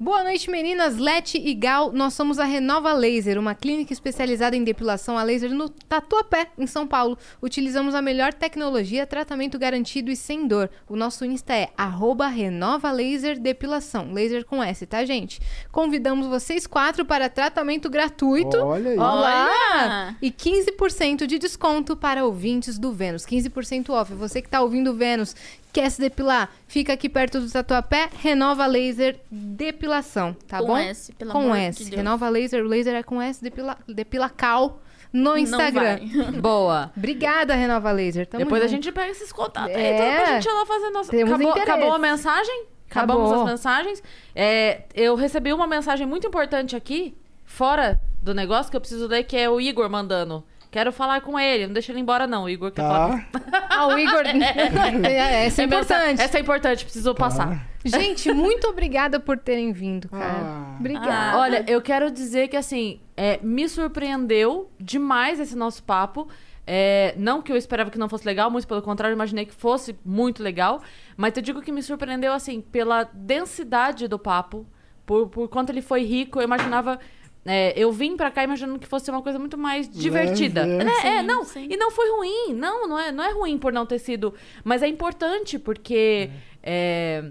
Boa noite, meninas. Leti e Gal, nós somos a Renova Laser, uma clínica especializada em depilação a laser no Tatuapé, em São Paulo. Utilizamos a melhor tecnologia, tratamento garantido e sem dor. O nosso Insta é arroba Renova Laser Depilação, laser com S, tá, gente? Convidamos vocês quatro para tratamento gratuito. Olha aí. Olá! E 15% de desconto para ouvintes do Vênus. 15% off. Você que está ouvindo o Vênus, Quer se depilar? Fica aqui perto do Tatuapé, Renova Laser Depilação, tá Com bom? S, pelo com amor S. de Deus. Renova Laser, o laser é com S, depila, depila cal no Não Instagram. vai. Boa. Obrigada, Renova Laser. Tamo Depois a junto. gente pega esses contatos aí, É. tudo pra gente ir lá fazer nossa... Temos Acabou, interesse. acabou a mensagem? Acabamos Acabou. as mensagens. É, eu recebi uma mensagem muito importante aqui, fora do negócio, que eu preciso ler, que é o Igor mandando. Quero falar com ele, não deixa ele embora não, o Igor quer falar com... Ah, o Igor. é, essa é, É importante. Essa é importante, preciso passar. Gente, muito obrigada por terem vindo, cara. Obrigada. Ah, olha, eu quero dizer que assim, é, me surpreendeu demais esse nosso papo. É, não que eu esperava que não fosse legal, muito pelo contrário, eu imaginei que fosse muito legal. Mas eu digo que me surpreendeu, assim, pela densidade do papo, por, por quanto ele foi rico. Eu imaginava. É, eu vim pra cá imaginando que fosse uma coisa muito mais divertida. Leve, é. Né? É, Sim, não. sim. E não foi ruim. Não, não é, não é ruim por não ter sido. Mas é importante, porque. é,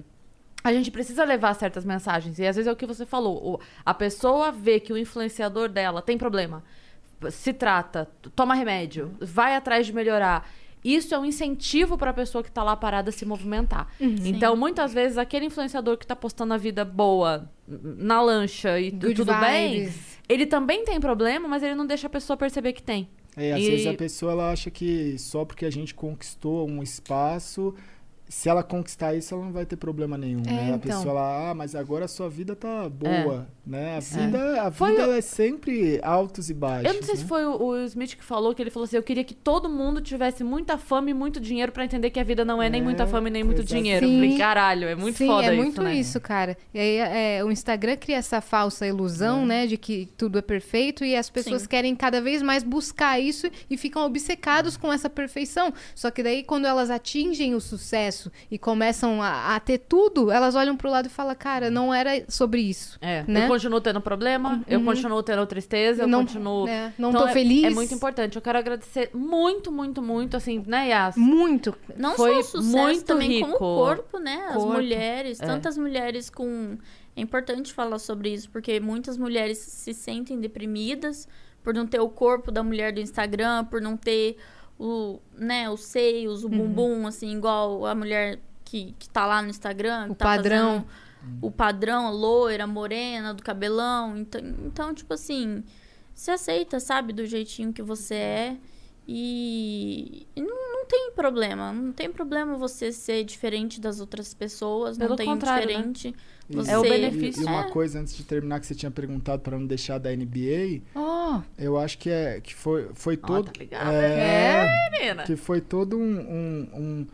a gente precisa levar certas mensagens. E às vezes é o que você falou. a pessoa vê que o influenciador dela tem problema, se trata, toma remédio, vai atrás de melhorar. Isso é um incentivo para a pessoa que tá lá parada se movimentar. Uhum. Então, muitas vezes, aquele influenciador que tá postando a vida boa na lancha e Good tudo bem, vibes. ele também tem problema, mas ele não deixa a pessoa perceber que tem. É, às E- vezes a pessoa ela acha que só porque a gente conquistou um espaço, se ela conquistar isso, ela não vai ter problema nenhum, É, né? A então. pessoa lá, ah, mas agora a sua vida tá boa, né? A vida, a Foi vida o- é sempre altos e baixos. Eu não sei se né? foi o, Smith que falou, que ele falou assim: eu queria que todo mundo tivesse muita fama e muito dinheiro pra entender que a vida não é, nem muita fama e nem muito dinheiro. Eu Falei, caralho, é muito Sim, foda é isso, muito né? isso, cara. E aí é, o Instagram cria essa falsa ilusão, né, de que tudo é perfeito e as pessoas Sim. querem cada vez mais buscar isso e ficam obcecados com essa perfeição. Só que daí quando elas atingem o sucesso e começam a, a ter tudo, elas olham pro lado e falam, cara, não era sobre isso. É, né? eu continuo tendo problema, eu Uhum. continuo tendo tristeza, eu Não- continuo. é, não Então tô é- feliz. É muito importante. Eu quero agradecer muito, muito, muito, assim, né, Yas? Muito. Não Foi só o sucesso, muito também rico. como o corpo, né? As Corpo. mulheres, É. tantas mulheres com... É importante falar sobre isso, porque muitas mulheres se sentem deprimidas por não ter o corpo da mulher do Instagram, por não ter o, né, os seios, o Uhum. bumbum, assim, igual a mulher que, que tá lá no Instagram. O tá padrão. fazendo O padrão, a loira, morena, do cabelão. Então, então, tipo assim, se aceita, sabe, do jeitinho que você é. E, e não, não tem problema. Não tem problema você ser diferente das outras pessoas. Pelo não tem contrário, né? diferente. E- Você... É o e- benefício. E, uma É. coisa antes de terminar que você tinha perguntado para não deixar da NBA, Oh, eu acho que é que foi foi todo tá ligado? é, É, menina. que foi todo um, um- um-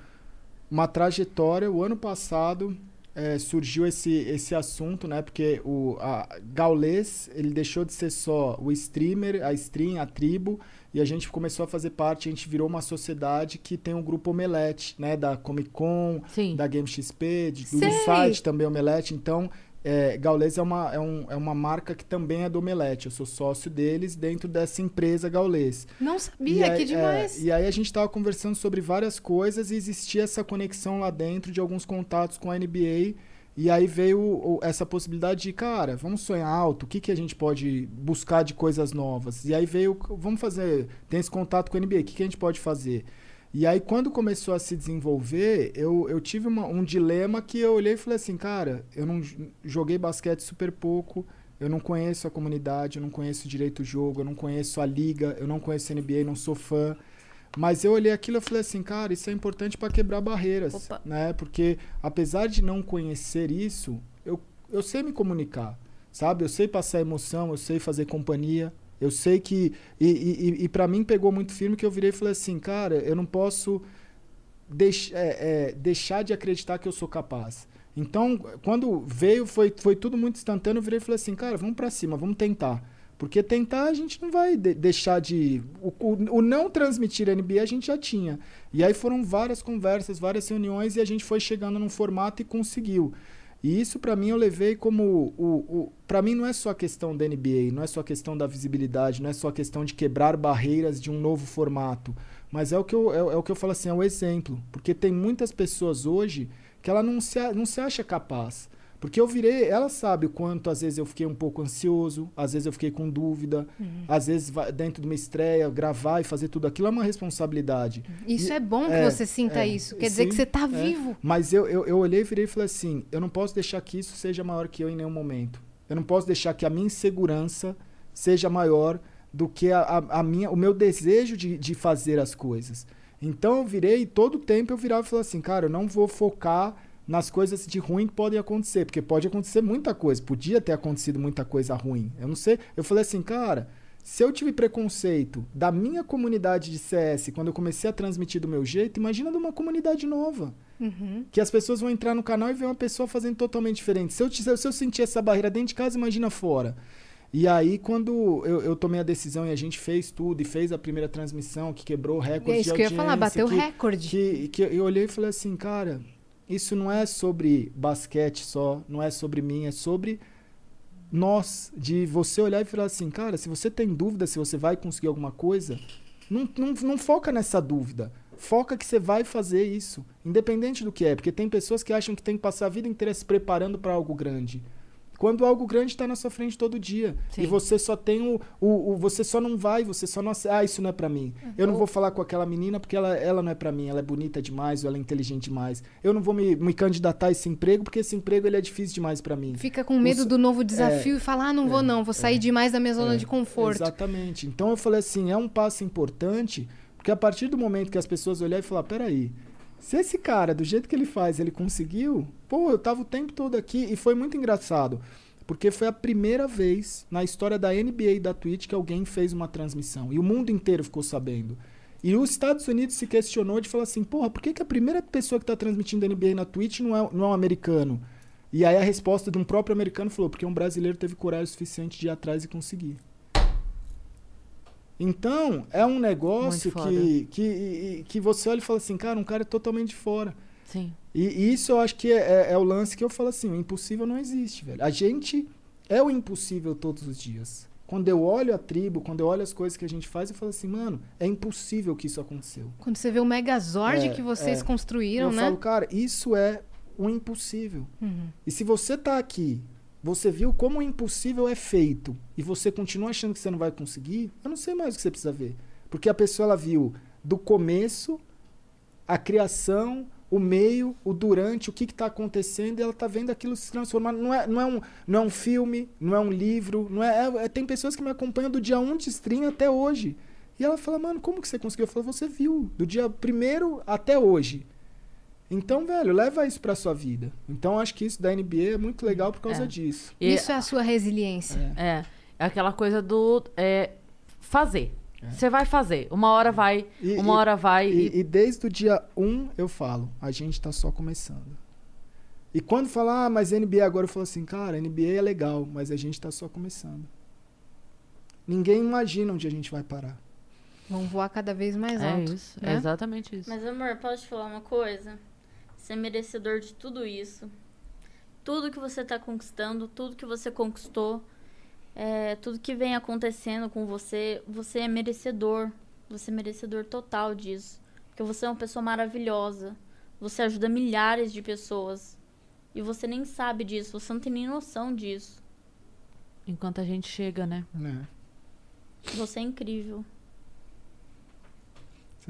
uma trajetória. O ano passado é, surgiu esse, esse assunto, né? Porque o a Gaules ele deixou de ser só o streamer, a stream, a tribo, e a gente começou a fazer parte. A gente virou uma sociedade que tem um grupo Omelete, né? Da Comic Con, Sim. da Game XP, de, do site também Omelete. Então é, Gaules é uma, é, um- é uma marca que também é do Omelete. Eu sou sócio deles dentro dessa empresa Gaules. não sabia, aí, que demais. é, e aí a gente tava conversando sobre várias coisas e existia essa conexão lá dentro de alguns contatos com a NBA. E aí veio essa possibilidade de, cara, vamos sonhar alto, o que, que a gente pode buscar de coisas novas? E aí veio, vamos fazer, tem esse contato com a NBA, o que, que a gente pode fazer? E aí, quando começou a se desenvolver, eu, eu tive uma- um dilema que eu olhei e falei assim, cara, eu não joguei basquete super pouco, eu não conheço a comunidade, eu não conheço direito o jogo, eu não conheço a liga, eu não conheço a NBA, não sou fã. Mas eu olhei aquilo e falei assim, cara, isso é importante para quebrar barreiras, Opa. né? Porque apesar de não conhecer isso, eu, eu sei me comunicar, sabe? Eu sei passar emoção, eu sei fazer companhia, eu sei que e, e, e- para mim pegou muito firme que eu virei e falei assim, cara, eu não posso deix, é, é, deixar de acreditar que eu sou capaz. Então, quando veio, foi, foi tudo muito instantâneo, eu virei e falei assim, cara, vamos para cima, vamos tentar. Porque tentar a gente não vai de- deixar de. O, o- o não transmitir NBA a gente já tinha. E aí foram várias conversas, várias reuniões e a gente foi chegando num formato e conseguiu. E isso pra mim eu levei como o, o para mim não é só a questão da NBA, não é só a questão da visibilidade, não é só a questão de quebrar barreiras de um novo formato, mas é o que eu é, é o que eu falo assim, é o exemplo, porque tem muitas pessoas hoje que ela não se a- não se acha capaz. Porque eu virei, ela sabe o quanto às vezes eu fiquei um pouco ansioso, às vezes eu fiquei com dúvida, Uhum. às vezes dentro de uma estreia, gravar e fazer tudo aquilo é uma responsabilidade. Isso E- é bom que você sinta isso. Quer dizer que você tá vivo. Mas eu, eu, eu olhei, virei e falei assim: eu não posso deixar que isso seja maior que eu em nenhum momento. Eu não posso deixar que a minha insegurança seja maior do que a, a, a minha, o meu desejo de, de fazer as coisas. Então eu virei, e todo tempo eu virava e falava assim, cara, eu não vou focar nas coisas de ruim que podem acontecer, porque pode acontecer muita coisa, podia ter acontecido muita coisa ruim. Eu não sei, eu falei assim, cara, se eu tive preconceito da minha comunidade de CS quando eu comecei a transmitir do meu jeito, imagina de uma comunidade nova. Uhum. Que as pessoas vão entrar no canal e ver uma pessoa fazendo totalmente diferente. Se eu, se eu sentir essa barreira dentro de casa, imagina fora. E aí, quando eu, eu tomei a decisão e a gente fez tudo e fez a primeira transmissão que quebrou o recorde É isso que eu ia falar, bateu que- recorde. Que, que eu olhei e falei assim, cara, isso não é sobre basquete só, não é sobre mim, é sobre nós. De você olhar e falar assim, cara, se você tem dúvida se você vai conseguir alguma coisa, não, não, não foca nessa dúvida. Foca que você vai fazer isso, independente do que é, porque tem pessoas que acham que tem que passar a vida inteira se preparando para algo grande. Quando algo grande está na sua frente todo dia. E você só tem o, o, o- Você só não vai, você só não. Ah, isso não é pra mim. Eu não vou falar com aquela menina porque ela, ela não é pra mim. Ela é bonita demais ou ela é inteligente demais. Eu não vou me, me candidatar a esse emprego porque esse emprego ele é difícil demais pra mim. Fica com medo do novo desafio É, e fala, ah, não vou não, vou sair demais da minha zona é, de conforto. Exatamente. Então eu falei assim, é um passo importante, porque a partir do momento que as pessoas olharem e falar, peraí, se esse cara, do jeito que ele faz, ele conseguiu, pô, eu tava o tempo todo aqui e foi muito engraçado. Porque foi a primeira vez na história da NBA e da Twitch que alguém fez uma transmissão. E o mundo inteiro ficou sabendo. E os Estados Unidos se questionou de falar assim, porra, por que, que a primeira pessoa que tá transmitindo NBA na Twitch não é, não é um americano? E aí a resposta de um próprio americano falou, porque um brasileiro teve coragem suficiente de ir atrás e conseguir. Então, é um negócio que, que, que você olha e fala assim, cara, um cara é totalmente de fora. Sim. E, e isso eu acho que é, é- é o lance que eu falo assim, o impossível não existe, velho. A gente é o impossível todos os dias. Quando eu olho a tribo, quando eu olho as coisas que a gente faz, eu falo assim, mano, é impossível que isso aconteceu. Quando você vê o Megazord É, que vocês é. construíram, eu né? falo, cara, isso é o impossível. Uhum. E se você tá aqui, você viu como o impossível é feito e você continua achando que você não vai conseguir, eu não sei mais o que você precisa ver. Porque a pessoa ela viu do começo, a criação, o meio, o durante, o que está acontecendo, e ela está vendo aquilo se transformar. Não é, não, é um, não é um filme, não é um livro, não é, é- é- Tem pessoas que me acompanham do dia 1 de stream até hoje. E ela fala, mano, como que você conseguiu? Eu falo, você viu, do dia primeiro até hoje. Então, velho, leva isso pra sua vida. Então, acho que isso da NBA é muito legal por causa É. disso. E- Isso é a sua resiliência. É. É aquela coisa do é, fazer. Você vai fazer. Uma hora vai, E- uma e- hora vai. E, E, e desde o dia 1 eu falo, a gente tá só começando. E quando falar, ah, mas NBA agora, eu falo assim, cara, NBA é legal, mas a gente tá só começando. Ninguém imagina onde a gente vai parar. Vão voar cada vez mais É alto. isso, né? é exatamente isso. Mas, amor, posso te falar uma coisa? Você é merecedor de tudo isso. Tudo que você tá conquistando, tudo que você conquistou, é, tudo que vem acontecendo com você, você é merecedor. Você é merecedor total disso. Porque você é uma pessoa maravilhosa. Você ajuda milhares de pessoas. E você nem sabe disso, você não tem nem noção disso. Enquanto a gente chega, né? Você é incrível.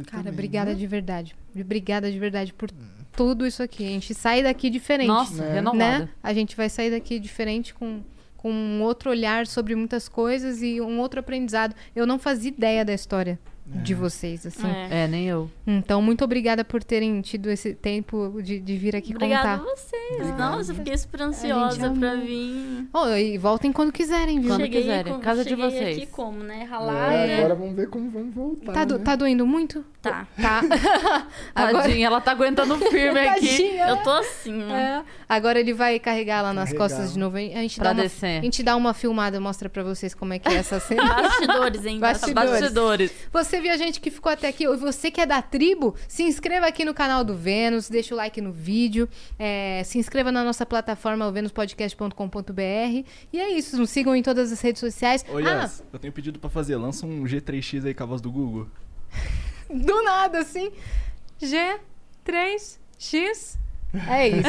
Cara, também, obrigada né? de verdade. Obrigada de verdade por tudo isso aqui. A gente sai daqui diferente. Nossa, né? renovada. A gente vai sair daqui diferente com, com um outro olhar sobre muitas coisas e um outro aprendizado. Eu não fazia ideia da história de vocês, assim. É, nem eu. Então, muito obrigada por terem tido esse tempo de, de vir aqui Obrigada contar. a vocês. Nossa, eu fiquei super ansiosa pra vir. Oh, e voltem quando quiserem, viu? Quando cheguei quiserem. com- Casa de vocês. aqui como, né? Ralada. É, agora vamos ver como vamos voltar. Tá, do- né? tá doendo muito? Tá. Tá. Agora- Tadinha, ela tá aguentando firme aqui. Tadinha. Eu tô assim, ó. É. Agora ele vai carregar lá nas Carregar. costas de novo. A gente, Pra dá uma, descer. a gente dá uma filmada, mostra pra vocês como é que é essa cena. Bastidores, hein? Bastidores. Bastidores. Você viu a gente que ficou até aqui, ou você que é da tribo, se inscreva aqui no canal do Vênus, deixa o like no vídeo, é, se inscreva na nossa plataforma, o venuspodcast.com.br. E é isso, nos sigam em todas as redes sociais. Ô, ah, Yas, eu tenho pedido pra fazer. Lança um G3X aí com a voz do Google. do nada, assim. G3X. É isso.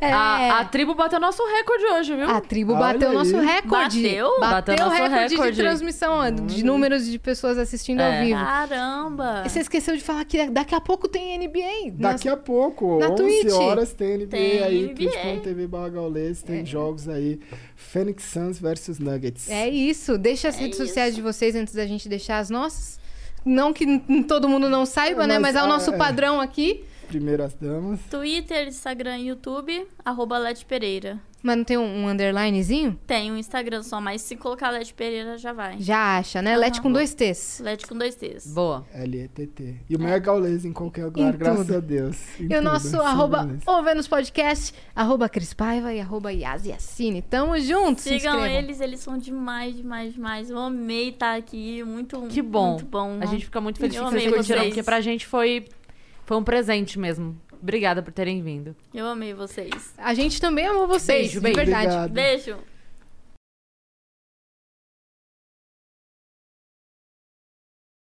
É. A, a tribo bateu nosso recorde hoje, viu? A tribo bateu o nosso recorde. Bateu? Bateu, Bateu o nosso recorde, recorde. de transmissão, ó, de números de pessoas assistindo É. ao vivo. Caramba! E você esqueceu de falar que daqui a pouco tem NBA. Daqui a pouco, na 11 Twitch. horas tem NBA Tem aí, twitch.tv Gaules, tem jogos aí, Phoenix Suns versus Nuggets. É isso. Deixa as redes sociais de vocês antes da gente deixar as nossas. Não que todo mundo não saiba, É, né? mas, Mas é o nosso é. padrão aqui. Primeiras damas. Twitter, Instagram, YouTube, arroba Lete Pereira. Mas não tem um, um underlinezinho? Tem um Instagram só, mas se colocar Lete Pereira já vai. Já acha, né? Aham. Lete com dois T's. Lete com dois T's. Boa. L-E-T-T. E o meu é Gaules em qualquer lugar, Em graças tudo. a Deus. Em E o tudo, nosso só arroba Gaules. O Vênus Podcast, arroba Cris Paiva e arroba Yas Yassine. Tamo juntos. se Sigam eles, eles são demais, demais, demais. Eu amei estar aqui, muito, Que bom. muito bom. A gente fica muito feliz Eu que vocês amei curtiram, porque pra gente foi, foi um presente mesmo. Obrigada por terem vindo. Eu amei vocês. A gente também amou vocês, Beijo, de beijo. verdade. Obrigado. Beijo.